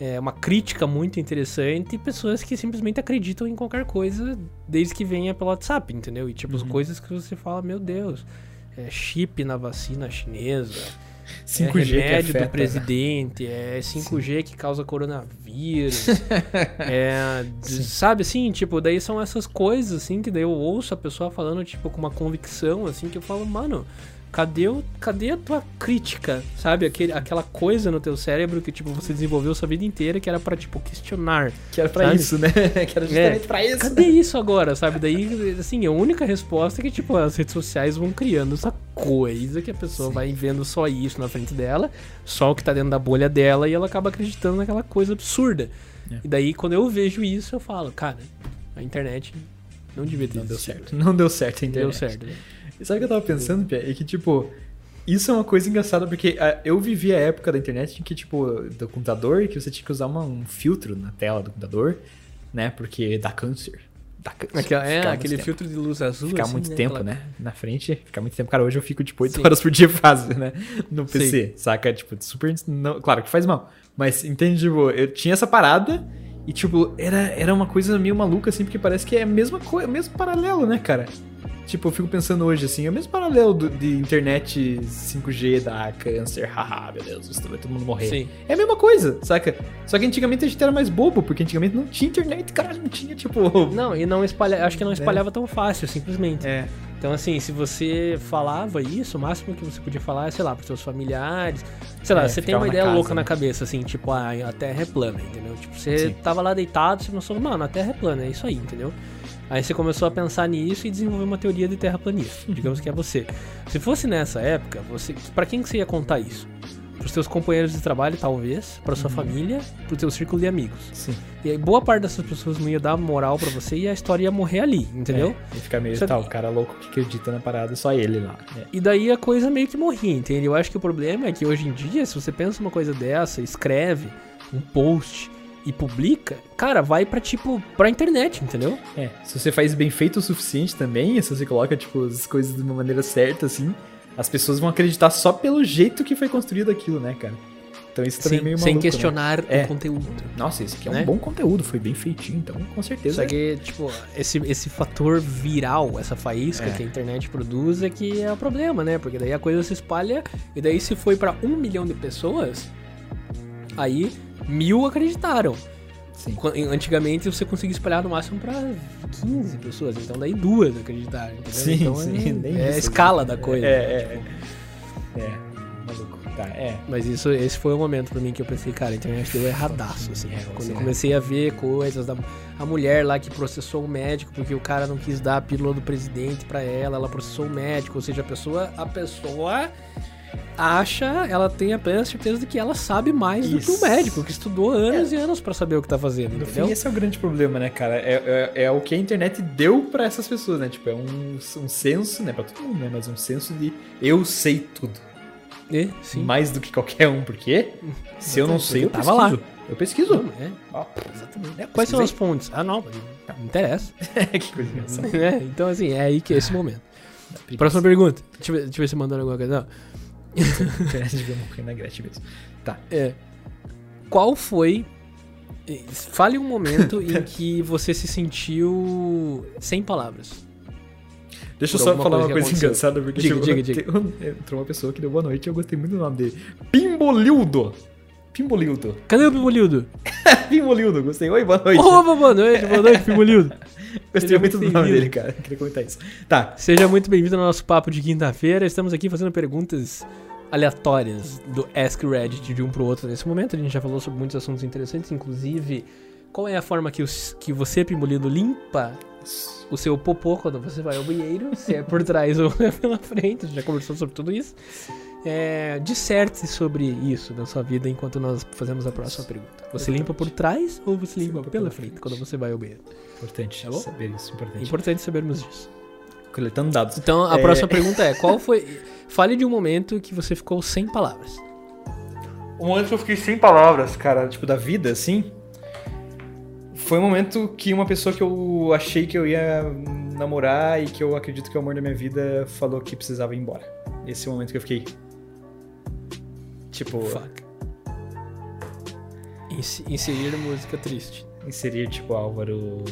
é, uma crítica muito interessante e pessoas que simplesmente acreditam em qualquer coisa desde que venha pelo WhatsApp, entendeu? E tipo, as Uhum. coisas que você fala, meu Deus, é chip na vacina chinesa, 5G é que remédio afeta, do presidente, é 5G que causa coronavírus. é, sabe assim, tipo, daí são essas coisas assim que daí eu ouço a pessoa falando tipo com uma convicção assim que eu falo, mano, cadê o, cadê a tua crítica, sabe? Aquele, aquela coisa no teu cérebro que tipo você desenvolveu sua vida inteira que era pra tipo questionar. Que era pra Sabe? isso, né? que era justamente pra isso. Cadê isso agora, sabe? Daí, assim, a única resposta é que, tipo, as redes sociais vão criando essa coisa que a pessoa Sim. vai vendo só isso na frente dela, só o que tá dentro da bolha dela, e ela acaba acreditando naquela coisa absurda. É. E daí, quando eu vejo isso, eu falo, cara, a internet não devia ter Não deu certo. Não deu certo a Não deu certo. E sabe o que eu tava pensando, Pia? É que, tipo, isso é uma coisa engraçada, porque ah, eu vivi a época da internet em que, tipo, do computador, que você tinha que usar uma- um filtro na tela do computador, né? Porque dá câncer. Dá câncer. Aquela- é, aquele tempo. filtro de luz azul. Ficar assim, muito né? tempo, Aquela- né? Na frente, ficar muito tempo. Cara, hoje eu fico, tipo, 8 Sim. horas por dia fácil, né? No PC, saca? Tipo, super. Não, claro que faz mal. Mas, entende, tipo, eu tinha essa parada e, tipo, era, era uma coisa meio maluca, assim, porque parece que é a mesma coisa, o mesmo paralelo, né, cara? Tipo, eu fico pensando hoje, assim, é o mesmo paralelo do- de internet 5G da câncer, haha, meu Deus, vai todo mundo morrer. Sim. É a mesma coisa, saca? Só que antigamente a gente era mais bobo, porque antigamente não tinha internet, cara, não tinha, tipo. Não, e não espalha, acho que não espalhava tão fácil, simplesmente. É. Então, assim, se você falava isso, o máximo que você podia falar é, sei lá, pros seus familiares. Sei lá, É, você tem uma ideia casa, louca né? na cabeça, assim, tipo, ah, a Terra é plana, entendeu? Tipo, você Sim. tava lá deitado, você pensou, mano, a Terra é plana, é isso aí, entendeu? Aí você começou a pensar nisso e desenvolveu uma teoria de terraplanista. Digamos que é você. Se fosse nessa época, você, para quem que você ia contar isso? Pros seus companheiros de trabalho, talvez, pra Uhum. sua família, pro teu círculo de amigos. Sim. E aí boa parte dessas pessoas não ia dar moral pra você e a história ia morrer ali, entendeu? É, e fica meio tal, o cara louco que acredita na parada, só ele lá. É. E daí a coisa meio que morria, entende? Eu acho que o problema é que hoje em dia, se você pensa uma coisa dessa, escreve um post e publica, cara, vai pra tipo, pra internet, entendeu? É, se você faz bem feito o suficiente também, se você coloca, tipo, as coisas de uma maneira certa, assim, as pessoas vão acreditar só pelo jeito que foi construído aquilo, né, cara? Então isso também é meio sem maluco, né? questionar É. o conteúdo. Nossa, esse aqui é né? um bom conteúdo, foi bem feitinho, então com certeza. Só que, tipo, esse, esse fator viral, essa faísca É. que a internet produz é que é o problema, né? Porque daí a coisa se espalha e daí se foi pra um milhão de pessoas, aí mil acreditaram. Sim. Antigamente você conseguia espalhar no máximo pra 15 pessoas, então daí duas acreditaram, entendeu? Sim, então sim, é, nem é a escala da coisa. É, é, é. É, maluco. Tá, é. Mas isso, esse foi o momento pra mim que eu pensei, cara, a internet deu erradaço, assim. É, Quando eu comecei a ver coisas da a mulher lá que processou o médico porque o cara não quis dar a pílula do presidente pra ela, ela processou o médico, ou seja, a pessoa, a pessoa acha, ela tem a plena certeza de que ela sabe mais do que o Isso. médico, que estudou anos e anos pra saber o que tá fazendo, No entendeu? fim, esse é o grande problema, né, cara? É, é, é o que a internet deu pra essas pessoas, né? Tipo, é um, um senso, né? Pra todo mundo, né? Mas um senso de eu sei tudo. É, sim. Mais do que qualquer um. Por quê? Se eu não sei, eu Porque tava pesquiso. Eu pesquiso. Não, é, exatamente. Quais são as fontes? Ah, não, não interessa. que coisa engraçada. É, então, assim, é aí que é esse momento. Preguiça. Próxima pergunta. Deixa eu ver, deixa eu ver se mandaram alguma coisa. Não. Morrer na Gretchen mesmo. Tá. É. Qual foi. eh, Fale um momento em que você se sentiu sem palavras. Deixa eu só falar uma coisa coisa que aconteceu. engraçada, porque Diga, chegou- diga, diga. entrou uma pessoa que deu boa noite e eu gostei muito do nome dele. Pimbolildo. Pimbolildo. Cadê o Pimolildo? Pimbolildo, gostei. Oi, boa noite. Opa, boa noite, boa noite, Pimolildo. Gostei Seja muito do nome dele, cara. Queria comentar isso. Tá. Seja muito bem-vindo ao nosso papo de quinta-feira. Estamos aqui fazendo perguntas aleatórias do Ask Reddit de um pro outro nesse momento. A gente já falou sobre muitos assuntos interessantes, inclusive qual é a forma que, os, que você, Pimbolino, limpa o seu popô quando você vai ao banheiro, se é por trás ou é pela frente. A gente já conversou sobre tudo isso. É, disserte sobre isso na sua vida enquanto nós fazemos a próxima pergunta. Você limpa por trás ou você limpa limpa pela pela frente frente. quando você vai ao banheiro? Importante Tá bom? saber isso. Importante. importante sabermos disso. Coletando dados. Então a É. próxima pergunta é: qual foi. Fale de um momento que você ficou sem palavras. Um momento que eu fiquei sem palavras, cara, tipo, da vida, assim. Foi um momento que uma pessoa que eu achei que eu ia namorar e que eu acredito que é o amor da minha vida falou que precisava ir embora. Esse é o momento que eu fiquei. Tipo, Fuck. Inse- Inserir música triste. inserir, tipo, Álvaro.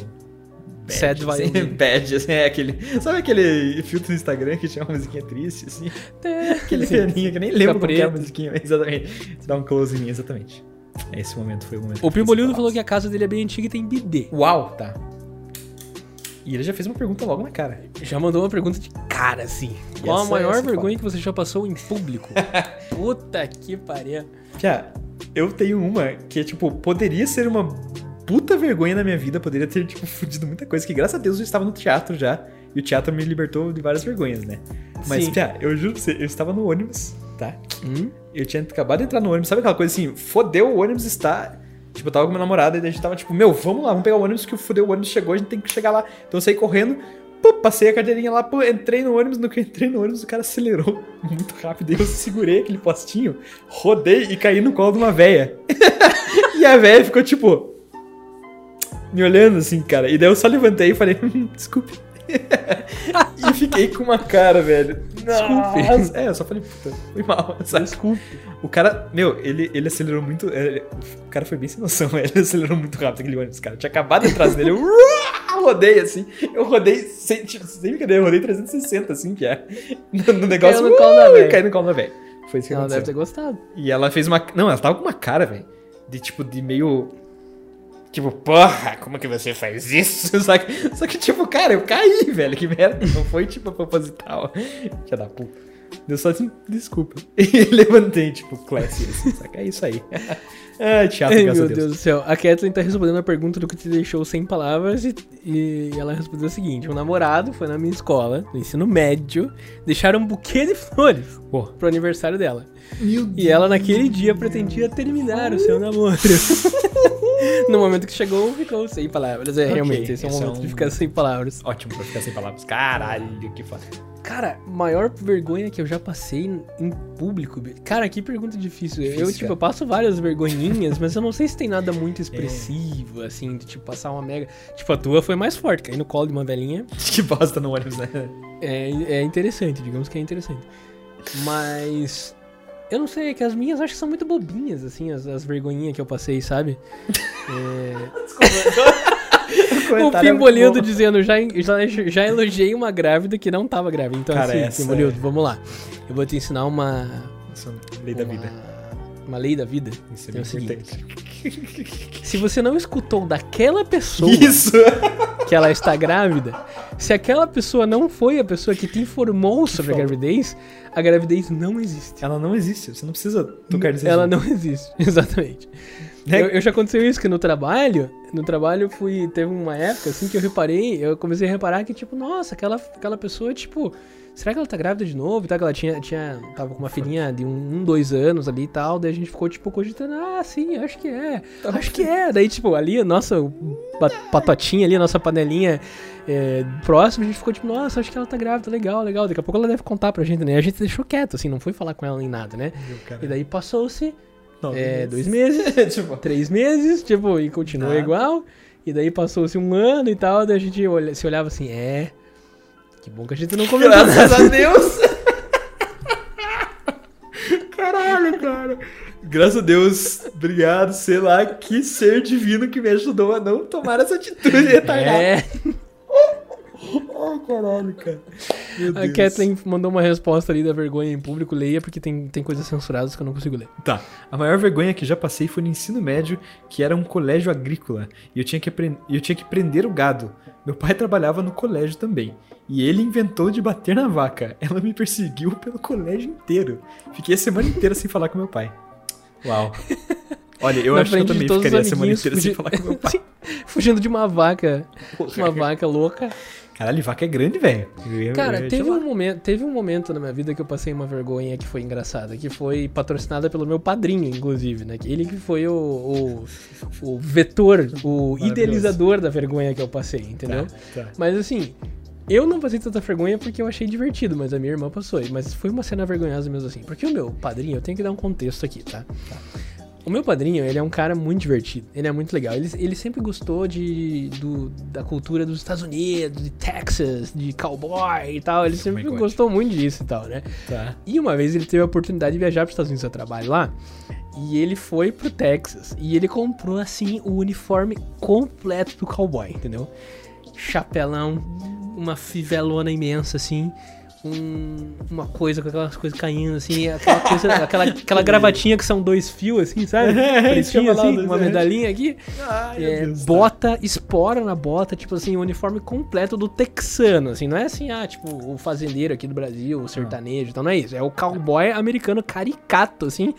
Bad, Sad assim, violin. bad, assim, é aquele. Sabe aquele filtro no Instagram que tinha uma musiquinha triste, assim? Aquele Sim. pianinho que eu nem lembro que é a musiquinha, exatamente. Dá um close em mim, exatamente. Esse momento foi o momento. O Pimbolino falou que a casa dele é bem antiga e tem bidê. Uau, tá. E ele já fez uma pergunta logo na cara. Já mandou uma pergunta de cara, assim. Qual a essa- maior é vergonha que você já passou em público? Puta que pariu. Pia, eu tenho uma que, tipo, poderia ser uma puta vergonha na minha vida, poderia ter, tipo, fudido muita coisa, que graças a Deus eu estava no teatro já, e o teatro me libertou de várias vergonhas, né? Mas, Sim. Pia, eu juro pra você, eu estava no ônibus, tá? Hum? Eu tinha acabado de entrar no ônibus, sabe aquela coisa assim, fodeu o ônibus está. Tipo, eu tava com minha namorada e daí a gente tava tipo, meu, vamos lá, vamos pegar o ônibus que o fodeu o ônibus chegou, a gente tem que chegar lá. Então eu saí correndo, pô, passei a cadeirinha lá, pô, entrei no ônibus, no que eu entrei no ônibus, o cara acelerou muito rápido. E eu segurei aquele postinho, rodei e caí no colo de uma véia. e a véia ficou tipo. Me olhando assim, cara. E daí eu só levantei e falei, "Hum, desculpe. e fiquei com uma cara, velho. Desculpe. Nossa. É, eu só falei, puta, foi mal. Sabe? Desculpe. O cara, meu, ele, ele acelerou muito. ele- o cara foi bem sem noção, ele acelerou muito rápido aquele ônibus, cara. Eu tinha acabado de entrar nele, eu rodei assim. Eu rodei, sem, tipo, sem brincadeira, eu rodei 360, assim, que é. No, no negócio. Caiu no colo da uh, véia. Caiu no colo da velha. Foi isso que Ela deve ter aconteceu. gostado. E ela fez uma. Não, ela tava com uma cara, velho. De tipo, de meio. Tipo, porra, como que você faz isso? Só que, só que, tipo, cara, eu caí, velho. Que merda. Não foi, tipo, proposital. Filha da puta. Deu só assim, desculpa. E levantei, tipo, classy, assim, saca? É isso aí. Ai, teatro, Ai, graças meu a Deus. Deus do céu. A Kathleen tá respondendo a pergunta do que te deixou sem palavras e, e ela respondeu o seguinte: Um namorado foi na minha escola, no ensino médio, deixaram um buquê de flores Pô. pro aniversário dela. Meu E ela naquele dia pretendia terminar o seu namoro. no momento que chegou, ficou sem palavras. É, Ok, realmente, esse é o esse é momento de um- ficar sem palavras. Ótimo pra ficar sem palavras. Caralho, que foda. Cara, maior vergonha que eu já passei em- público. Cara, que pergunta difícil. eu, Difícil, tipo, cara. eu passo várias vergonhinhas, mas eu não sei se tem nada muito expressivo, assim, de tipo, passar uma mega. Tipo, a tua foi mais forte, cair no colo de uma velhinha. Que bosta no ônibus, né? É, é interessante, digamos que é interessante. Mas. Eu não sei, é que as minhas acho que são muito bobinhas, assim, as, as vergonhinhas que eu passei, sabe? É, o Pimbolildo dizendo, já, já, já elogiei uma grávida que não tava grávida. Então, Cara, assim, essa Pimbolildo, é- vamos lá. Eu vou te ensinar uma. É lei da uma- vida. Uma lei da vida. Isso é É bem o seguinte. Se você não escutou daquela pessoa Isso! que ela está grávida, se aquela pessoa não foi a pessoa que te informou sobre a gravidez, a gravidez não existe. Ela não existe, você não precisa tocar nesse Ela não existe, exatamente. Né? Eu, eu já aconteceu isso, que no trabalho, no trabalho fui, teve uma época assim que eu reparei, eu comecei a reparar que, tipo, nossa, aquela, aquela pessoa, tipo, será que ela tá grávida de novo? E tal, que ela tinha, tinha, tava com uma filhinha de um, um, dois anos ali e tal, daí a gente ficou, tipo, cogitando, ah, sim, acho que é, acho que é. Daí, tipo, ali, a nossa pa- patotinha ali, a nossa panelinha é, próxima, a gente ficou, tipo, nossa, acho que ela tá grávida, legal, legal. Daqui a pouco ela deve contar pra gente, né? A gente deixou quieto, assim, não foi falar com ela nem nada, né? E daí passou-se Nove é, meses. dois meses, tipo, três meses, tipo, e continuou Nada. igual. E daí passou-se um ano e tal, daí a gente olha- se olhava assim, é. Que bom que a gente não comentou graças nada. a Deus! Caralho, cara. Graças a Deus, obrigado, sei lá, que ser divino que me ajudou a não tomar essa atitude retardada. É, Ai, Caralho, cara. Meu A Deus. Kathleen mandou uma resposta ali da vergonha em público. Leia, porque tem, tem coisas censuradas que eu não consigo ler. Tá. A maior vergonha que já passei foi no ensino médio, que era um colégio agrícola, e eu tinha que, eu tinha que prender o gado. Meu pai trabalhava no colégio também. E ele inventou de bater na vaca. Ela me perseguiu pelo colégio inteiro. Fiquei a semana inteira sem falar com meu pai. Uau. Olha, eu Na acho que eu frente de também todos os ficaria a semana amiguinhos, inteira sem fugi- falar com meu pai. Fugindo de uma vaca. Uma vaca louca. Caralho, vaca é grande, velho. Eu Cara, teve um, momento, teve um momento na minha vida que eu passei uma vergonha que foi engraçada, que foi patrocinada pelo meu padrinho, inclusive, né? Ele que foi o, o, o vetor, o idealizador da vergonha que eu passei, entendeu? Tá, tá. Mas assim, eu não passei tanta vergonha porque eu achei divertido, mas a minha irmã passou. Mas foi uma cena vergonhosa mesmo assim. Porque o meu padrinho, eu tenho que dar um contexto aqui, tá? O meu padrinho, ele é um cara muito divertido, ele é muito legal. Ele, ele sempre gostou de, do- da cultura dos Estados Unidos, de Texas, de cowboy e tal. Ele sempre God. gostou muito disso e tal, né? Tá. E uma vez ele teve a oportunidade de viajar para os Estados Unidos a trabalho lá. E ele foi pro Texas. E ele comprou, assim, o uniforme completo do cowboy, entendeu? Chapelão, uma fivelona imensa, assim. Um- uma coisa com aquelas coisas caindo, assim. Aquela, coisa, aquela, aquela gravatinha que são dois fios, assim, sabe? Pretinho, falar, assim, uma medalhinha aqui. Ai, É, bota, espora na bota, tipo assim, o uniforme completo do texano, assim, não é assim, ah, tipo, o fazendeiro aqui do Brasil, o sertanejo, então não é isso, é o cowboy americano caricato, assim,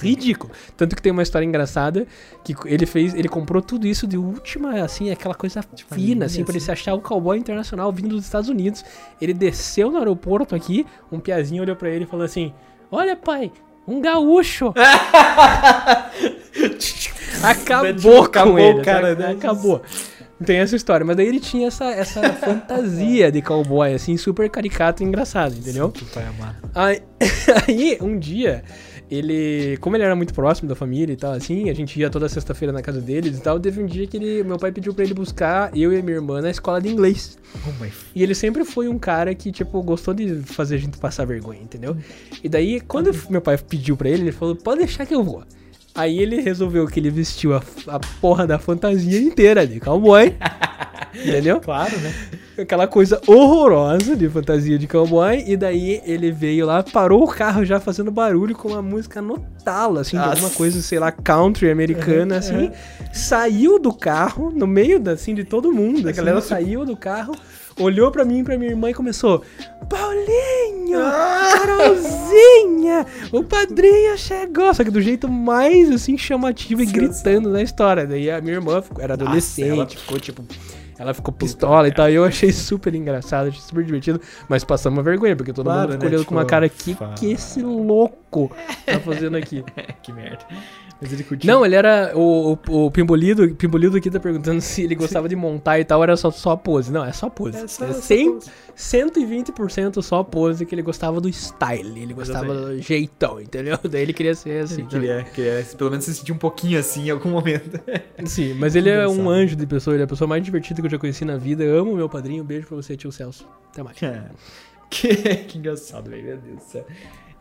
ridículo. Tanto que tem uma história engraçada que ele fez, ele comprou tudo isso de última, assim, aquela coisa fina, assim, pra ele se achar um cowboy internacional vindo dos Estados Unidos. Ele desceu no aeroporto aqui, um piazinho olhou pra ele e falou assim: Olha, pai, um gaúcho. Acabou com Acabou, ele. cara, tá? né? Acabou. Tem essa história, mas daí ele tinha essa, essa fantasia de cowboy, assim, super caricato e engraçado, entendeu? Tu vai amar. Aí, aí, um dia, ele. Como ele era muito próximo da família e tal, assim, a gente ia toda sexta-feira na casa deles e tal. Teve um dia que ele, meu pai pediu pra ele buscar eu e a minha irmã na escola de inglês. Oh E ele sempre foi um cara que, tipo, gostou de fazer a gente passar vergonha, entendeu? E daí, quando meu pai pediu pra ele, ele falou: pode deixar que eu vou. Aí ele resolveu que ele vestiu a, a porra da fantasia inteira de cowboy. entendeu? Claro, né? Aquela coisa horrorosa de fantasia de cowboy. E daí ele veio lá, parou o carro já fazendo barulho com uma música no talo, assim, de Nossa. alguma coisa, sei lá, country americana, assim. Saiu do carro, no meio, da, assim, de todo mundo. A galera galera saiu do carro, olhou pra mim e pra minha irmã e começou: Paulinho! Ah! Carolzinha! O padrinho chegou! Só que do jeito mais, assim, chamativo e gritando na história. Daí a minha irmã ficou- era adolescente, ela- ficou tipo. Ela ficou pistola e tal. E eu achei super engraçado, achei super divertido. Mas passamos uma vergonha, porque todo Claro, mundo ficou né? olhando com uma Tipo, cara: que fa- que esse louco tá fazendo aqui? que merda. Mas ele curtiu. Não, ele era. O, o, o Pimbolido, o Pimbolido aqui tá perguntando se ele gostava de montar e tal, era só, só pose. Não, é só pose. É É, só- só 100, pose. 120% só pose que ele gostava do style, ele gostava do jeitão, entendeu? Daí ele queria ser assim. Ele queria, queria pelo menos se sentir um pouquinho assim em algum momento. Sim, mas ele é um anjo de pessoa, ele é a pessoa mais divertida que eu já conheci na vida. Eu amo meu padrinho, beijo pra você, tio Celso. Até mais. que, que engraçado, velho. Meu Deus do céu.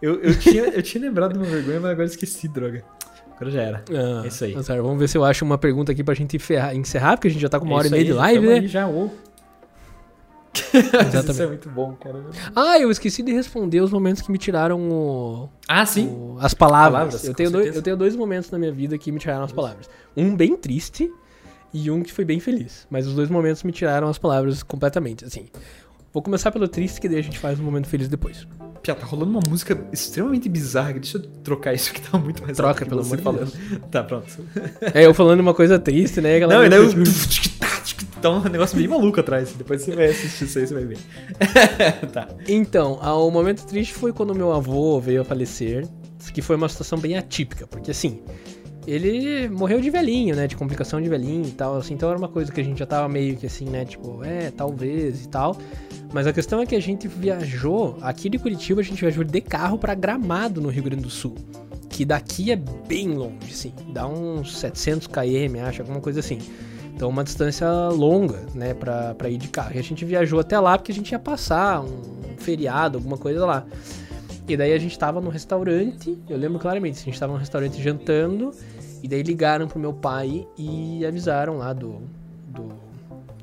Eu, eu, tinha, eu tinha lembrado de uma vergonha, mas agora esqueci, droga. Agora já era. Ah, É isso aí. Azar, vamos ver se eu acho uma pergunta aqui pra gente encerrar, encerrar porque a gente já tá com uma É hora e meia de live, né? já, ô. Exatamente. Isso é muito bom, cara. Ah, eu esqueci de responder os momentos que me tiraram o, Ah, sim. o- as palavras. Palavras, eu, tenho dois, eu tenho dois momentos na minha vida que me tiraram as palavras. Um bem triste e um que foi bem feliz. Mas os dois momentos me tiraram as palavras completamente, assim. Vou começar pelo triste, que daí a gente faz um momento feliz depois. Pia, tá rolando uma música extremamente bizarra. Deixa eu trocar isso que tá muito mais Troca, pelo amor de falando. Tá, pronto. É, eu falando uma coisa triste, né? galera? Não, e daí eu... Tá um negócio bem maluco atrás. Depois você vai assistir isso aí, você vai ver. tá. Então, ah, o momento triste foi quando meu avô veio a falecer, que foi uma situação bem atípica, porque assim, ele morreu de velhinho, né, de complicação de velhinho e tal, assim, então era uma coisa que a gente já tava meio que assim, né, tipo, é, talvez e tal. Mas a questão é que a gente viajou, aqui de Curitiba a gente viajou de carro pra Gramado, no Rio Grande do Sul. Que daqui é bem longe, assim, dá uns 700 km, acho, alguma coisa assim. Então, uma distância longa, né, pra, pra ir de carro. E a gente viajou até lá porque a gente ia passar um feriado, alguma coisa lá. E daí a gente tava no restaurante, eu lembro claramente, a gente tava no restaurante jantando, e daí ligaram pro meu pai e avisaram lá do, do,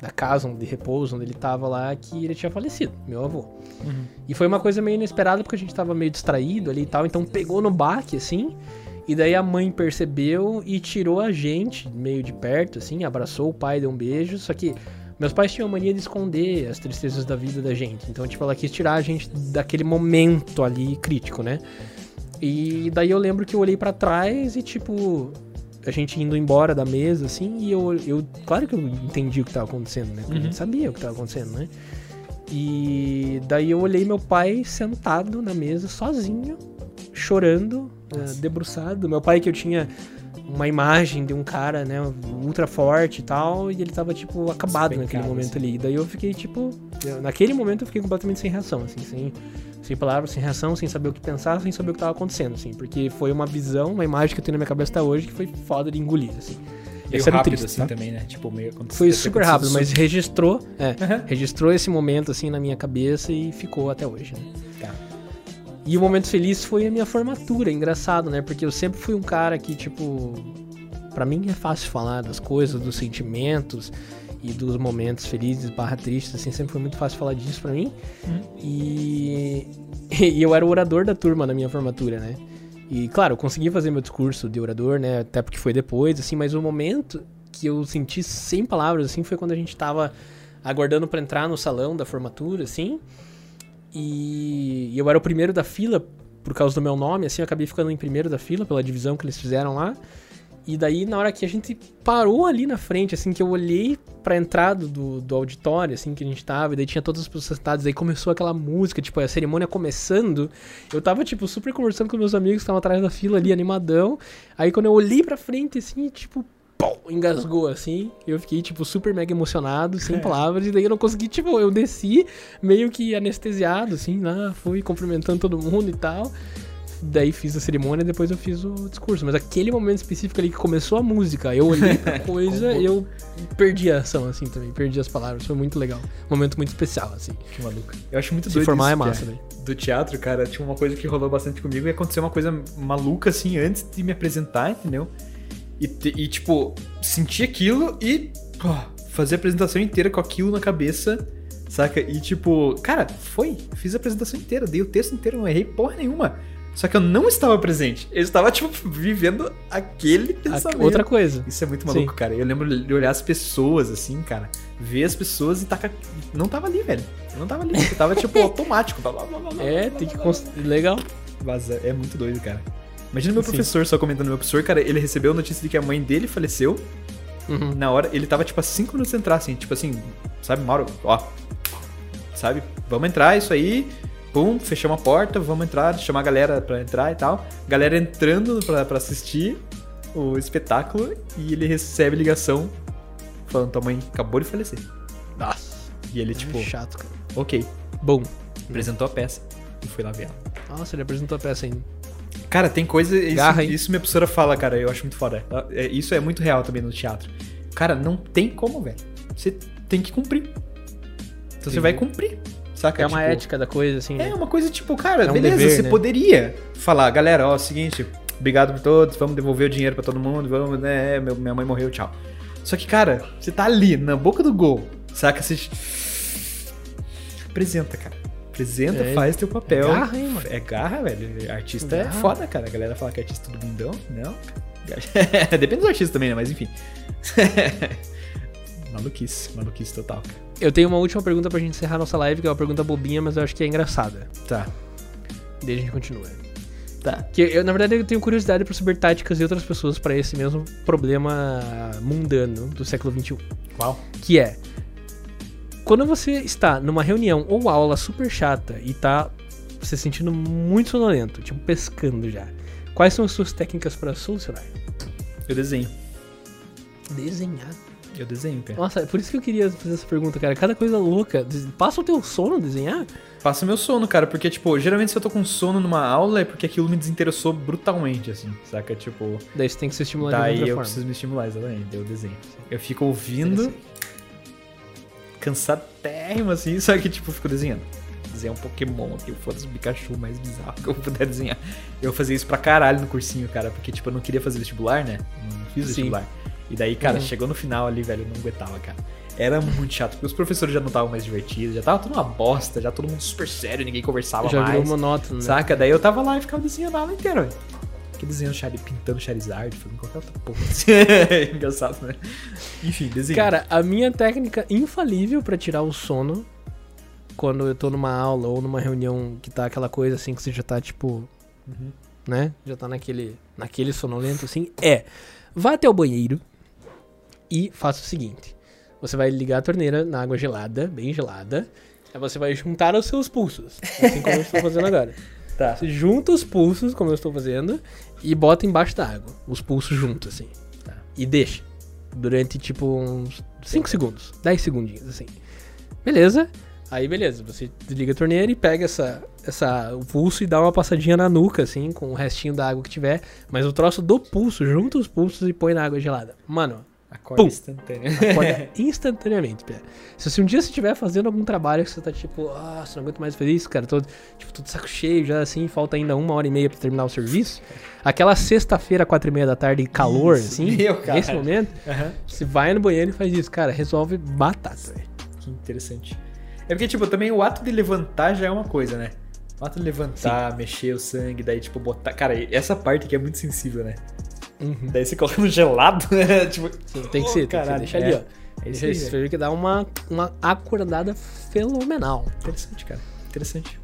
da casa de repouso onde ele tava lá que ele tinha falecido, meu avô. Uhum. E foi uma coisa meio inesperada porque a gente tava meio distraído ali e tal, então pegou no baque, assim. E daí a mãe percebeu e tirou a gente meio de perto, assim, abraçou o pai, deu um beijo. Só que meus pais tinham a mania de esconder as tristezas da vida da gente. Então, tipo, ela quis tirar a gente daquele momento ali crítico, né? E daí eu lembro que eu olhei para trás e, tipo, a gente indo embora da mesa, assim, e eu, eu claro que eu entendi o que tava acontecendo, né? Porque a Uhum. gente sabia o que tava acontecendo, né? E daí eu olhei meu pai sentado na mesa, sozinho, chorando, eh, debruçado. Meu pai que eu tinha uma imagem de um cara, né, ultra forte e tal, e ele tava, tipo, acabado naquele momento assim. ali. Daí eu fiquei, tipo, eu- naquele momento eu fiquei completamente sem reação, assim, sem, sem palavras, sem reação, sem saber o que pensar, sem saber o que tava acontecendo, assim, porque foi uma visão, uma imagem que eu tenho na minha cabeça até hoje que foi foda de engolir, assim. Meio rápido, triste, assim, tá? também, né? Tipo, meio. Foi super rápido, mas registrou, é, Aham. registrou esse momento, assim, na minha cabeça e ficou até hoje, né? Tá. E o momento feliz foi a minha formatura, engraçado, né? Porque eu sempre fui um cara que, tipo, Pra mim é fácil falar das coisas, dos sentimentos e dos momentos felizes barra tristes, assim, sempre foi muito fácil falar disso pra mim. Uhum. E... e eu era o orador da turma na minha formatura, né? E, claro, eu consegui fazer meu discurso de orador, né? Até porque foi depois, assim, mas o momento que eu senti sem palavras, assim, foi quando a gente tava aguardando pra entrar no salão da formatura, assim. E eu era o primeiro da fila por causa do meu nome, assim, eu acabei ficando em primeiro da fila pela divisão que eles fizeram lá. E daí, na hora que a gente parou ali na frente, assim, que eu olhei pra entrada do, do auditório, assim, que a gente tava, e daí tinha todas as pessoas sentadas, aí começou aquela música, tipo, a cerimônia começando, eu tava, tipo, super conversando com meus amigos que estavam atrás da fila ali, animadão. Aí quando eu olhei pra frente, assim, tipo, pum, engasgou, assim, eu fiquei, tipo, super mega emocionado, sem palavras, e daí eu não consegui, tipo, eu desci meio que anestesiado, assim, lá, fui cumprimentando todo mundo e tal. Daí fiz a cerimônia e depois eu fiz o discurso. Mas aquele momento específico ali que começou a música, eu olhei pra coisa e eu perdi a ação, assim, também. Perdi as palavras. Foi muito legal. Um momento muito especial, assim. Que maluco. Eu acho muito Se doido formar isso, é massa, velho. Do teatro, cara, tinha uma coisa que rolou bastante comigo e aconteceu uma coisa maluca, assim, antes de me apresentar, entendeu? E, e, tipo, sentir aquilo e pô, fazer a apresentação inteira com aquilo na cabeça, saca? E, tipo, cara, foi. Fiz a apresentação inteira, dei o texto inteiro, não errei porra nenhuma. Só que eu não estava presente. Eu estava, tipo, vivendo aquele pensamento. outra coisa. Isso é muito maluco, Sim. cara. Eu lembro de olhar as pessoas, assim, cara. Ver as pessoas e tacar. Não tava ali, velho. Eu não tava ali. Eu tava, tipo, automático. Blá, blá, blá, É, tem que. Legal. blá. Vaza. É muito doido, cara. Imagina meu Sim. professor, só comentando meu professor, cara, ele recebeu a notícia de que a mãe dele faleceu. Uhum. Na hora, ele tava, tipo, a 5 minutos de entrar, assim, tipo assim, sabe, Mauro, ó. Sabe? Vamos entrar, isso aí. Pum, fechamos a porta, vamos entrar, chamar a galera pra entrar e tal. Galera entrando pra, pra assistir o espetáculo e ele recebe ligação falando: tua mãe acabou de falecer. Nossa. E ele, tipo, é chato, cara. ok, Bom. apresentou a peça e foi lá ver ela. Nossa, ele apresentou a peça ainda. Cara, tem coisa. Isso, Garra, isso minha professora fala, cara, eu acho muito foda. Ela- é, Isso é muito real também no teatro. Cara, não tem como, velho. Você tem que cumprir. Então você vai cumprir. Saca? É uma Tipo, ética da coisa, assim. É né? uma coisa tipo, cara, É um beleza, dever, você né? poderia falar, galera, ó, seguinte, obrigado por todos, vamos devolver o dinheiro pra todo mundo, vamos, né, meu- minha mãe morreu, tchau. Só que, cara, você tá ali, na boca do gol, saca? Você. Apresenta, cara. Apresenta, É, faz teu papel. é garra, hein, mano? É garra, velho. Artista é Garra. foda, cara. A galera fala que é artista do bundão. Não. Depende do artista também, né? Mas enfim. maluquice, maluquice total. Eu tenho uma última pergunta pra gente encerrar nossa live, que é uma pergunta bobinha, mas eu acho que é engraçada. Tá. Daí a gente continua. Tá. Que eu, na verdade, eu tenho curiosidade pra saber táticas de outras pessoas pra esse mesmo problema mundano do século XXI. Qual? Que é. Quando você está numa reunião ou aula super chata e tá se sentindo muito sonolento, tipo pescando já, quais são as suas técnicas pra solucionar? Eu desenho. Desenhar. Eu desenho, cara. Nossa, é por isso que eu queria fazer essa pergunta, cara. Cada coisa louca. Passa o teu sono desenhar? Passa meu sono, cara, porque, tipo, geralmente se eu tô com sono numa aula é porque aquilo me desinteressou brutalmente, assim, saca? Tipo, Daí você tem que se estimular de daí outra eu forma. preciso me estimular, exatamente, eu desenho. Eu fico ouvindo, cansadérrimo, assim, só que, tipo, eu fico desenhando. Desenhar um Pokémon aqui, foda-se o Pikachu mais bizarro que eu puder desenhar. Eu fazia isso pra caralho no cursinho, cara, porque, tipo, eu não queria fazer vestibular, né? Não fiz Sim. vestibular. E daí, cara, Uhum. chegou no final ali, velho, eu não aguentava, cara. Era muito chato, porque os professores já não estavam mais divertidos, já tava tudo uma bosta, já todo mundo super sério, ninguém conversava Já mais. virou monótono, né? Saca? Daí eu tava lá e ficava desenhando a aula inteira, velho. Que desenhando pintando Charizard, fazendo qualquer outra porra. Engraçado, né? Enfim, desenho. Cara, a minha técnica infalível pra tirar o sono quando eu tô numa aula ou numa reunião que tá aquela coisa assim que você já tá tipo, Uhum. né? Já tá naquele, naquele sonolento assim, é vá até o banheiro e faça o seguinte: você vai ligar a torneira na água gelada, bem gelada, aí você vai juntar os seus pulsos, assim como eu estou fazendo agora. Tá. Você junta os pulsos, como eu estou fazendo, e bota embaixo da água. Os pulsos juntos, assim. Tá. E deixa. Durante, tipo, uns 5 segundos. 10 segundinhos, assim. Beleza? Aí, beleza. Você desliga a torneira e pega essa, essa, o pulso e dá uma passadinha na nuca, assim, com o restinho da água que tiver. Mas o troço do pulso, junta os pulsos e põe na água gelada. Mano, Acorda Pum. instantâneo. acorda instantaneamente, Pé. Se, se um dia você estiver fazendo algum trabalho que você tá tipo, ah, não aguento mais fazer isso, cara, tô, tipo, tô de saco cheio já assim, falta ainda uma hora e meia pra terminar o serviço. Aquela sexta-feira, quatro e meia da tarde, calor, Isso, assim, meu, nesse momento, Aham. você vai no banheiro e faz isso, cara, resolve batata. Que interessante. É porque, tipo, também o ato de levantar já é uma coisa, né? O ato de levantar, mexer o sangue, daí, tipo, botar. Cara, essa parte aqui é muito sensível, né? Uhum. Daí você coloca no gelado, né? tipo. Sim, tem que oh, ser, tem que ser. caralho, Deixa é. ali, ó. É isso, velho. você vê que dá uma, uma acordada fenomenal. Interessante, cara. Interessante.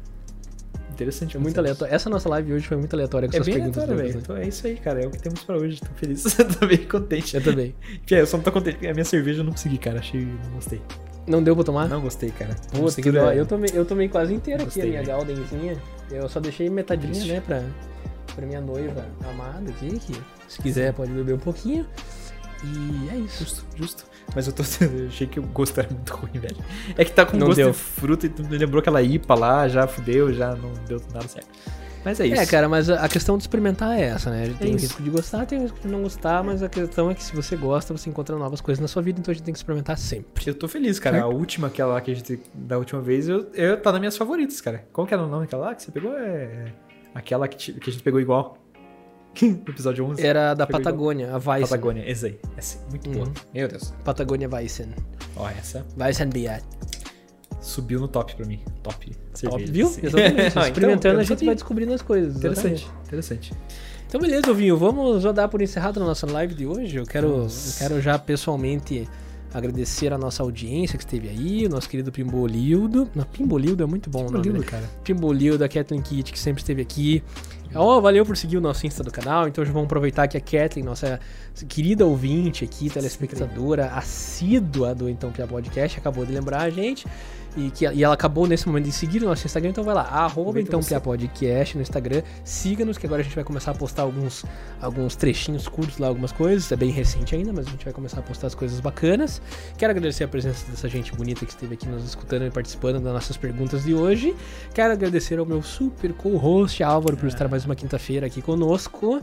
Interessante. Foi muito aleatório. Essa nossa live hoje foi muito aleatória com É bem perguntas. aleatório, né? Então é isso aí, cara. É o que temos pra hoje. Tô feliz. tô bem contente. Eu também. Pia, eu só não tô contente a minha cerveja eu não consegui, cara. Achei. Não gostei. Não deu pra tomar? Não gostei, cara. Puta, que dó. Eu tomei, eu tomei quase inteira aqui a minha né? Galdenzinha. Eu só deixei metadinha, Triste. né, pra, pra minha noiva amada aqui, que se quiser pode beber um pouquinho. E é isso. Justo, justo. Mas eu tô. Eu achei que o gosto era muito ruim, velho. É que tá com Não gosto deu. de fruta e tu me lembrou aquela IPA lá, já fudeu, já não deu nada certo. Mas é isso. É, cara, mas a questão de experimentar é essa, né? Tem o isso. risco de gostar, tem o risco de não gostar, mas a questão é que se você gosta, você encontra novas coisas na sua vida, então a gente tem que experimentar sempre. Eu tô feliz, cara. A última, aquela lá que a gente. Da última vez, eu, eu tá nas minhas favoritas, cara. Qual que era o nome daquela lá que você pegou? É. Aquela que, que a gente pegou igual. no episódio 11. Era da Pegou igual. Patagônia, a Weissen. Patagônia, essa aí. Essa. Muito boa. Uhum. Meu Deus. Patagônia Weissen. Ó, essa Weissen Beer. subiu no top pra mim. Top. Cerveja. Viu? Sim. Exatamente. Ah, então, Experimentando, eu a gente vai descobrindo as coisas. exatamente. Interessante, interessante. Então, beleza, Ovinho. Vamos já dar por encerrado a nossa live de hoje. Eu quero, eu quero já pessoalmente agradecer a nossa audiência que esteve aí, o nosso querido Pimbolildo. Não, Pimbolildo é muito bom o nome, né? cara. Pimbolildo, a Kathleen Kitt, que sempre esteve aqui. Ó, valeu por seguir o nosso Insta do canal. Então já vamos aproveitar que a Kathleen, nossa querida ouvinte aqui, telespectadora assídua do Então Pia Podcast, acabou de lembrar a gente. E, que, e ela acabou nesse momento de seguir o nosso Instagram, então vai lá, arroba então Podcast no Instagram. Siga-nos, que agora a gente vai começar a postar alguns, alguns trechinhos curtos lá, algumas coisas. É bem recente ainda, mas a gente vai começar a postar as coisas bacanas. Quero agradecer a presença dessa gente bonita que esteve aqui nos escutando e participando das nossas perguntas de hoje. Quero agradecer ao meu super co-host Álvaro por estar mais uma quinta-feira aqui conosco.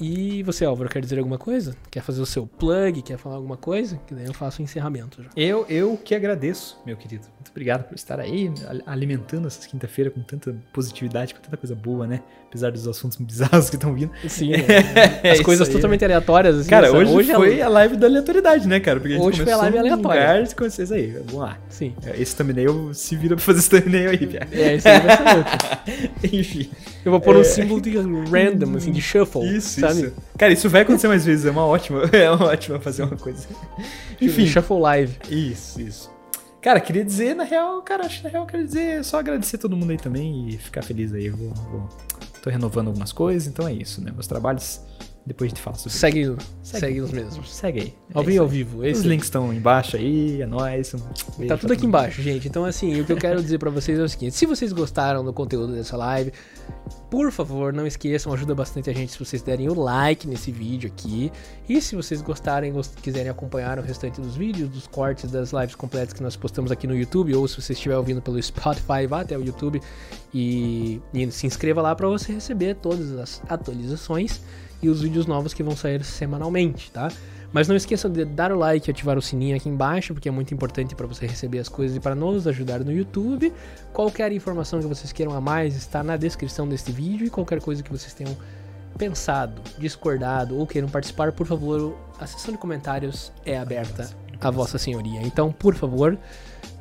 E você, Álvaro, quer dizer alguma coisa? Quer fazer o seu plug? Quer falar alguma coisa? Que daí eu faço o encerramento já. Eu, eu que agradeço, meu querido. Muito obrigado por estar aí al- alimentando essas quinta-feira com tanta positividade, com tanta coisa boa, né? Apesar dos assuntos bizarros que estão vindo. Sim, né? É as isso coisas aí, totalmente aleatórias. Assim, Cara, essa- hoje, é- foi a live da aleatoriedade, né, cara? Porque Hoje foi a live aleatória. lugar começou isso aí. Vamos lá. Sim. Esse thumbnail se vira pra fazer esse thumbnail aí, Pia. É, isso aí vai ser cara. Enfim. Eu vou pôr um É. símbolo de random, assim, de shuffle. Isso, sabe? isso. Cara, isso vai acontecer mais vezes. É uma ótima. É uma ótima fazer uma coisa. Enfim. Shuffle live. Isso, isso. Cara, queria dizer, na real, cara, acho que na real queria dizer só agradecer todo mundo aí também e ficar feliz aí. Eu vou, vou- tô renovando algumas coisas, então é isso, né? Meus trabalhos, depois a gente fala sobre Segue, isso. segue, os mesmos. Segue aí. Ao É vivo, ao vivo. Os Esse links estão embaixo aí, é nóis. Um Tá tudo aqui embaixo, gente. Então, assim, o que eu quero dizer pra vocês é o seguinte: se vocês gostaram do conteúdo dessa live, por favor, não esqueçam, ajuda bastante a gente se vocês derem o like nesse vídeo aqui. E se vocês gostarem, gos- quiserem acompanhar o restante dos vídeos, dos cortes, das lives completas que nós postamos aqui no YouTube, ou se você estiver ouvindo pelo Spotify, vá até o YouTube e, e se inscreva lá pra você receber todas as atualizações e os vídeos novos que vão sair semanalmente, tá? Mas não esqueçam de dar o like e ativar o sininho aqui embaixo, porque é muito importante para você receber as coisas e para nos ajudar no YouTube. Qualquer informação que vocês queiram a mais está na descrição deste vídeo e qualquer coisa que vocês tenham pensado, discordado ou queiram participar, por favor, a seção de comentários é aberta a Vossa Senhoria. Então, por favor,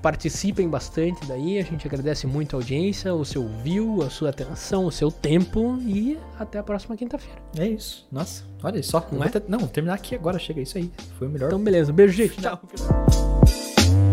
participem bastante daí. A gente agradece muito a audiência, o seu view, a sua atenção, o seu tempo e até a próxima quinta-feira. É isso. Nossa, olha só. Não Não, é? ter- não, terminar aqui agora. Chega, isso aí. Foi o melhor. Então, beleza. Beijo, gente. Tchau. Tchau.